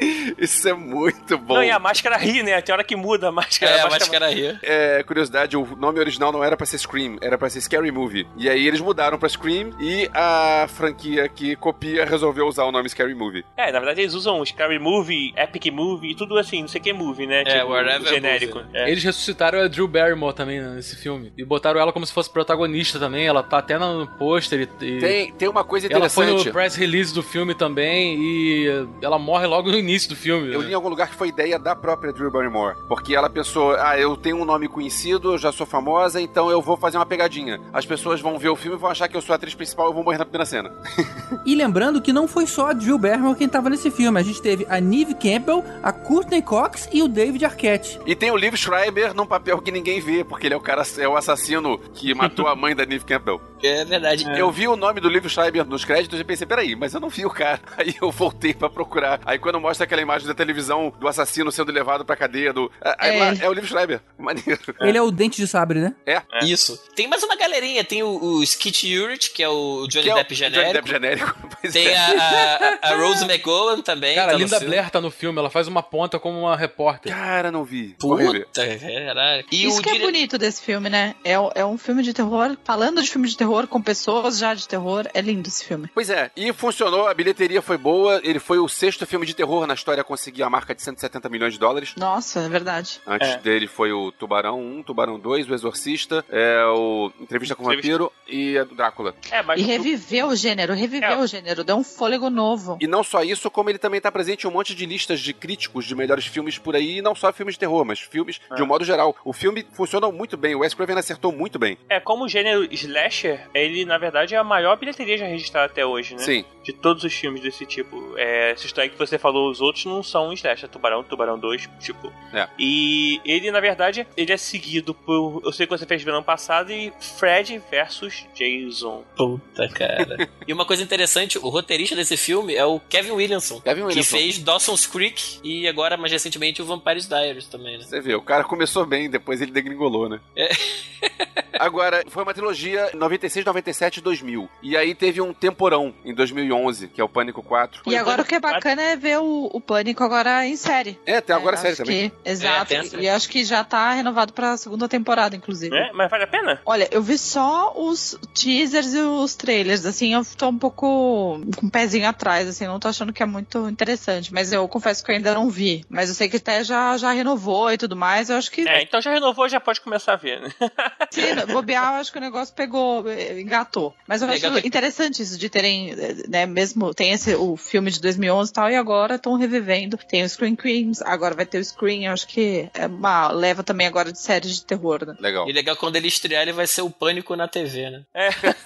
[SPEAKER 8] Isso é muito bom.
[SPEAKER 5] Não, e a máscara ri, né? Tem hora que muda a máscara.
[SPEAKER 4] É, a
[SPEAKER 5] máscara-
[SPEAKER 4] máscara ria.
[SPEAKER 8] É, curiosidade, o nome original não era pra ser Scream, era pra ser Scary Movie. E aí eles mudaram pra Scream e a franquia que copia resolveu usar o nome Scary Movie.
[SPEAKER 5] É, na verdade eles usam Scary Movie, Epic Movie, tudo assim, não sei que movie, né?
[SPEAKER 4] É, whatever
[SPEAKER 5] genérico.
[SPEAKER 4] movie.
[SPEAKER 5] É.
[SPEAKER 6] Eles ressuscitaram a Drew Barrymore também né, nesse filme. E botaram ela como se fosse protagonista também. Ela tá até no pôster e. e-
[SPEAKER 8] Tem, tem uma coisa
[SPEAKER 6] Ela foi
[SPEAKER 8] interessante.
[SPEAKER 6] no press release do filme também e ela morre logo no início do filme.
[SPEAKER 8] Eu li em algum lugar que foi ideia da própria Drew Barrymore. Porque ela pensou, ah, eu tenho um nome conhecido, eu já sou famosa, então eu vou fazer uma pegadinha. As pessoas vão ver o filme e vão achar que eu sou a atriz principal e eu vou morrer na primeira cena.
[SPEAKER 3] E lembrando que não foi só a Drew Barrymore quem tava nesse filme. A gente teve a Neve Campbell, a Courtney Cox e o David Arquette.
[SPEAKER 8] E tem o Liv Schreiber num papel que ninguém vê, porque ele é o cara, é o assassino que matou a mãe da Neve Campbell.
[SPEAKER 4] É verdade.
[SPEAKER 8] Eu vi o nome do Liv Schreiber nos créditos e pensei, peraí, mas eu não vi o cara. Aí eu voltei pra procurar. Aí quando mostra aquela imagem da televisão do assassino sendo levado pra cadeia do.
[SPEAKER 7] É ele.
[SPEAKER 8] é o Liv Schreiber. Maneiro.
[SPEAKER 3] Ele é o dente de sabre, né?
[SPEAKER 8] É.
[SPEAKER 4] Isso. Tem mais uma galerinha. Tem o, o Skit Urich, que é o Johnny
[SPEAKER 8] é o
[SPEAKER 4] Depp genérico.
[SPEAKER 8] Johnny Depp genérico.
[SPEAKER 4] Tem
[SPEAKER 8] é.
[SPEAKER 4] a, a, a Rose McGowan também.
[SPEAKER 6] Cara,
[SPEAKER 4] tá
[SPEAKER 6] a
[SPEAKER 4] no
[SPEAKER 6] Linda
[SPEAKER 4] filme.
[SPEAKER 6] Blair tá no filme, ela faz uma ponta como uma repórter.
[SPEAKER 8] Cara, não vi.
[SPEAKER 4] Puta, caralho. E
[SPEAKER 7] Isso
[SPEAKER 4] o
[SPEAKER 7] que é
[SPEAKER 4] dire-
[SPEAKER 7] bonito desse filme, né? É, é um filme de terror, falando de filme de terror com pessoas já de terror. É lindo esse filme.
[SPEAKER 8] Pois é, e funcionou, a bilheteria foi boa, ele foi o sexto filme de terror na história a conseguir a marca de 170 milhões de dólares.
[SPEAKER 7] Nossa, é verdade.
[SPEAKER 8] Antes
[SPEAKER 5] É.
[SPEAKER 8] dele foi o Tubarão 1, Tubarão 2, o Exorcista, é, o Entrevista com o. Vampiro e a do Drácula.
[SPEAKER 5] É, mas
[SPEAKER 7] E reviveu o gênero, reviveu
[SPEAKER 5] É.
[SPEAKER 7] o gênero, deu um fôlego novo.
[SPEAKER 8] E não só isso, como ele também tá presente em um monte de listas de críticos de melhores filmes por aí, e não só filmes de terror, mas filmes de um modo geral. O filme funcionou muito bem, o Wes Craven acertou muito bem.
[SPEAKER 5] É, como o gênero slasher, ele na verdade é a maior bilheteria já registrada até hoje, né?
[SPEAKER 8] Sim.
[SPEAKER 5] De todos os filmes desse tipo. É, essa história que você falou, os outros não são slasher, Tubarão, Tubarão 2, tipo.
[SPEAKER 8] É.
[SPEAKER 5] E ele, na verdade, ele é seguido por. Eu sei que você fez verão passado e Fred versus Jason.
[SPEAKER 4] Puta, cara. e uma coisa interessante, o roteirista desse filme é o Kevin Williamson.
[SPEAKER 8] Kevin
[SPEAKER 4] Que
[SPEAKER 8] Williamson.
[SPEAKER 4] fez Dawson's Creek e agora, mais recentemente, o Vampire's Diaries também, né?
[SPEAKER 8] Você vê, o cara começou bem, depois ele degringolou, né?
[SPEAKER 4] É.
[SPEAKER 8] Agora, foi uma trilogia 96, 97 e 2000. E aí teve um temporão em 2011, que é o Pânico 4.
[SPEAKER 7] E agora o que é bacana é ver o, o Pânico agora em série.
[SPEAKER 8] É, tem agora
[SPEAKER 7] É,
[SPEAKER 8] série
[SPEAKER 7] acho
[SPEAKER 8] também.
[SPEAKER 7] que- exato.
[SPEAKER 4] tem a série.
[SPEAKER 7] e acho que já tá renovado pra segunda temporada, inclusive.
[SPEAKER 5] É, mas vale a pena?
[SPEAKER 7] Olha, eu vi só os teasers e os trailers, assim, eu tô um pouco com um pezinho atrás, assim, não tô achando que é muito interessante, mas eu confesso que eu ainda não vi. Mas eu sei que até já, já renovou e tudo mais, eu acho que
[SPEAKER 5] É, então já renovou, já pode começar a ver, né?
[SPEAKER 7] se bobear, eu acho que o negócio pegou, eh, engatou. Mas eu acho
[SPEAKER 4] que-
[SPEAKER 7] interessante isso de terem, eh, né, mesmo, tem esse, o filme de 2011 e tal, e agora estão revivendo. Tem o Screen Queens, agora vai ter o Screen, eu acho que é uma leva também agora de séries de terror, né?
[SPEAKER 8] Legal.
[SPEAKER 4] E legal quando ele estrear, ele vai ser o Pânico na TV, né?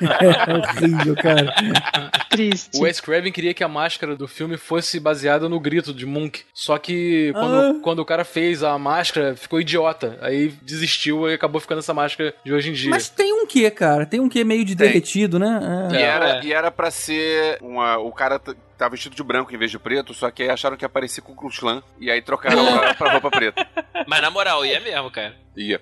[SPEAKER 3] É horrível, cara.
[SPEAKER 7] Triste.
[SPEAKER 6] O Wes Craven queria que a máscara do filme fosse baseada no grito de Monk. Só que quando,
[SPEAKER 3] Ah.
[SPEAKER 6] quando o cara fez a máscara, ficou idiota. Aí desistiu e acabou ficando essa máscara de hoje em dia.
[SPEAKER 3] Mas tem um quê, cara? Tem um quê meio de
[SPEAKER 8] Tem.
[SPEAKER 3] derretido, né?
[SPEAKER 8] E
[SPEAKER 3] É.
[SPEAKER 8] era,
[SPEAKER 4] É.
[SPEAKER 8] e era pra ser uma, o cara tava vestido de branco em vez de preto, só que aí acharam que aparecia com o Klux Klan, e aí trocaram pra, pra roupa preta.
[SPEAKER 4] Mas na moral, ia mesmo, cara.
[SPEAKER 8] Ia.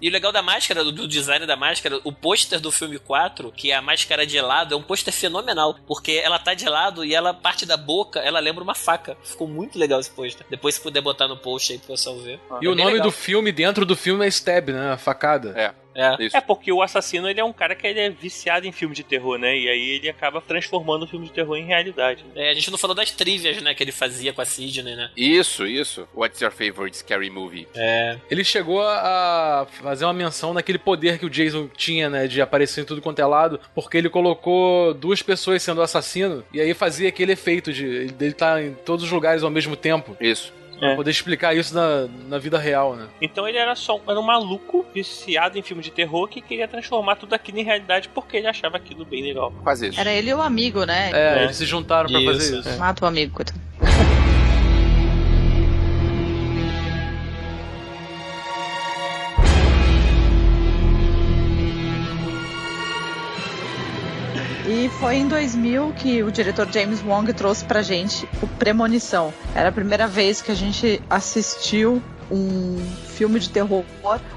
[SPEAKER 4] E o legal da máscara, do, design da máscara, o pôster do filme 4, que é a máscara de lado, é um pôster fenomenal. Porque ela tá de lado e ela, parte da boca, ela lembra uma faca. Ficou muito legal esse pôster. Depois, se puder botar no post aí pro pessoal ver.
[SPEAKER 6] E
[SPEAKER 4] É
[SPEAKER 6] o nome
[SPEAKER 4] legal.
[SPEAKER 6] do filme dentro do filme é Stab, né? A facada.
[SPEAKER 8] É.
[SPEAKER 4] É.
[SPEAKER 8] Isso.
[SPEAKER 5] É porque o assassino ele é um cara que ele é viciado em filme de terror, né? E aí ele acaba transformando o filme de terror em realidade.
[SPEAKER 4] É, a gente não falou das trivias, né, que ele fazia com a Sidney, né?
[SPEAKER 8] Isso, isso. What's your favorite scary movie?
[SPEAKER 4] É.
[SPEAKER 6] Ele chegou a fazer uma menção naquele poder que o Jason tinha, né? De aparecer em tudo quanto é lado, porque ele colocou duas pessoas sendo assassino, e aí fazia aquele efeito de ele estar em todos os lugares ao mesmo tempo.
[SPEAKER 8] Isso.
[SPEAKER 6] Pra
[SPEAKER 5] É.
[SPEAKER 6] poder explicar isso na, na vida real, né?
[SPEAKER 5] Então ele era só era um maluco viciado em filme de terror que queria transformar tudo aquilo em realidade porque ele achava aquilo bem legal.
[SPEAKER 8] Quase isso.
[SPEAKER 7] Era ele e o amigo, né?
[SPEAKER 6] É,
[SPEAKER 5] É.
[SPEAKER 6] eles se juntaram pra fazer
[SPEAKER 4] Isso.
[SPEAKER 7] Mata o amigo, coitado. E foi em 2000 que o diretor James Wong trouxe pra gente o Premonição. Era a primeira vez que a gente assistiu um filme de terror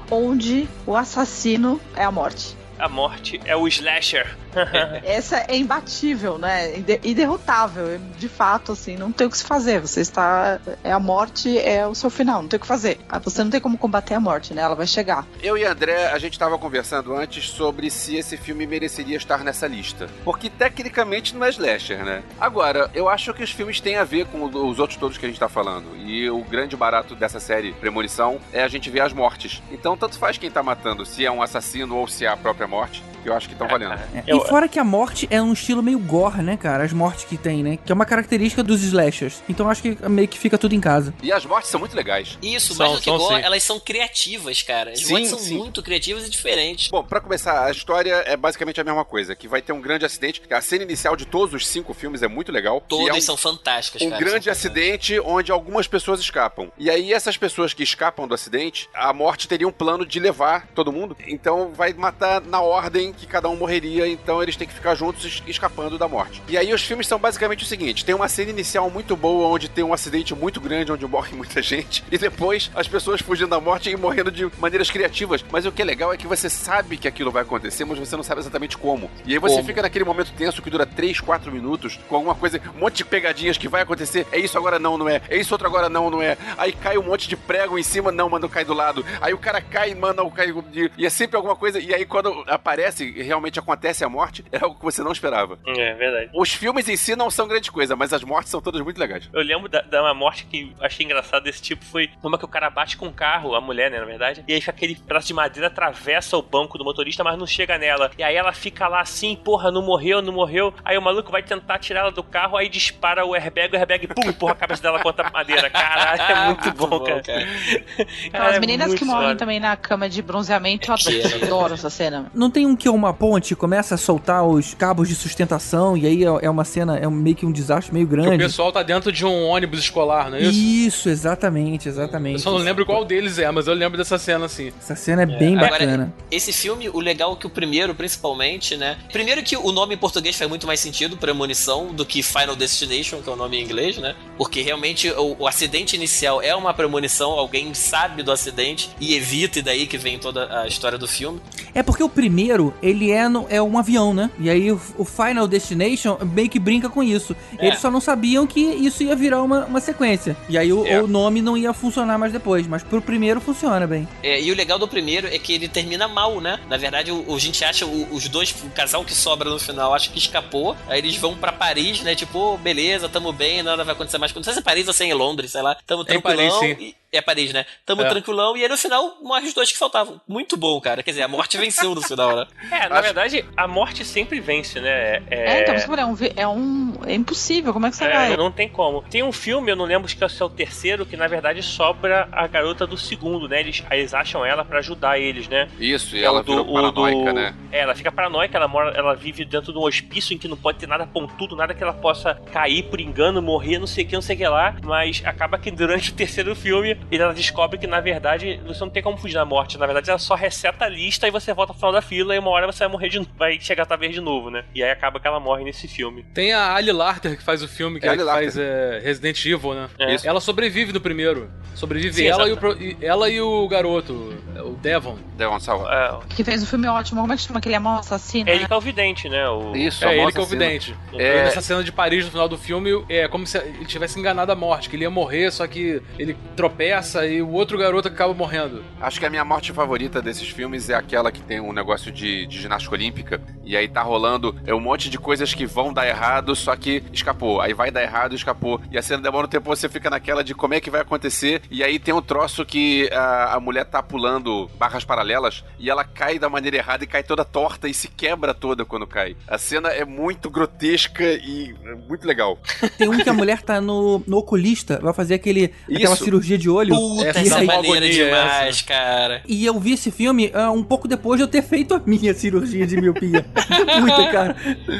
[SPEAKER 7] onde o assassino é a morte.
[SPEAKER 5] A morte é o slasher.
[SPEAKER 7] Essa é imbatível, né? Inde- Inderrotável. De fato, assim, não tem o que se fazer. Você está. É a morte, é o seu final, não tem o que fazer. Ah, Você não tem como combater a morte, né? Ela vai chegar.
[SPEAKER 8] Eu e André, a gente tava conversando antes sobre se esse filme mereceria estar nessa lista. Porque tecnicamente não é slasher, né? Agora, eu acho que os filmes têm a ver com os outros todos que a gente tá falando. E o grande barato dessa série Premonição é a gente ver as mortes. Então, tanto faz quem tá matando, se é um assassino ou se é a própria morte. Eu acho que estão valendo.
[SPEAKER 3] É,
[SPEAKER 5] Eu-
[SPEAKER 3] E fora que a morte é um estilo meio gore, né, cara? As mortes que tem, né? Que é uma característica dos slashers. Então acho que meio que fica tudo em casa.
[SPEAKER 8] E as mortes são muito legais.
[SPEAKER 4] Isso,
[SPEAKER 6] São-
[SPEAKER 4] mais do que
[SPEAKER 6] são
[SPEAKER 4] gore,
[SPEAKER 6] sim.
[SPEAKER 4] elas são criativas, cara. As
[SPEAKER 8] Sim,
[SPEAKER 4] mortes são
[SPEAKER 8] sim.
[SPEAKER 4] muito criativas e diferentes.
[SPEAKER 8] Bom, pra começar, a história é basicamente a mesma coisa, que vai ter um grande acidente. A cena inicial de todos os cinco filmes é muito legal. que
[SPEAKER 4] Todas
[SPEAKER 8] é um,
[SPEAKER 4] são fantásticas,
[SPEAKER 8] um
[SPEAKER 4] cara.
[SPEAKER 8] grande
[SPEAKER 4] são
[SPEAKER 8] acidente onde algumas pessoas escapam. E aí essas pessoas que escapam do acidente, a morte teria um plano de levar todo mundo. Então vai matar na ordem que cada um morreria, então eles têm que ficar juntos es- escapando da morte. E aí os filmes são basicamente o seguinte, tem uma cena inicial muito boa onde tem um acidente muito grande onde morre muita gente e depois as pessoas fugindo da morte e morrendo de maneiras criativas. Mas o que é legal é que você sabe que aquilo vai acontecer, mas você não sabe exatamente como. E aí você
[SPEAKER 4] Como?
[SPEAKER 8] fica naquele momento tenso que dura 3, 4 minutos com alguma coisa, um monte de pegadinhas que vai acontecer. É isso agora não, não é. É isso outro agora não, não é. Aí cai um monte de prego em cima, não, mano, cai do lado. Aí o cara cai, mano, cai. E é sempre alguma coisa. E aí quando aparece, realmente acontece a morte, é algo que você não esperava.
[SPEAKER 5] É verdade.
[SPEAKER 8] Os filmes em si não são grande coisa, mas as mortes são todas muito legais.
[SPEAKER 5] Eu lembro da, da uma morte que achei engraçada desse tipo foi uma que o cara bate com o carro, a mulher, né, na verdade, e aí aquele pedaço de madeira atravessa o banco do motorista, mas não chega nela. E aí ela fica lá assim, porra, não morreu, não morreu. Aí o maluco vai tentar tirar ela do carro, aí dispara o airbag, o airbag, pum, empurra a cabeça dela contra a madeira. Caralho, é muito bom, cara. Cara,
[SPEAKER 7] As
[SPEAKER 5] é
[SPEAKER 7] meninas que morrem também na cama de bronzeamento, eu adoro essa cena.
[SPEAKER 3] Não tem um que é uma ponte, começa a soltar os cabos de sustentação e aí é é uma cena, é meio que um desastre meio
[SPEAKER 6] Que o
[SPEAKER 3] grande.
[SPEAKER 6] pessoal tá dentro de um ônibus escolar, não é isso?
[SPEAKER 3] Isso, exatamente, exatamente.
[SPEAKER 6] Eu só não lembro qual deles é, mas eu lembro dessa cena assim.
[SPEAKER 3] Essa cena é bem
[SPEAKER 4] Agora,
[SPEAKER 3] bacana.
[SPEAKER 4] Esse filme, o legal é que o primeiro, principalmente, né? Primeiro que o nome em português faz muito mais sentido, Premonição, do que Final Destination, que é o nome em inglês, né? Porque realmente o, o acidente inicial é uma premonição, alguém sabe do acidente e evita, e daí que vem toda a história do filme.
[SPEAKER 3] É porque o primeiro, ele é, no- é um avião, né? E aí o, o Final Destination meio que brinca com isso.
[SPEAKER 4] É.
[SPEAKER 3] Eles só não sabiam que isso ia virar uma, uma sequência. E aí o,
[SPEAKER 8] É.
[SPEAKER 3] o nome não ia funcionar mais depois. Mas pro primeiro funciona bem.
[SPEAKER 4] É, e o legal do primeiro é que ele termina mal, né? Na verdade, o, a gente acha o- os dois, o casal que sobra no final, acha que escapou. Aí eles vão pra Paris, né? Tipo, "Ô, beleza, tamo bem, nada vai acontecer mais. Não sei se é Paris ou se é em Londres, sei lá. Tamo
[SPEAKER 6] É
[SPEAKER 4] tranquilão.
[SPEAKER 6] Paris, sim.
[SPEAKER 4] e- é Paris, né? Tamo
[SPEAKER 6] É.
[SPEAKER 4] tranquilão. E aí no final morre os dois que faltavam. Muito bom, cara. Quer dizer, a morte venceu no final, né?
[SPEAKER 5] É, na
[SPEAKER 8] Acho-
[SPEAKER 5] verdade, a morte sempre vence, né?
[SPEAKER 7] É, então, você falou, é um, é um. É impossível, como é que você
[SPEAKER 5] É,
[SPEAKER 7] vai?
[SPEAKER 5] não tem como. Tem um filme, eu não lembro se é o terceiro, que na verdade sobra a garota do segundo, né? Eles, eles acham ela pra ajudar eles, né?
[SPEAKER 8] Isso, e
[SPEAKER 5] É
[SPEAKER 8] ela
[SPEAKER 5] do- o
[SPEAKER 8] paranoica,
[SPEAKER 5] do-
[SPEAKER 8] né?
[SPEAKER 5] É, ela fica paranoica, ela mora, ela vive dentro de um hospício em que não pode ter nada pontudo, nada que ela possa cair por engano, morrer, não sei o que, não sei o que lá. Mas acaba que durante o terceiro filme ela descobre que na verdade você não tem como fugir da morte. Na verdade, ela só reseta a lista e você volta ao final da fila e uma hora você vai morrer de vai chegar a tua vez de novo, né? E aí acaba que ela morre nesse filme.
[SPEAKER 6] Tem a Ali Larter que faz o filme, que,
[SPEAKER 8] É
[SPEAKER 6] é que faz é, Resident Evil, né?
[SPEAKER 5] É.
[SPEAKER 6] Ela sobrevive no primeiro. Sobrevive
[SPEAKER 5] Sim,
[SPEAKER 6] ela, e o, e- ela e o garoto, o Devon.
[SPEAKER 8] Devon Salva.
[SPEAKER 5] É,
[SPEAKER 7] Que fez um filme ótimo. Como é que chama aquele amor assassino?
[SPEAKER 5] é ele que é o vidente, né? O...
[SPEAKER 8] Isso,
[SPEAKER 6] é ele que é o vidente.
[SPEAKER 8] É.
[SPEAKER 6] Nessa cena de Paris no final do filme, é como se ele tivesse enganado a morte, que ele ia morrer, só que ele tropeça e o outro garoto acaba morrendo.
[SPEAKER 8] Acho que a minha morte favorita desses filmes é aquela que tem um negócio de, de ginástica olímpica. E aí tá rolando é um monte de coisas que vão dar errado, só que escapou. Aí vai dar errado, escapou. E a cena demora um tempo, você fica naquela de como é que vai acontecer. E aí tem um troço que a, a mulher tá pulando barras paralelas e ela cai da maneira errada e cai toda torta e se quebra toda quando cai. A cena é muito grotesca e é muito legal.
[SPEAKER 3] Tem um que a mulher tá no, no oculista, vai fazer aquele, aquela
[SPEAKER 8] Isso.
[SPEAKER 3] cirurgia de olho.
[SPEAKER 4] Puta,
[SPEAKER 6] Essa
[SPEAKER 4] essa
[SPEAKER 6] é
[SPEAKER 4] maneira demais, cara.
[SPEAKER 3] E eu vi esse filme ah, um pouco depois de eu ter feito a minha cirurgia de miopia. Muita, cara.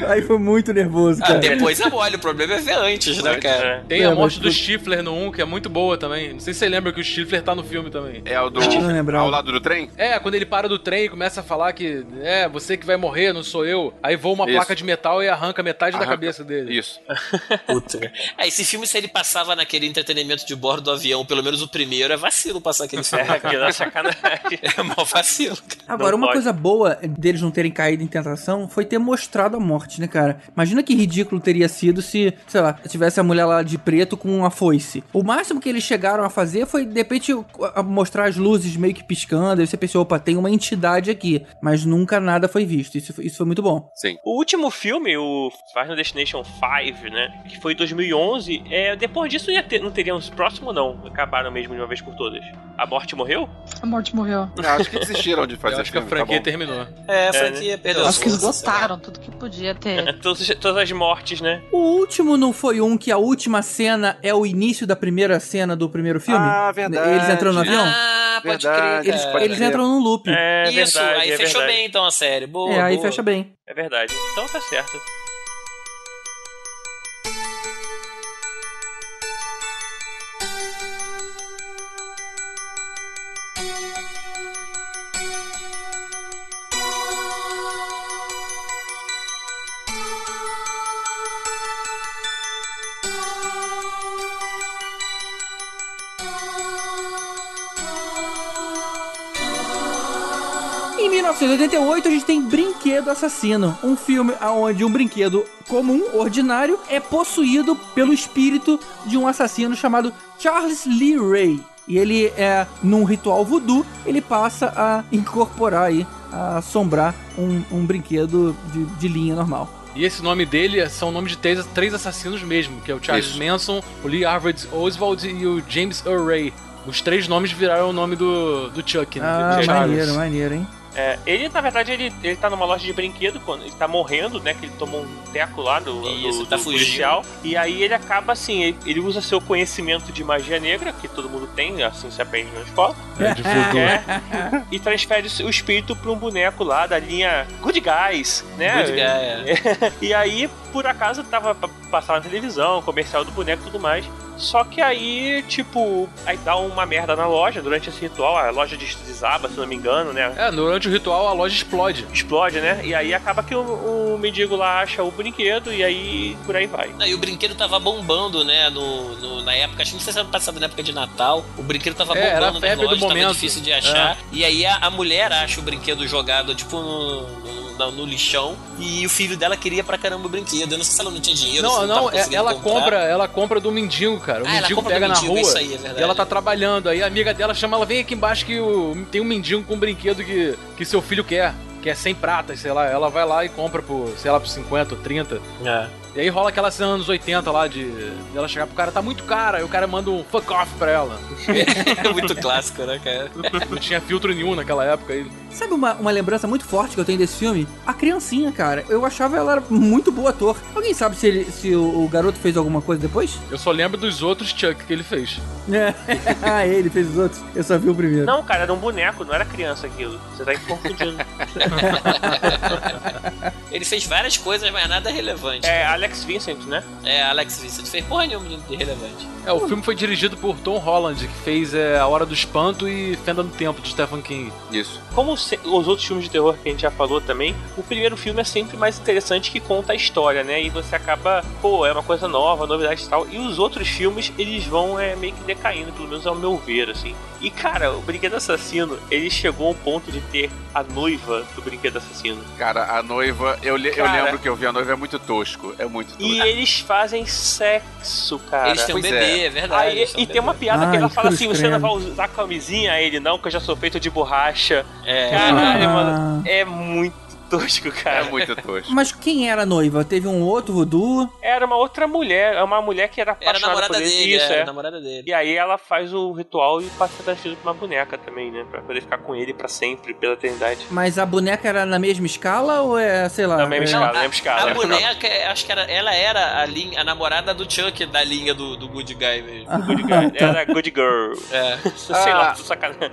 [SPEAKER 3] Aí foi muito nervoso,
[SPEAKER 4] Ah,
[SPEAKER 3] cara.
[SPEAKER 4] depois é mole, o problema é ver antes, né, cara?
[SPEAKER 5] É.
[SPEAKER 6] Tem
[SPEAKER 3] É,
[SPEAKER 6] a morte do Stifler no 1, que é muito boa também. Não sei se você lembra que o Stifler tá no filme também.
[SPEAKER 8] É o do. Ao lado do trem?
[SPEAKER 6] É, quando ele para do trem e começa a falar que é você que vai morrer, não sou eu. Aí voa uma
[SPEAKER 8] Isso.
[SPEAKER 6] placa de metal e arranca metade da
[SPEAKER 8] Arranca.
[SPEAKER 6] cabeça dele.
[SPEAKER 8] Isso.
[SPEAKER 4] Puta, cara. É, esse filme, se ele passava naquele entretenimento de bordo do avião, pelo menos o primeiro, é vacilo passar aquele filme.
[SPEAKER 5] É, que dá sacanagem.
[SPEAKER 4] É mó vacilo, cara.
[SPEAKER 3] Agora,
[SPEAKER 5] Não
[SPEAKER 3] uma
[SPEAKER 5] pode.
[SPEAKER 3] coisa boa deles não terem caído em tentação foi ter mostrado a morte, né, cara? Imagina que ridículo teria sido se, sei lá, tivesse a mulher lá de preto com uma foice. O máximo que eles chegaram a fazer foi, de repente, mostrar as luzes meio que piscando. Aí você pensou, opa, tem uma entidade aqui. Mas nunca nada foi visto. Isso, isso foi muito bom.
[SPEAKER 8] Sim.
[SPEAKER 5] O último filme, o Final Destination 5, né? Que foi em 2011. É, depois disso ia ter, não teria uns próximos, não. Acabaram mesmo de uma vez por todas. A morte morreu?
[SPEAKER 7] A morte morreu.
[SPEAKER 8] Eu acho que desistiram de fazer
[SPEAKER 6] Eu acho que a
[SPEAKER 8] filme, tá
[SPEAKER 6] franquia
[SPEAKER 8] bom.
[SPEAKER 6] terminou.
[SPEAKER 4] É, a
[SPEAKER 5] É,
[SPEAKER 4] franquia perdeu.
[SPEAKER 7] Acho que esgotaram tudo que podia ter.
[SPEAKER 5] todas, todas as mortes, né?
[SPEAKER 3] O último não foi um que a última cena é o início da primeira cena do primeiro filme?
[SPEAKER 8] Ah, verdade.
[SPEAKER 3] Eles entrando no avião?
[SPEAKER 4] Ah, pode
[SPEAKER 8] Verdade,
[SPEAKER 4] crer.
[SPEAKER 3] Eles,
[SPEAKER 8] pode
[SPEAKER 3] eles
[SPEAKER 8] crer.
[SPEAKER 3] entram num loop.
[SPEAKER 5] É
[SPEAKER 4] Isso,
[SPEAKER 5] verdade,
[SPEAKER 4] aí
[SPEAKER 5] é
[SPEAKER 4] fechou
[SPEAKER 5] verdade.
[SPEAKER 4] bem então a série. Boa,
[SPEAKER 3] é, aí
[SPEAKER 4] boa.
[SPEAKER 3] fecha bem.
[SPEAKER 5] É verdade. Então tá certo.
[SPEAKER 3] 1988 a gente tem Brinquedo Assassino, um filme onde um brinquedo comum, ordinário, é possuído pelo espírito de um assassino chamado Charles Lee Ray. E ele é, num ritual voodoo, ele passa a incorporar aí, a assombrar um, um brinquedo de, de linha normal.
[SPEAKER 6] E esse nome dele são o nome de três, três assassinos mesmo, que é o Charles
[SPEAKER 8] Isso.
[SPEAKER 6] Manson, o Lee Harvard Oswald e o James Earl Ray. Os três nomes viraram o nome do, do Chuck, né?
[SPEAKER 3] Ah, maneiro, maneiro, hein?
[SPEAKER 5] É, ele, na verdade, ele, ele tá numa loja de brinquedo quando ele tá morrendo, né? Que ele tomou um teco lá do,
[SPEAKER 4] Isso,
[SPEAKER 5] do,
[SPEAKER 4] tá
[SPEAKER 5] do
[SPEAKER 4] fugindo.
[SPEAKER 5] policial. E aí ele acaba assim, ele, ele usa seu conhecimento de magia negra, que todo mundo tem, assim se aprende na escola.
[SPEAKER 6] É, de.
[SPEAKER 5] É, e transfere o espírito pra um boneco lá da linha Good Guys, né?
[SPEAKER 4] Good guy, é.
[SPEAKER 5] E aí, por acaso, tava pa- passando na televisão, comercial do boneco e tudo mais. Só que aí, tipo, aí dá uma merda na loja durante esse ritual, a loja des- desaba, se não me engano, né?
[SPEAKER 6] É, durante o ritual a loja explode.
[SPEAKER 5] Explode, né? E aí acaba que o, o mendigo lá acha o brinquedo e aí por aí vai.
[SPEAKER 4] Não, e o brinquedo tava bombando, né? No, no- na época, acho que não sei se era passado na época de Natal. O brinquedo tava
[SPEAKER 6] É, era a
[SPEAKER 4] bombando nas
[SPEAKER 6] febre do
[SPEAKER 4] lojas, tava
[SPEAKER 6] momento.
[SPEAKER 4] difícil de achar. E aí a, a mulher acha o brinquedo jogado, tipo, no, no- no- no lixão. E o filho dela queria pra caramba o brinquedo. Eu não sei se ela não tinha dinheiro, se
[SPEAKER 6] Não,
[SPEAKER 4] não,
[SPEAKER 6] não, é- ela
[SPEAKER 4] comprar.
[SPEAKER 6] compra, ela compra do mendigo, cara. O
[SPEAKER 4] Ah, ela
[SPEAKER 6] mendigo pega na
[SPEAKER 4] mendigo,
[SPEAKER 6] rua
[SPEAKER 4] isso aí, é
[SPEAKER 6] e ela tá trabalhando. Aí a amiga dela chama ela, vem aqui embaixo que o, tem um mendigo com um brinquedo que, que seu filho quer. Que é 100 pratas, sei lá. Ela vai lá e compra por, sei lá, por 50 ou 30.
[SPEAKER 5] É.
[SPEAKER 6] E aí rola aquela cena anos 80 lá de dela chegar pro cara, tá muito cara. Aí o cara manda um fuck off pra ela.
[SPEAKER 4] É muito clássico, né, cara?
[SPEAKER 6] Não tinha filtro nenhum naquela época. aí
[SPEAKER 3] Sabe uma, uma lembrança muito forte que eu tenho desse filme? A criancinha, cara. Eu achava ela muito boa ator. Alguém sabe se, ele- se o, o garoto fez alguma coisa depois?
[SPEAKER 6] Eu só lembro dos outros Chuck que ele fez.
[SPEAKER 3] Ah, ele fez os outros. Eu só vi o primeiro.
[SPEAKER 5] Não, cara, era um boneco, não era criança aquilo. Você tá confundindo.
[SPEAKER 4] Ele fez várias coisas, mas nada relevante.
[SPEAKER 5] é, Alex Vincent, né?
[SPEAKER 4] É, Alex Vincent fez porra nenhuma de relevante.
[SPEAKER 6] É, o filme foi dirigido por Tom Holland, que fez é, A Hora do Espanto e Fenda no Tempo, de Stephen King.
[SPEAKER 8] Isso.
[SPEAKER 5] Como os outros filmes de terror que a gente já falou também, o primeiro filme é sempre mais interessante que conta a história, né? E você acaba, pô, é uma coisa nova, novidade e tal. E os outros filmes, eles vão é, meio que decaindo, pelo menos ao meu ver, assim. E cara, o Brinquedo Assassino, ele chegou ao ponto de ter a noiva do Brinquedo Assassino.
[SPEAKER 8] Cara, a noiva, eu, le- eu
[SPEAKER 5] Cara.
[SPEAKER 8] lembro que eu vi a noiva, é muito tosco. É muito tosco.
[SPEAKER 5] E eles fazem sexo, cara.
[SPEAKER 4] eles têm um
[SPEAKER 8] pois
[SPEAKER 4] bebê,
[SPEAKER 8] é.
[SPEAKER 4] é, verdade.
[SPEAKER 5] Aí, e tem uma
[SPEAKER 4] bebê.
[SPEAKER 5] piada que
[SPEAKER 3] Ai,
[SPEAKER 5] ela fala assim: você não vai usar camisinha? Aí ele, não, que eu já sou feito de borracha.
[SPEAKER 4] É.
[SPEAKER 5] Caralho,
[SPEAKER 3] Ah.
[SPEAKER 5] mano. É muito tosco,
[SPEAKER 8] É
[SPEAKER 5] cara.
[SPEAKER 8] muito tosco.
[SPEAKER 3] Mas quem era a noiva? Teve um outro voodoo?
[SPEAKER 5] Era uma outra mulher, é uma mulher que era
[SPEAKER 4] Era a
[SPEAKER 5] apaixonada
[SPEAKER 4] namorada
[SPEAKER 5] por ele.
[SPEAKER 4] dele,
[SPEAKER 5] Isso,
[SPEAKER 4] era
[SPEAKER 5] é.
[SPEAKER 4] a namorada dele.
[SPEAKER 5] E aí ela faz o ritual e passa transferido pra uma boneca também, né? Pra poder ficar com ele pra sempre, pela eternidade.
[SPEAKER 3] Mas a boneca era na mesma escala ou é, sei lá?
[SPEAKER 5] Na mesma
[SPEAKER 3] é-
[SPEAKER 5] escala.
[SPEAKER 4] a,
[SPEAKER 5] lembra escala,
[SPEAKER 4] a boneca, é, acho que era, ela era a, linha, a namorada do Chuck da linha do, do Good Guy mesmo.
[SPEAKER 5] Good girl. Era Good Girl.
[SPEAKER 4] É.
[SPEAKER 5] Sei lá,
[SPEAKER 8] Ah.
[SPEAKER 5] tô sacanagem.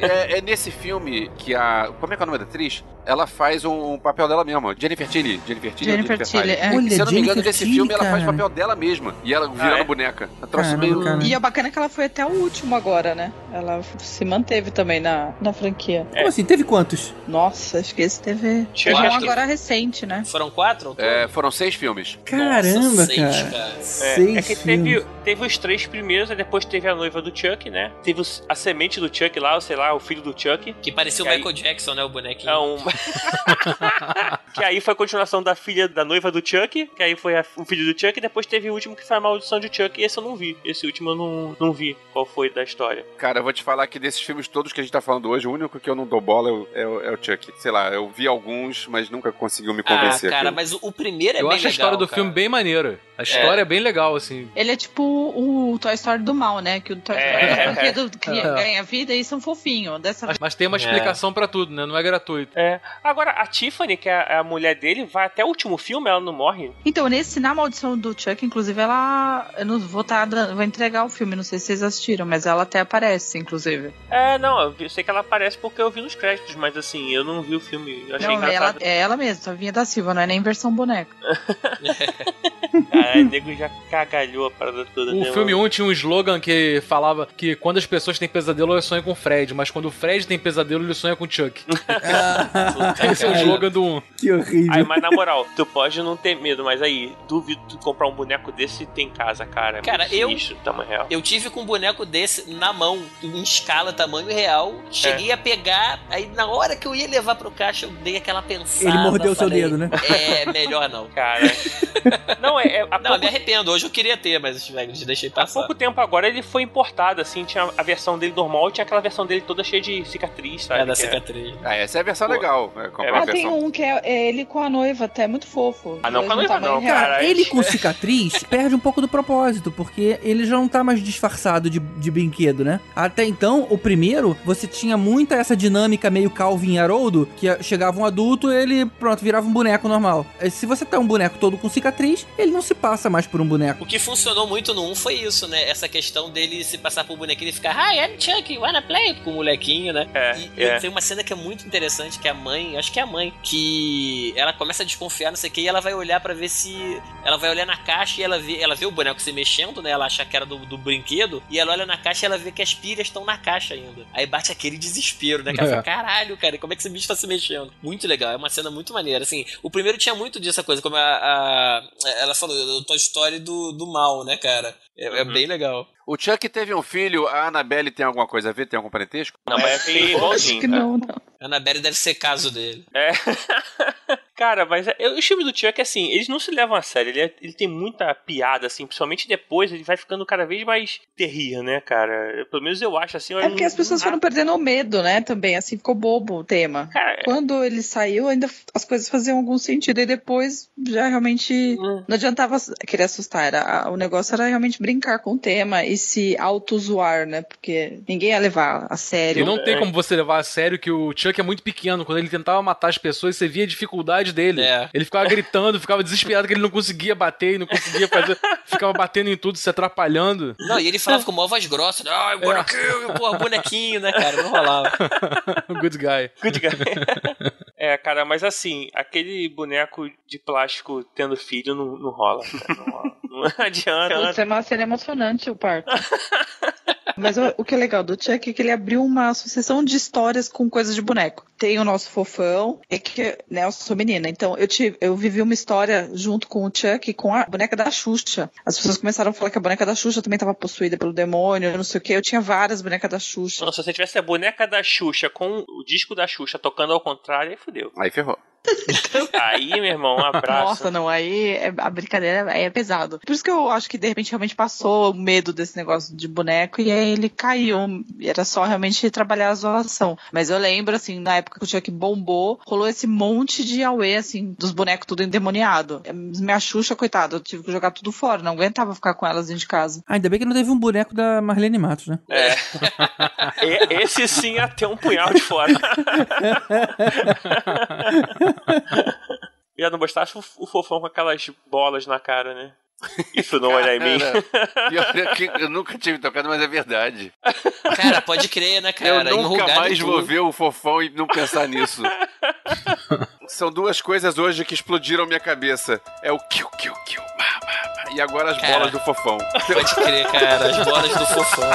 [SPEAKER 8] É, é nesse filme que a. Como é que é o nome da atriz? Ela faz um, papel dela mesma. Jennifer Tilly. Jennifer Tilly. ou
[SPEAKER 7] Jennifer Tilly, é.
[SPEAKER 3] Olha,
[SPEAKER 8] Se eu não me engano,
[SPEAKER 3] Jennifer
[SPEAKER 8] nesse
[SPEAKER 3] Tilly,
[SPEAKER 8] filme ela faz
[SPEAKER 3] cara.
[SPEAKER 8] papel dela mesma. E ela virando
[SPEAKER 5] é?
[SPEAKER 8] boneca. É troço
[SPEAKER 3] Caramba,
[SPEAKER 8] meio.
[SPEAKER 3] cara.
[SPEAKER 7] E a bacana é que ela foi até o último agora, né? Ela se manteve também na, na franquia.
[SPEAKER 3] Como assim? Teve quantos?
[SPEAKER 7] Nossa, acho que esse teve. Teve um agora recente, né?
[SPEAKER 4] Foram quatro?
[SPEAKER 8] É, foram seis filmes.
[SPEAKER 3] Caramba,
[SPEAKER 4] Nossa, seis,
[SPEAKER 3] cara.
[SPEAKER 4] cara.
[SPEAKER 5] É,
[SPEAKER 3] Seis
[SPEAKER 5] é que teve, teve os três primeiros, aí depois teve a noiva do Chuck, né? Teve os- a semente do Chuck lá, ou sei lá, o filho do Chuck.
[SPEAKER 4] Que parecia o
[SPEAKER 5] E aí-
[SPEAKER 4] Michael Jackson, né? O bonequinho.
[SPEAKER 5] É um... que aí foi a continuação da filha da noiva do Chuck, que aí foi a- o filho do Chuck, e depois teve o último que foi a maldição de Chuck, e esse eu não vi. Esse último eu não, não vi qual foi da história.
[SPEAKER 8] Cara, eu vou te falar que desses filmes todos que a gente tá falando hoje, o único que eu não dou bola é o, é o- é o Chuck. Sei lá, eu vi alguns, mas nunca conseguiu me
[SPEAKER 4] Ah,
[SPEAKER 8] convencer.
[SPEAKER 4] cara,
[SPEAKER 8] aquilo.
[SPEAKER 4] mas o, primeiro é
[SPEAKER 6] Eu
[SPEAKER 4] bem
[SPEAKER 6] acho a história
[SPEAKER 4] legal,
[SPEAKER 6] do
[SPEAKER 4] cara.
[SPEAKER 6] filme bem maneira. A história é. bem legal, assim.
[SPEAKER 7] Ele é tipo o Toy Story do mal, né? Que o Toy Story
[SPEAKER 5] É.
[SPEAKER 7] é, brinquedo cria-
[SPEAKER 3] É.
[SPEAKER 7] ganha vida e são fofinhos. Dessa
[SPEAKER 6] Mas, mas tem uma
[SPEAKER 5] É.
[SPEAKER 6] explicação pra tudo, né? Não é gratuito.
[SPEAKER 5] É. Agora, a Tiffany, que é a mulher dele, vai até o último filme, ela não morre.
[SPEAKER 7] Então, nesse, na maldição do Chuck, inclusive, ela. Eu não vou, tá, vou entregar o filme, não sei se vocês assistiram, mas ela até aparece, inclusive.
[SPEAKER 5] É, não, eu, vi- eu sei que ela aparece porque eu vi nos créditos, mas assim, eu não vi o filme. Eu achei
[SPEAKER 7] Não, ela,
[SPEAKER 5] engraçado.
[SPEAKER 7] é ela mesma, Tavinha da Silva, não é nem versão boneca.
[SPEAKER 5] Caralho, o nego já cagalhou a parada toda.
[SPEAKER 6] O
[SPEAKER 5] né,
[SPEAKER 6] filme
[SPEAKER 5] mano?
[SPEAKER 6] 1 tinha um slogan que falava que quando as pessoas têm pesadelo, elas sonham com o Fred, mas quando o Fred tem pesadelo, ele sonha com o Chuck. Esse é o slogan do 1.
[SPEAKER 3] Que horrível.
[SPEAKER 5] Aí, mas na moral, tu pode não ter medo, mas aí, duvido tu comprar um boneco desse e ter em casa, cara. É
[SPEAKER 4] Cara, eu-
[SPEAKER 5] sinistro, tamanho real.
[SPEAKER 4] Eu tive com um boneco desse na mão, em escala, tamanho real. Cheguei a pegar, aí na hora que eu ia levar pro caixa, eu dei aquela pensada.
[SPEAKER 3] Ele mordeu seu
[SPEAKER 4] falei,
[SPEAKER 3] dedo, né?
[SPEAKER 4] É, melhor não.
[SPEAKER 5] Cara. não, é. É há,
[SPEAKER 4] Não,
[SPEAKER 5] pouco,
[SPEAKER 4] me arrependo. Hoje eu queria ter, mas velho, deixei
[SPEAKER 5] há
[SPEAKER 4] passar.
[SPEAKER 5] pouco tempo agora ele foi importado, assim, tinha a versão dele normal e tinha aquela versão dele toda cheia de cicatriz, sabe?
[SPEAKER 4] É da
[SPEAKER 5] Que
[SPEAKER 4] cicatriz.
[SPEAKER 8] Ah, essa é a versão
[SPEAKER 5] Pô.
[SPEAKER 8] legal. É, comprar
[SPEAKER 5] É,
[SPEAKER 7] Ah, tem um que é, é ele com a noiva, até é muito fofo.
[SPEAKER 5] Ah, não, com a
[SPEAKER 7] no
[SPEAKER 5] noiva
[SPEAKER 7] tamanho
[SPEAKER 5] não, cara.
[SPEAKER 3] Ele com cicatriz perde um pouco do propósito, porque ele já não tá mais disfarçado de, de brinquedo, né? Até então, o primeiro, você tinha muita essa dinâmica meio Calvin e Haroldo, que chegava um adulto ele, pronto, virava um boneco normal. Eh, Se você tá um boneco todo com cicatriz, ele não se passa mais por um boneco.
[SPEAKER 4] O que funcionou muito no 1 foi isso, né? Essa questão dele se passar por bonequinho e ficar, Hi, I'm Chuck, wanna play? Com o molequinho, né?
[SPEAKER 5] É,
[SPEAKER 4] E
[SPEAKER 5] é.
[SPEAKER 4] tem uma cena que é muito interessante, que a mãe, acho que é a mãe, que ela começa a desconfiar, não sei o que, e ela vai olhar pra ver se. Ela vai olhar na caixa e ela vê, ela vê o boneco se mexendo, né? Ela acha que era do, do brinquedo, e ela olha na caixa e ela vê que as pilhas estão na caixa ainda. Aí bate aquele desespero, né? Que ela
[SPEAKER 6] É.
[SPEAKER 4] fala, caralho, cara, como é que esse bicho tá se mexendo? Muito legal, é uma cena muito maneira. Assim, o primeiro tinha muito disso, coisa, como a, a- ela falou, do Toy Story do, do mal, né, cara? É, é
[SPEAKER 5] Uhum.
[SPEAKER 4] bem legal.
[SPEAKER 8] O Chuck teve um filho, a Annabelle tem alguma coisa a ver? Tem algum parentesco?
[SPEAKER 5] Não, mas é feio
[SPEAKER 7] Acho
[SPEAKER 5] igualzinho.
[SPEAKER 7] que não, não.
[SPEAKER 4] A Annabelle deve ser caso dele.
[SPEAKER 5] É. Cara, mas é, os filmes do Chuck, assim, eles não se levam a sério. Ele, é- ele tem muita piada, assim, principalmente depois, ele vai ficando cada vez mais terrível, né, cara? Pelo menos eu acho, assim.
[SPEAKER 7] É porque as pessoas foram perdendo o medo, né? Também, assim, ficou bobo o tema.
[SPEAKER 5] Cara,
[SPEAKER 7] Quando ele saiu, ainda as coisas faziam algum sentido. E depois já realmente
[SPEAKER 5] Hum.
[SPEAKER 7] não adiantava querer assustar. Era, o negócio era realmente brincar com o tema e se auto-zoar, né? Porque ninguém ia levar a
[SPEAKER 6] E
[SPEAKER 7] sério.
[SPEAKER 6] não tem como você levar a sério que o Chuck é muito pequeno. Quando ele tentava matar as pessoas, você via a dificuldade dele.
[SPEAKER 4] É.
[SPEAKER 6] Ele ficava gritando, ficava desesperado que ele não conseguia bater e não conseguia fazer. ficava batendo em tudo, se atrapalhando.
[SPEAKER 4] Não, e ele falava com uma voz grossa, né? Ai, bonequinho, porra, bonequinho, né, cara? Não rolava.
[SPEAKER 6] Good guy.
[SPEAKER 5] Good guy. É, cara, mas assim, aquele boneco de plástico tendo filho não, não rola, cara, não rola. Não adianta.
[SPEAKER 7] Isso é uma cena emocionante, o parto. Mas o, o que é legal do Chuck é que ele abriu uma sucessão de histórias com coisas de boneco. Tem o nosso fofão, é que, né, eu sou menina, então eu tive, eu vivi uma história junto com o Chuck com a boneca da Xuxa. As pessoas começaram a falar que a boneca da Xuxa também estava possuída pelo demônio, não sei o que. Eu tinha várias bonecas da Xuxa.
[SPEAKER 5] Nossa, se você tivesse a boneca da Xuxa com o disco da Xuxa tocando ao contrário, aí fudeu.
[SPEAKER 8] Aí ferrou.
[SPEAKER 5] Aí, meu irmão, um abraço.
[SPEAKER 7] Nossa, não, aí é- a brincadeira aí é pesado. Por isso que eu acho que de repente realmente passou o medo desse negócio de boneco e aí ele caiu. Era só realmente trabalhar a zoação. Mas eu lembro, assim, na época que o Chuck bombou, rolou esse monte de auê, assim, dos bonecos tudo endemoniado. Minha Xuxa, coitada, eu tive que jogar tudo fora. Não aguentava ficar com elas dentro de casa.
[SPEAKER 3] Ah, ainda bem que não teve um boneco da Marlene Matos, né?
[SPEAKER 5] É. Esse sim ia ter um punhal de fora. Já não bastasse o fofão com aquelas bolas na cara, né? Isso não olha em mim.
[SPEAKER 8] É que eu nunca tive tocado, mas é verdade.
[SPEAKER 4] Cara, pode crer, né, cara?
[SPEAKER 8] eu nunca mais vou ver o fofão e não pensar nisso. São duas coisas hoje que explodiram minha cabeça. É o kill, kill, kill, e agora as
[SPEAKER 4] Cara.
[SPEAKER 8] bolas do fofão.
[SPEAKER 4] Pode crer, cara. As bolas do fofão.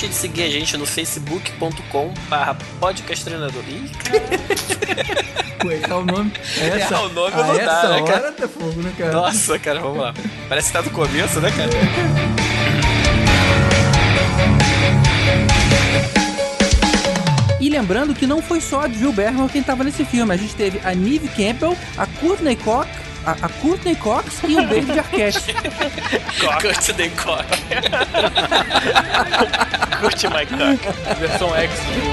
[SPEAKER 4] Deixe de seguir a gente no facebook.com barra podcasttreinador. Ih,
[SPEAKER 3] é o nome. Essa,
[SPEAKER 4] É, o nome
[SPEAKER 3] a
[SPEAKER 4] não dá,
[SPEAKER 3] essa
[SPEAKER 4] né,
[SPEAKER 3] hora
[SPEAKER 4] cara?
[SPEAKER 3] tá fogo, né, cara?
[SPEAKER 4] Nossa, cara, vamos lá. Parece que tá do começo, né, cara?
[SPEAKER 3] E lembrando que não foi só a Drew Barrymore quem tava nesse filme. A gente teve a Neve Campbell, a Courtney Cox, a, a Courtney Cox e o David Arquette.
[SPEAKER 4] The cock.
[SPEAKER 5] Curte my cock.
[SPEAKER 6] Versão X do filme.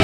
[SPEAKER 5] É.